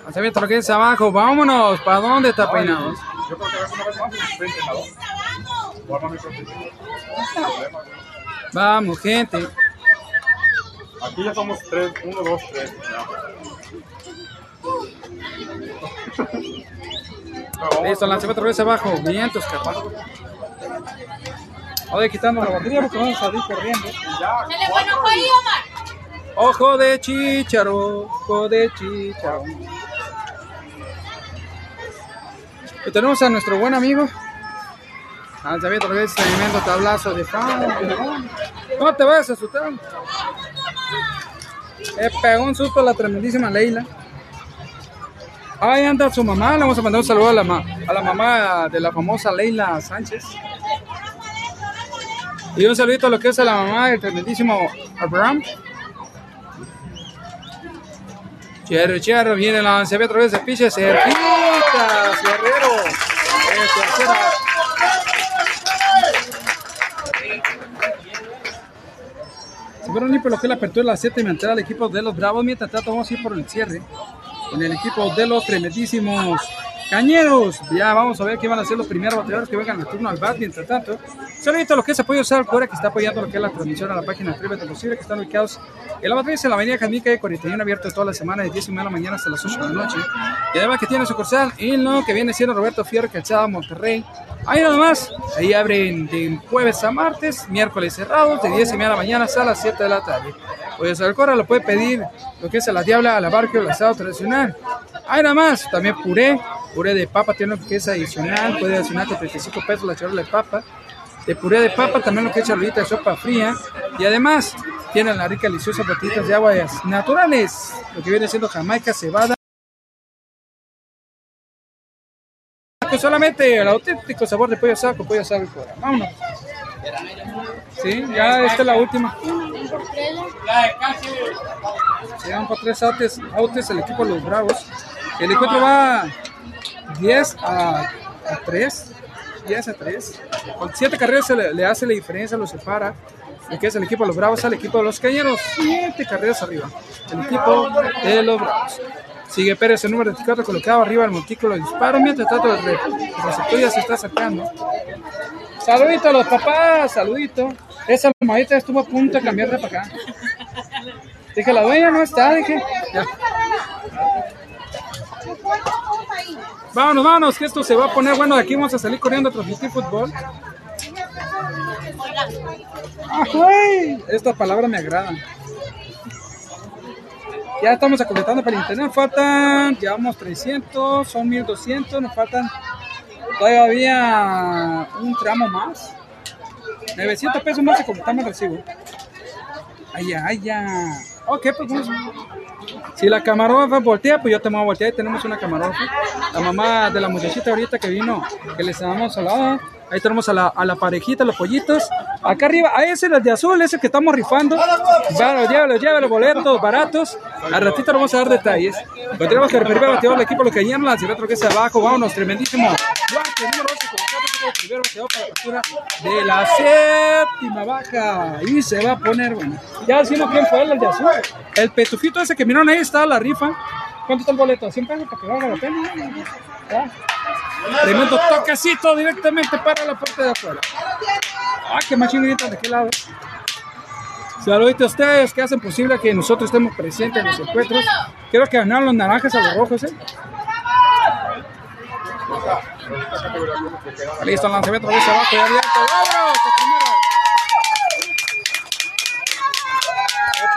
Lanzamiento lo que es abajo. Vámonos. ¿Para dónde está peinados? Yo creo que una vez más. Vamos, gente. Aquí ya somos tres, uno, dos, tres. Listo, lanzamiento regresa abajo. Vientos, capaz. Voy quitando la batería porque vamos a salir corriendo. ¡Dale bueno ahí, Omar! Ojo de chicharo, ojo de chicharo. Y tenemos a nuestro buen amigo. Lanzamiento regresa, tremendo tablazo de fan. No te vayas a asustar. Le pegó un susto a la tremendísima Leila. Ahí anda su mamá. Le vamos a mandar un saludo a la, ma- a la mamá de la famosa Leila Sánchez. Y un saludito a lo que es a la mamá del tremendísimo Abraham. Cherro, cherro, viene el lanzamiento otra vez de piche, cerquita, Guerrero. Se fueron limpio lo que la apertura de la 7 y entrada al equipo de los Bravos. Mientras tanto, vamos a ir por el cierre con el equipo de los tremendísimos Cañeros, ya vamos a ver qué van a hacer los primeros bateadores que vengan al turno al bat. Mientras tanto, saludito a lo que es apoyo Sal Cora, que está apoyando lo que es la transmisión a la página Atrévete Posible, que están ubicados en la matriz en la avenida Jamica de 41, abierto toda la semana de 10 y media de la mañana hasta las 8 de la noche. Y además que tiene sucursal en lo que viene siendo Roberto Fierro, Calzada, Monterrey. Ahí nada más, ahí abren de jueves a martes, miércoles cerrados, de 10 y media de la mañana hasta las 7 de la tarde. Pues al Cora lo puede pedir lo que es a la diabla, a la barca o el asado tradicional. Ahí nada más, también puré, puré de papa, tiene lo que es adicional, puede adicionar con 35 pesos la charola de papa. De puré de papa, también lo que es charolita de sopa fría. Y además, tienen las ricas, deliciosas platitas de aguas naturales, lo que viene siendo jamaica, cebada. Solamente el auténtico sabor de pollo asado pollo asado y fuera. Vámonos. Sí, ya esta es la última. Se van por tres autes, autes el equipo de los Bravos. El encuentro va 10 a, a 3. 10 a 3. Con 7 carreras se le, hace la diferencia, lo separa. Lo es el equipo de los Bravos al equipo de los Cañeros. 7 carreras arriba. El equipo de los Bravos. Sigue Pérez, el número 24, colocado arriba del montículo de disparo. Mientras tanto, el, re- el receptor ya se está acercando. Saludito a los papás, saludito. Esa maestra estuvo a punto de cambiarse para acá. Dije, la dueña no está, dije. Ya. Vámonos, vámonos, que esto se va a poner bueno. Aquí vamos a salir corriendo a transmitir fútbol. ¡Ah, güey! Estas palabras me agradan. Ya estamos completando para el internet. Faltan, llevamos 300, son 1200. Nos faltan todavía un tramo más. 900 pesos más se completamos el recibo. Ay, ay, ya. Ok, pues vamos. Si la camarógrafa voltea, pues yo te voy a voltear. Ahí tenemos una camarógrafa. La mamá de la muchachita ahorita que vino, que les damos al lado. Ahí tenemos a la, a la parejita, los pollitos. Acá arriba, ahí es el de azul, ese que estamos rifando. Claro, llévalo, llévalo, boletos baratos. Al ratito vamos a dar detalles. Tenemos que referir al bateador equipo, lo que llenan la otro que es abajo. Vámonos, tremendísimo. Duarte, número 11, colocado como primer bateador para la apertura de la séptima baja. Y se va a poner, bueno. Ya decimos quién fue el, de azul. El petufito ese que miraron ahí está la rifa. ¿Cuánto está el boleto? ¿100 pesos para que valga la pena? ¿Ya? Tremendo toquecito directamente para la parte de afuera. Ah, qué machinita de qué lado. Saluditos a ustedes que hacen posible que nosotros estemos presentes en los encuentros. Quiero que ganaron los naranjas a los rojos, ¿eh? Listo, el lanzamiento de abajo y abierto. ¡Vámonos!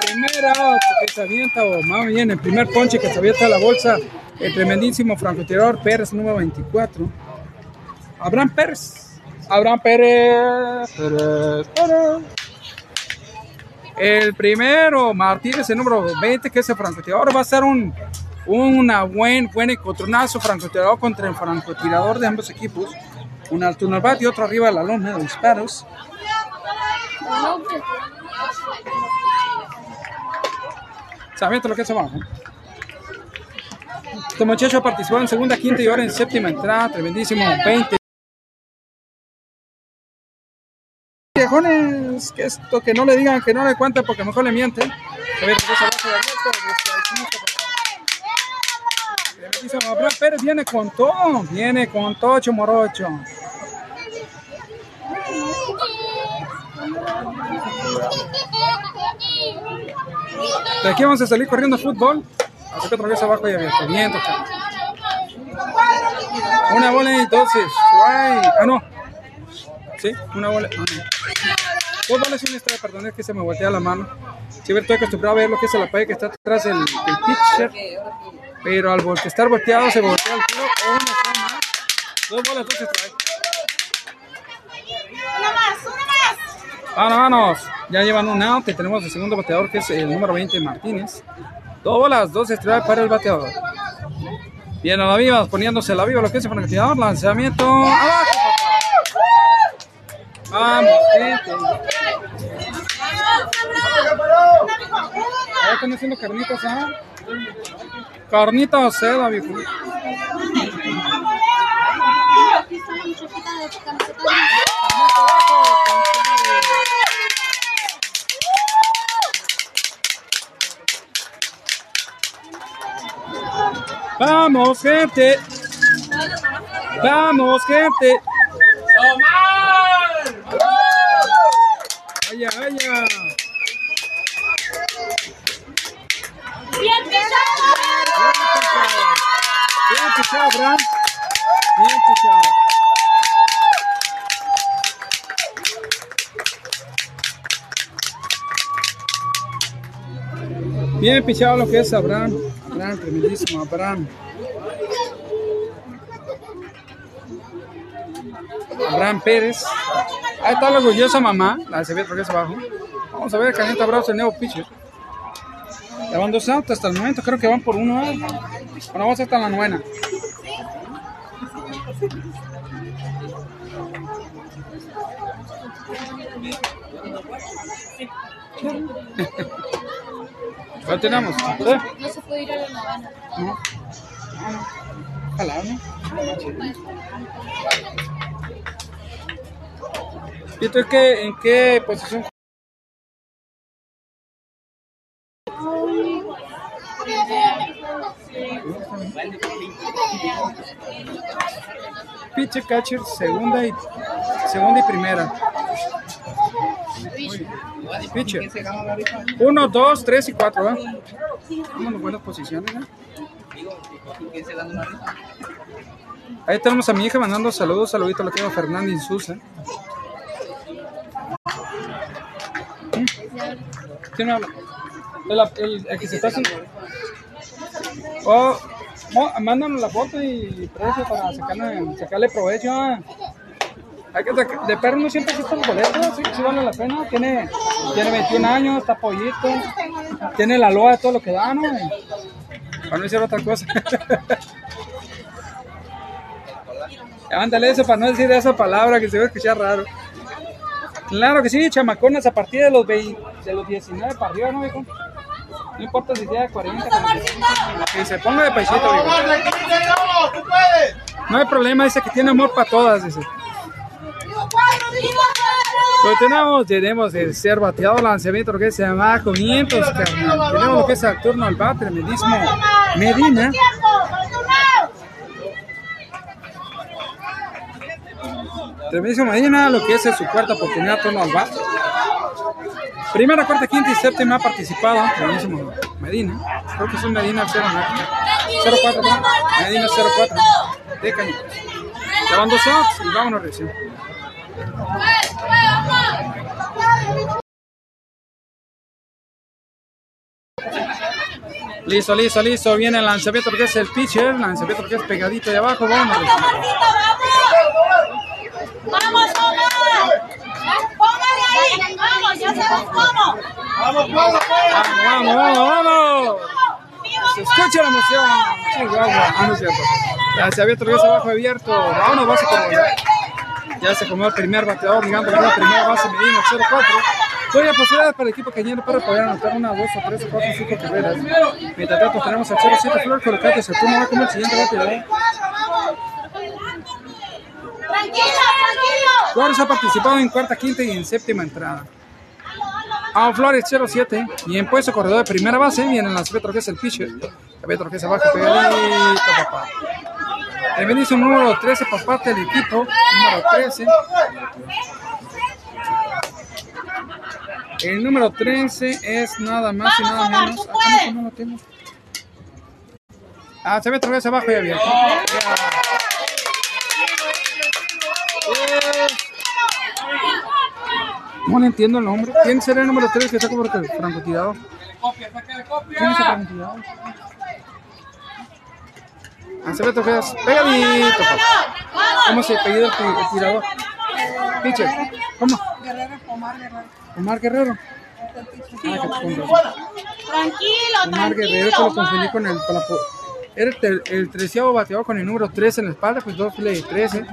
Primera que se avienta, o más bien el primer ponche que se avienta la bolsa, el tremendísimo francotirador Pérez, número 24. Abraham Pérez. Abraham Pérez. Pérez, Pérez. El primero, Martínez, el número 20, que es el francotirador, va a ser un una buen, buen encontronazo francotirador contra el francotirador de ambos equipos. Un alto el bat y otro arriba de la lona de disparos. Sabiendo lo que es abajo. Este muchacho participó en segunda, quinta y ahora en séptima entrada. Tremendísimo, 20. Viejones, que esto que no le digan, que no le cuenten porque mejor le mienten. Pérez viene con todo, viene con tocho morocho. De aquí vamos a salir corriendo a fútbol. Así que otra vez abajo y toca. Una bola entonces. Guay. Ah, no. Sí, una bola. Ah, no. Dos bolas y perdón, es que se me voltea la mano. Sí, estoy acostumbrado a ver lo que es la pared que está atrás del, del pitcher. Pero al vol- estar volteado se voltea el tiro. No, son más. Dos bolas, dos extra. Vámonos, vámonos. Ya llevan un out tenemos el segundo bateador que es el número 20 Martínez. Dos bolas, dos estrellas para el bateador. Bien a la viva, poniéndose a la viva lo que es el francotirador. Lanzamiento abajo. Vamos, gente. Ahora están haciendo carnitas, ¿ah? Carnita o seda, viejo. Vamos, gente. Vamos, gente. Vaya, vaya. ¡Bien pisado! Bien pisado, Abraham. Bien pisado. Bien pichado lo que es Abraham. Abraham, tremendísimo, Abraham. Abraham Pérez. Ahí está la orgullosa mamá, la se ve porque es abajo. Vamos a ver, calienta brazos el nuevo pitcher. Ya van dos autos hasta el momento, creo que van por uno. ¿eh? Bueno, vamos hasta la novena. ¿Cuál tenemos? No se puede ir a la novena. No. Ojalá, ¿no? ¿Y tú qué, en qué posición? Pitcher, catcher, segunda y segunda y primera. Pitcher. Uno, dos, tres y cuatro, ¿verdad? Vámonos, buenas posiciones, ¿eh? Ahí tenemos a mi hija mandando saludos, saludito a la tía Fernández Susa. ¿Quién me habla? El, el- que se está. Oh, oh, mándanos la foto y precio para sacarle, sacarle provecho. ah. Hay que de perro no siempre existen boletos, sí, sí vale la pena. Tiene, tiene 21 años, está pollito, tiene la loa de todo lo que da, ¿no? Para no decir otra cosa. Ándale eso para no decir esa palabra que se va a escuchar raro. Claro que sí, chamaconas a partir de los 20, de los 19 para arriba, ¿no, viejo? No importa si de 40, 45, que se ponga de paisito, viejo. No hay problema, dice que tiene amor para todas, dice. Pero tenemos, tenemos el ser bateado lanzamiento, lo que se llama comienzos, carnal. Tenemos lo que es el turno al bate, el mismo Medina. Tremendísimo Medina, lo que es su cuarta oportunidad turno al. Primera, cuarta, quinta y séptima ha participado. Tremendísimo Medina. Creo que es un Medina 0-4. Medina 0-4. De Cañitas. Ya van dos y vámonos recién. Listo, listo, listo. Viene el lanzamiento porque es el pitcher. Lanzamiento porque es pegadito de abajo. Vámonos. recién. ¡Vamos, Omar! ¡Póngale ahí! ¡Vamos, ya sabes cómo! Vamos, vamos, vamos, vamos. Se escucha la emoción. Chihuahua. Ah, no es cierto. Ya se abierto, regresa abajo abierto. Vámonos, base como Ya se comió el primer bateador, a la primera base Medina 0-4. Todavía posibilidades para el equipo cañero para poder anotar una, dos, o tres, o cuatro, o cinco carreras. Mientras tanto tenemos al 0-7 Flor colocate, se va como el siguiente bateador. ¡Tranquilo, tranquilo! Flores ha participado en cuarta, quinta y en séptima entrada. A Flores 07 y en puesto corredor de primera base viene el lanzamiento que es el pitcher. El que es abajo pegadito, papá. El bendición número 13 por parte del equipo, número 13. El número 13 es nada más y nada menos. Acá no, lo tengo. Ah, se ve otra vez abajo y abierto. No le entiendo el nombre. ¿Quién será el número 3 que está como el francotirador? ¿Quién es el? Ah, ve otra vez. Pegadito, papá. ¿Cómo se apellida el, ti- el tirador? Pitcher. ¿Cómo? Omar Guerrero. Ah, que te confundí. Tranquilo, Omar Guerrero, que lo confundí con el. Era el, el treceavo bateador con el número 13 en la espalda, pues dos de 13.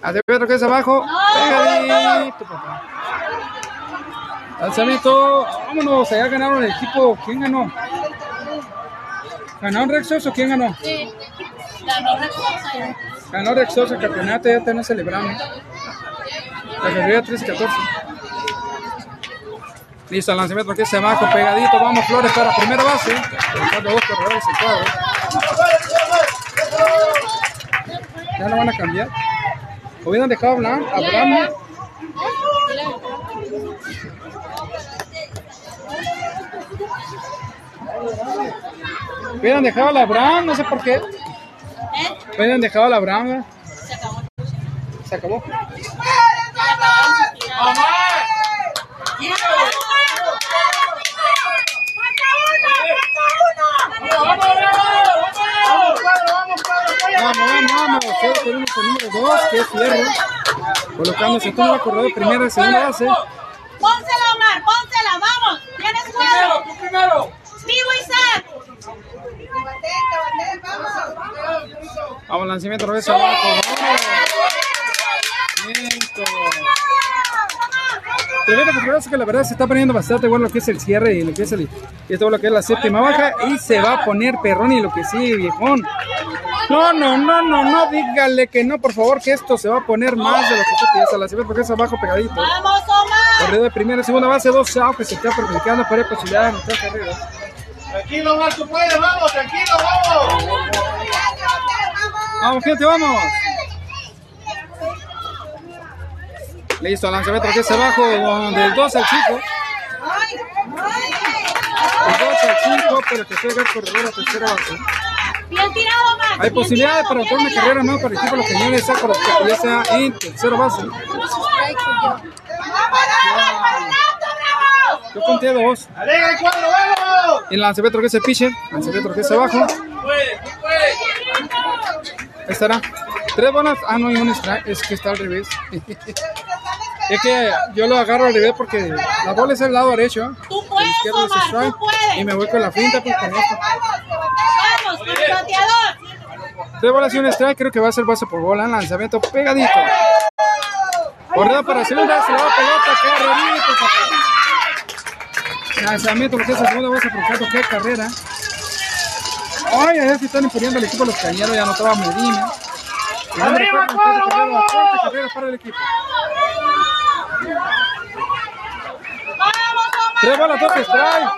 Hace otro que es abajo. Pegadito, papá. Lanzamiento. Vámonos, allá ganaron el equipo. ¿Quién ganó? ¿Ganó Rexos o quién ganó? Sí. Ganó Recosa. Ganó Rexos el campeonato, ya tenemos celebrando. La categoría 13 y 14. Listo, el lanzamiento que es abajo, pegadito. Vamos, Flores para primera base. Colocando dos corredores en cuadro. Ya no van a cambiar. Hubieran dejado hablar a Abraham. Hubieran dejado a la Abraham, no sé por qué. Hubieran dejado a la Abraham. ¿eh? Se acabó. Vamos, vamos, vamos. Cero tenemos el número 2, que es Fierro. Colocándose todo el corredor primera y segunda base. Pónsela, Omar, pónsela, vamos. Tienes juego. tú primero. Vivo Isaac. Vamos, lanzamiento otra vez abajo. Vamos. Lanzamiento. Tremendo porque que la verdad se está poniendo bastante bueno lo que es el cierre y lo que es el y todo lo que es la séptima baja y se va a poner perrón y lo que sigue viejón. No, no, no, no, no, dígale que no, por favor, que esto se va a poner más de lo que usted piensa. La séptima porque es abajo pegadito. Vamos, Omar. Corrido de primera segunda base, dos outs que se está perjudicando para la posibilidad de anotar carreras. Tranquilo, Omar, tú puedes, vamos, tranquilo, vamos. Vamos, gente, vamos. Listo, lanzamiento que es abajo del 2 al 5. Del 2 al 5, pero que juega el corredor a tercera base. Bien tirado, Omar. Hay posibilidades para otra una carrera más para el equipo de los cañones, sea, con- ya sea en tercera base. ¡Vamos, vamos, bravo! Yo conté dos. Alega el cuadro, vamos. Y el lanzamiento que es el pitcher, lanzamiento que es abajo. Ahí estará. Tres bolas. Ah, no hay un strike. Es que está al revés. es que yo lo agarro al revés porque la bola es el lado derecho. Tú El puedes, izquierdo es strike. tú puedes. Y me voy con la finta pues con esto. Vamos, con. Tres bolas y un strike. Creo que va a ser base por bola. Lanzamiento pegadito. Corrida para segunda. Se va pelota. Carrerito, papá. Lanzamiento lo que es la segunda base por. Qué carrera. Ay, a ver si están imponiendo el equipo los cañeros. Ya anotaba Medina. Arriba, cuadro, vamos. Carrera para el equipo. Tres bolas, dos strike.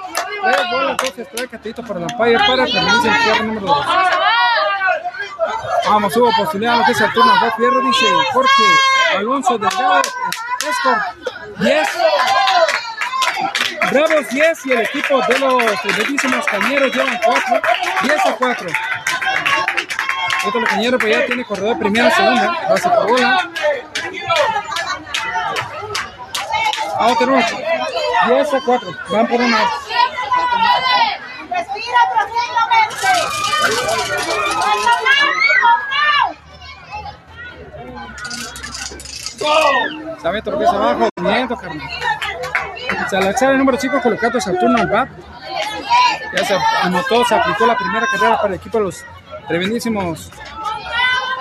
Tres bolas, dos strike. Catito para el umpire para terminar el cierre número dos. Vamos, hubo posibilidad lo que es el turno. Va Fierro, dice Jorge Alonso Delgado. Escort 10. Bravos 10 y el equipo de los bellísimos cañeros llevan 4. 10 a 4. Otro cañero pues ya tiene corredor primera, segunda. Base por bola. Vamos, tenemos 10 a 4. Van por una. Respira profundamente. Sabe todo lo que es abajo. Movimiento, carnal. Salazar el número 5 colocando Saturno al bat. Ya se anotó, se aplicó la primera carrera para el equipo de los tremendísimos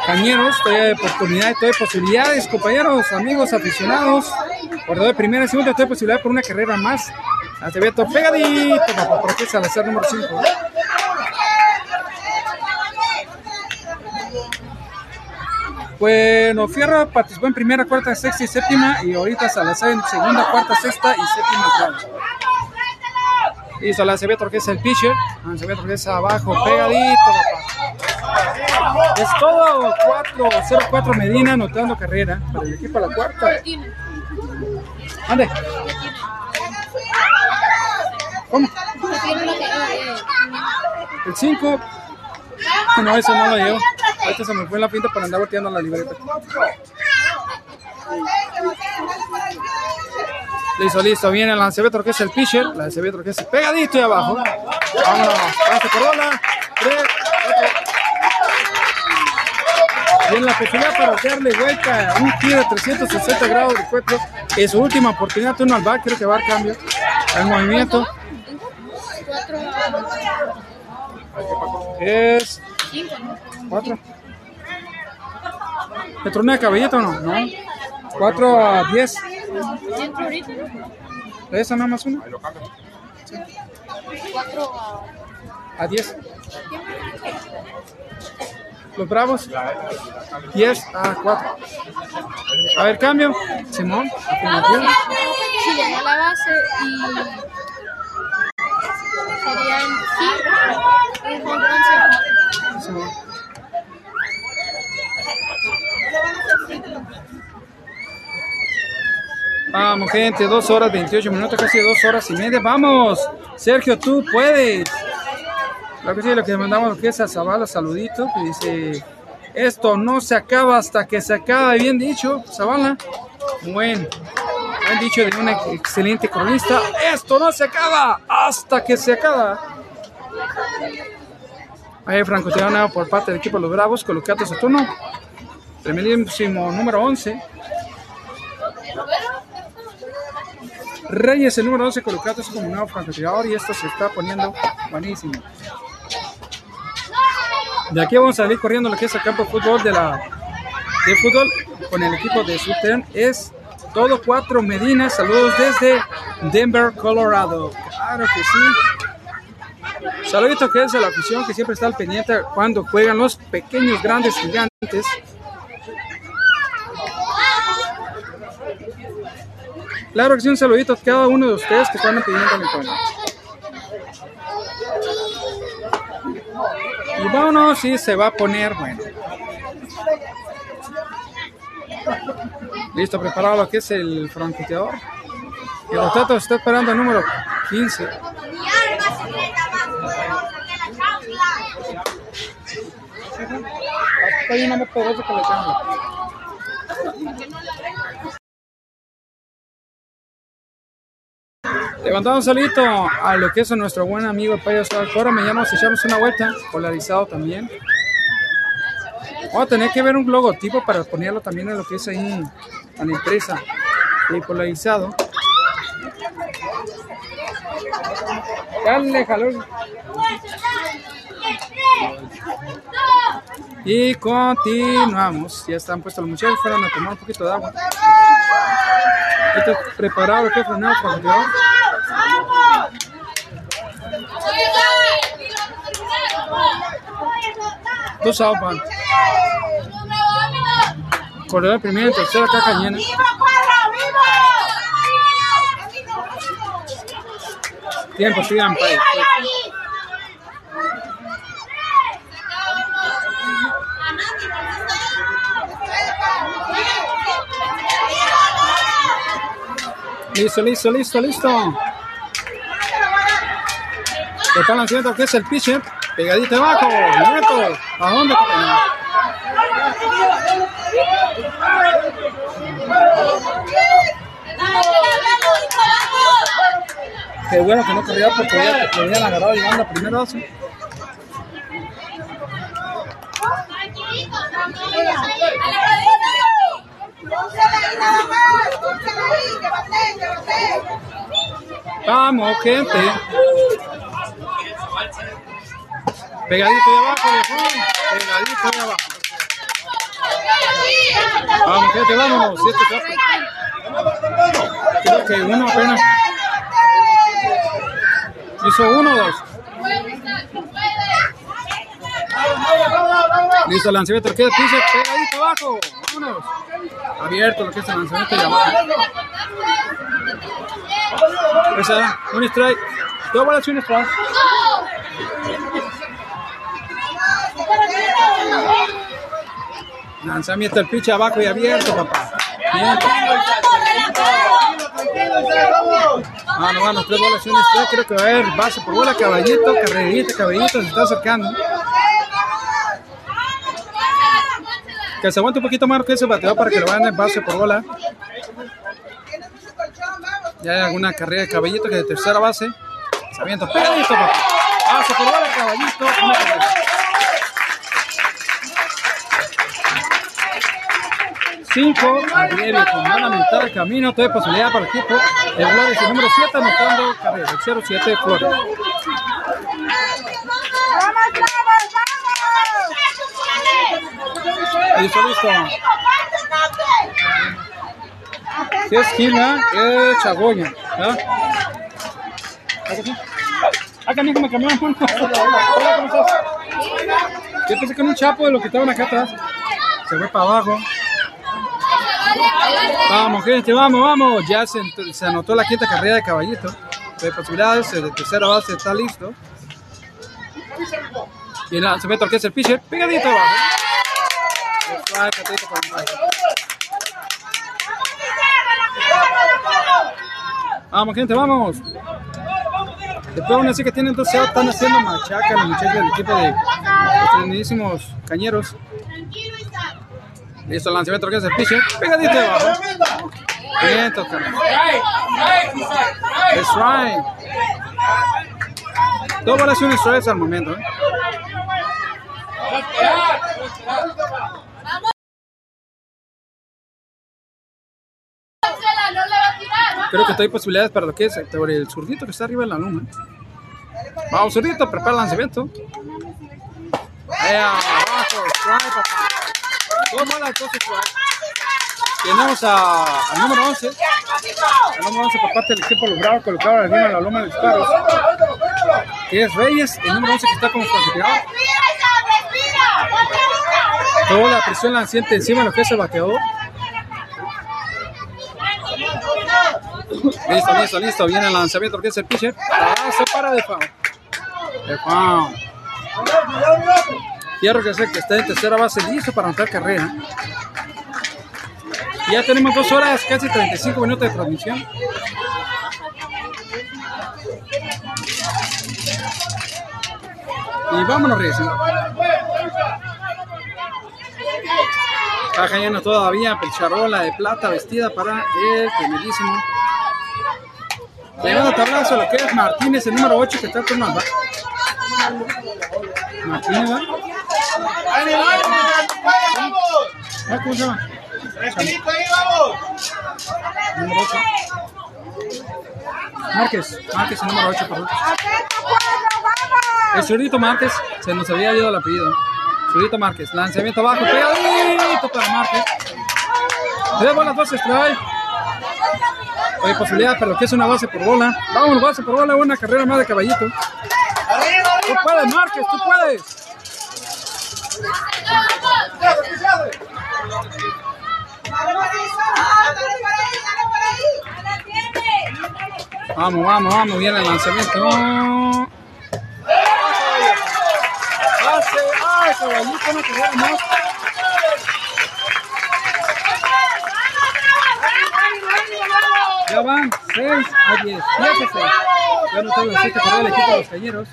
cañeros. Todavía hay oportunidades, todavía hay posibilidades, compañeros, amigos, aficionados. Corredor de primera y segunda, todavía hay posibilidad por una carrera más. Acevedo pegadito, papá, por aquí Salazar número 5. Bueno, Fierro participó en primera, cuarta, sexta y séptima. Y ahorita Salazar en segunda, cuarta, sexta y séptima. entrada. Y Salazar que es el pitcher. Acevedo que es abajo, pegadito. Es todo 4, 0-4 Medina anotando carrera para el equipo la cuarta. Ande. ¿Cómo? El 5. No, eso no lo llevo. Ahorita se me fue la pinta para andar volteando la libreta. Listo, listo. Viene el lancevetro que es el pitcher. El lancevetro que es pegadito y abajo. Vámonos. Pase por bola. Tres. Viene la posibilidad para darle vuelta a un tiro de 360 grados de cuatro. Es su última oportunidad. Turno al back. Creo que va a dar cambio. El movimiento. Es. Cuatro. ¿Petrona cabellito o no? No. Cuatro a diez. ¿De esa nada más una? Lo cambio. A... Diez. Los bravos. Diez a cuatro. A ver, cambio. Simón. Sí, llenó la base y... Serían 5 Vamos, gente, dos horas 28 minutos, casi dos horas y media. Vamos, Sergio, tú puedes. Lo que sí, lo que mandamos es a Zavala, saludito, que dice: Esto no se acaba hasta que se acaba. Bien dicho, Zavala. Bueno, buen dicho de un excelente cronista: Esto no se acaba hasta que se acaba. Ahí, Franco, te por parte del equipo de los Bravos, colocando a turno. Saturno. Tremendísimo número 11. Reyes, el número 11, colocado como nuevo francotirador y esto se está poniendo buenísimo. De aquí vamos a salir corriendo lo que es el campo de fútbol de la de fútbol con el equipo de Southern. Es todo cuatro Medina. Saludos desde Denver, Colorado. Claro que sí. Saludito que es de la afición que siempre está al pendiente cuando juegan los pequeños, grandes, gigantes. Claro que sí, un saludito a cada uno de ustedes que están pidiendo mi tono. Y vámonos y se va a poner bueno. Listo, preparado lo que es el francotirador. Y el rotato está esperando el número 15. Hay una más poderosa que le tengo. Levantamos un salito a lo que es nuestro buen amigo el payaso Alcora. Mañana nos echamos una vuelta, polarizado también. Vamos a tener que ver un logotipo para ponerlo también en lo que es ahí a la empresa. Y polarizado. Dale, jalón. Y continuamos. Ya están puestos los muchachos. Fueron a tomar un poquito de agua. Preparado que es frenado para Dos out van. Corredor primera y tercera caja llena. Tiempo, sigan para Listo, listo, listo, listo. Está lanzando que es el pitcher. Pegadito abajo. Neto. ¿A dónde? Qué bueno que no corría porque ya lo habían agarrado llegando a primera base. Vamos, gente. Pegadito de abajo, viejón. Pegadito de abajo. Vamos, gente, vámonos. Siete Creo que uno apenas. Hizo uno o dos. Listo, lanzamiento que piso, pegadito abajo. Vámonos. Abierto lo que es el lanzamiento de abajo. Esa, un strike. Dos bolas y un strike. Lanzamiento el pitch abajo y abierto, papá. Bien. Vamos, vamos, tres bolas y un strike. Creo que va a haber base por bola, caballito, carrerita, caballito, se está acercando. Que se aguante un poquito más que ese bateador para que lo vayan en base por bola. Ya hay alguna carrera de caballito que de tercera base. Se avienta pegadito, papá. Base por bola, caballito. Una carrera. Cinco, Ariel con mala mitad de camino, toda posibilidad para el equipo. El Flores, el número 7, anotando carrera, el 07 de Flores. Listo, listo. Si es Gila, es Chagoña. Acá mismo me cambiaron. Hola, ¿cómo estás? Yo pensé que era un chapo de los que estaban acá atrás. Se fue para abajo. Vamos, gente, vamos, vamos. Ya se, se anotó la quinta carrera de caballito. De posibilidades, de tercera base está listo. Y el lanzamiento que es el pitcher, pegadito abajo. Vamos, gente, vamos. Después aún así que tienen dos outs, están haciendo machaca los muchachos del equipo de los tremendísimos cañeros. Listo el lanzamiento que es el pitcher. Pegadito debajo. Bien tocado. Es right. Dos bolas y un strike al momento. ¿eh? Creo que hay posibilidades para lo que es sobre el zurdito que está arriba en la luna. Vamos, zurdito, prepara el lanzamiento. Ahí abajo, strike, papá. Dos. Tenemos a- al número 11. El número 11 por parte del equipo los Bravos colocado arriba en la loma de disparos. Que es Reyes, el número 11 que está como clasificado. Toda la presión la siente encima de lo que es el bateador. Listo, listo, listo. Viene el lanzamiento que es el pitcher. Ah, se para de foul. De foul. Quiero que sé que está en tercera base listo para anotar carrera. Ya tenemos dos horas, casi 35 minutos de transmisión. Y vámonos, Reyes. Caja llena todavía, pecharola de plata vestida para el primerísimo. Llegando tablazo lo que es Martínez, el número 8 que está tomando. Martínez, ¿va? Ah, ¿Cómo se llama? Número 8. Márquez, Márquez, el número 8, perdón. El zurdito Márquez, se nos había ido el apellido. Zurdito Márquez, lanzamiento abajo, pegadito para Márquez. Tres bolas, dos strike. Hay posibilidad para lo que es una base por bola. Vamos, base por bola, una carrera más de caballito. Tú puedes, Márquez, tú puedes. Vamos, vamos, vamos, viene el lanzamiento. Base, ay, caballito, más. Ya van 6 a 10, 10 a 6. Ya no tengo que correr el equipo de los cañeros.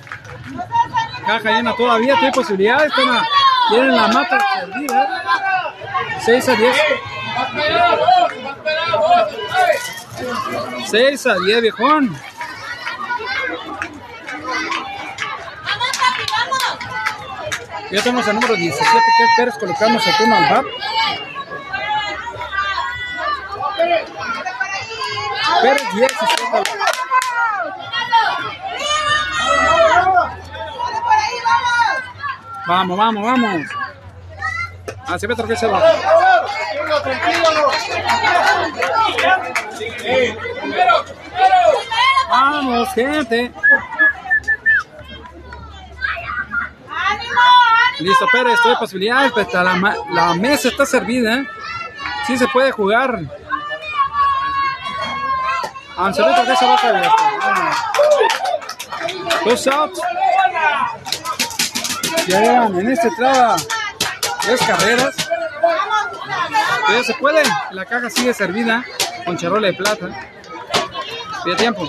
Caja llena todavía, tiene posibilidades. Tienen la mata perdida. 6 a 10. 6 a 10, viejón. Ya tenemos el número 17, que es Pérez, colocamos a turno al. Pérez 17 al bat. Vamos, vamos, vamos. Así me que se va. Vamos, gente. Listo, Pérez, estoy de posibilidades, pero está la, la mesa está servida. Sí se puede jugar. Anselito, que se va a caer. Dos outs. Ya llevan en este traba tres carreras. Pero se puede. La caja sigue servida con charola de plata. Pide tiempo.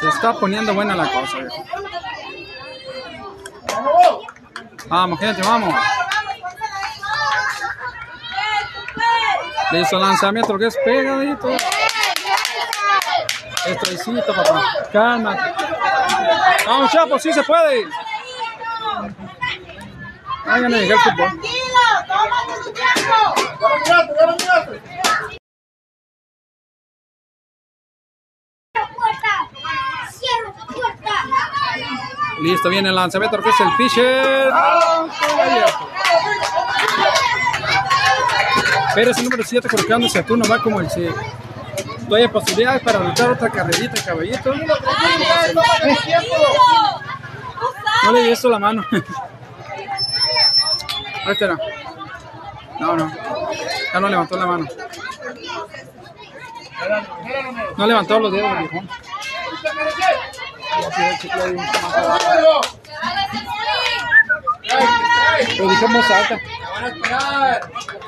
Se está poniendo buena la cosa. viejo. Vamos, gente, vamos. Listo, lanzamiento, que es pegadito. Papá. Calma. Vamos, Chapo, sí se puede. Vayan a llegar fútbol. tu tiempo. Listo, viene el lanzamiento, que es el. Ah, Pérez, el número 7, colocándose a turno, va como el 7. Todavía hay posibilidades para anotar otra carrerita, caballito. No le di eso la mano. Ahí está. No, no. Ya no levantó la mano. No levantó los dedos, viejo. Lo dije en voz alta.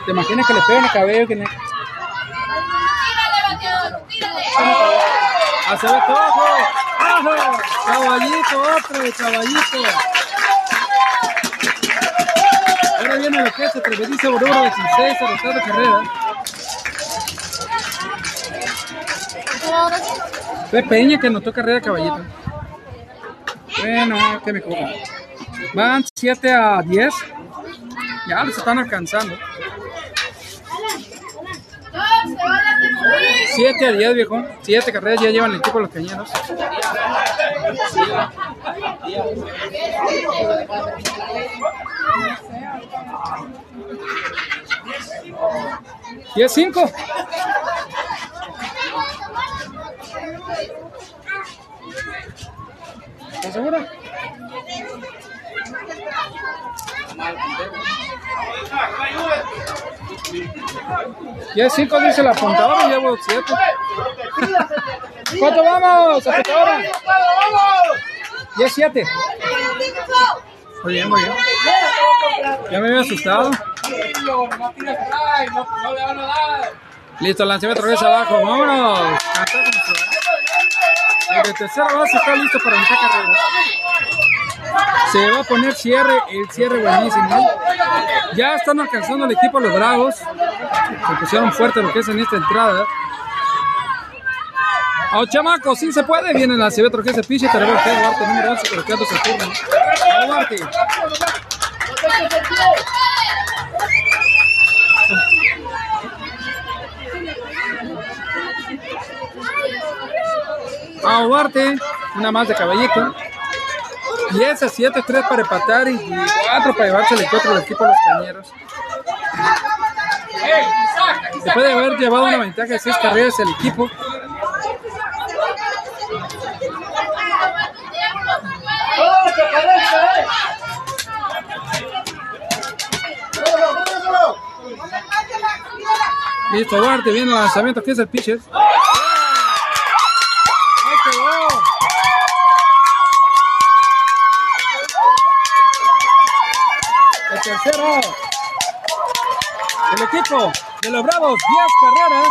¿Te imaginas que le pegan el cabello? Que le... ¡Hace ve todo! ¡Ajo! ¡Caballito, otro caballito! Ahora viene que es Atrevediza Bororo 16 a de carrera. Fue Peña que anotó carrera caballito. Bueno, que me cobran. Van 7 a 10. Ya los están alcanzando. 7 a 10, viejo. 7 carreras ya llevan el equipo los cañeros. ¿Diez cinco? ¿Estás segura? Ya cinco dice la apuntadora, llevo siete. ¿Cuánto vamos, apuntadora? Ya siete. Muy bien, muy bien. Ya me había asustado. Listo, lanzamiento regresa abajo. Vámonos. El de tercera base está listo para mitad carrera. Se va a poner cierre, el cierre buenísimo. Ya están alcanzando el equipo los Bravos. Se pusieron fuerte lo que es en esta entrada. ¡Oh, chamaco! ¡Sí se puede! Viene la CB que ese piche. Tenemos que Duarte número 11 colocando su turno. ¡Oh, a Duarte, una más de caballito. Y esa 7-3 para empatar y 4 para llevarse el encuentro del equipo de los cañeros. Después de haber llevado una ventaja de 6 carreras el equipo. Listo, Duarte, viene el lanzamiento, que es el pitcher. El equipo de los Bravos, 10 carreras.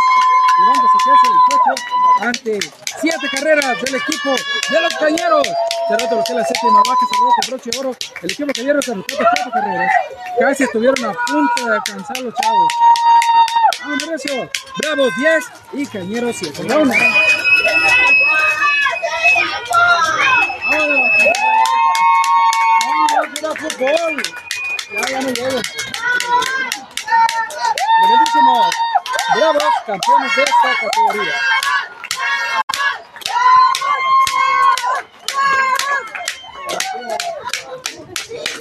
Llevándose que es el 18 ante 7 carreras del equipo de los Cañeros. Cerrando lo que es la séptima baja, cerró con broche de oro. El equipo Cañeros se anotó 4 carreras. Casi estuvieron a punto de alcanzar los chavos. Recio. Bravos 10 y Cañeros 7. Vamos. Vamos, fútbol. Ya. Bravos, campeones de esta categoría.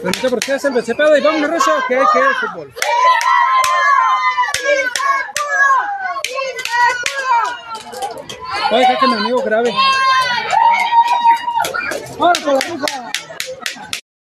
Permítame por es el BCP y que hay que fútbol. Oye, que mi amigo grave. ¡Vamos por!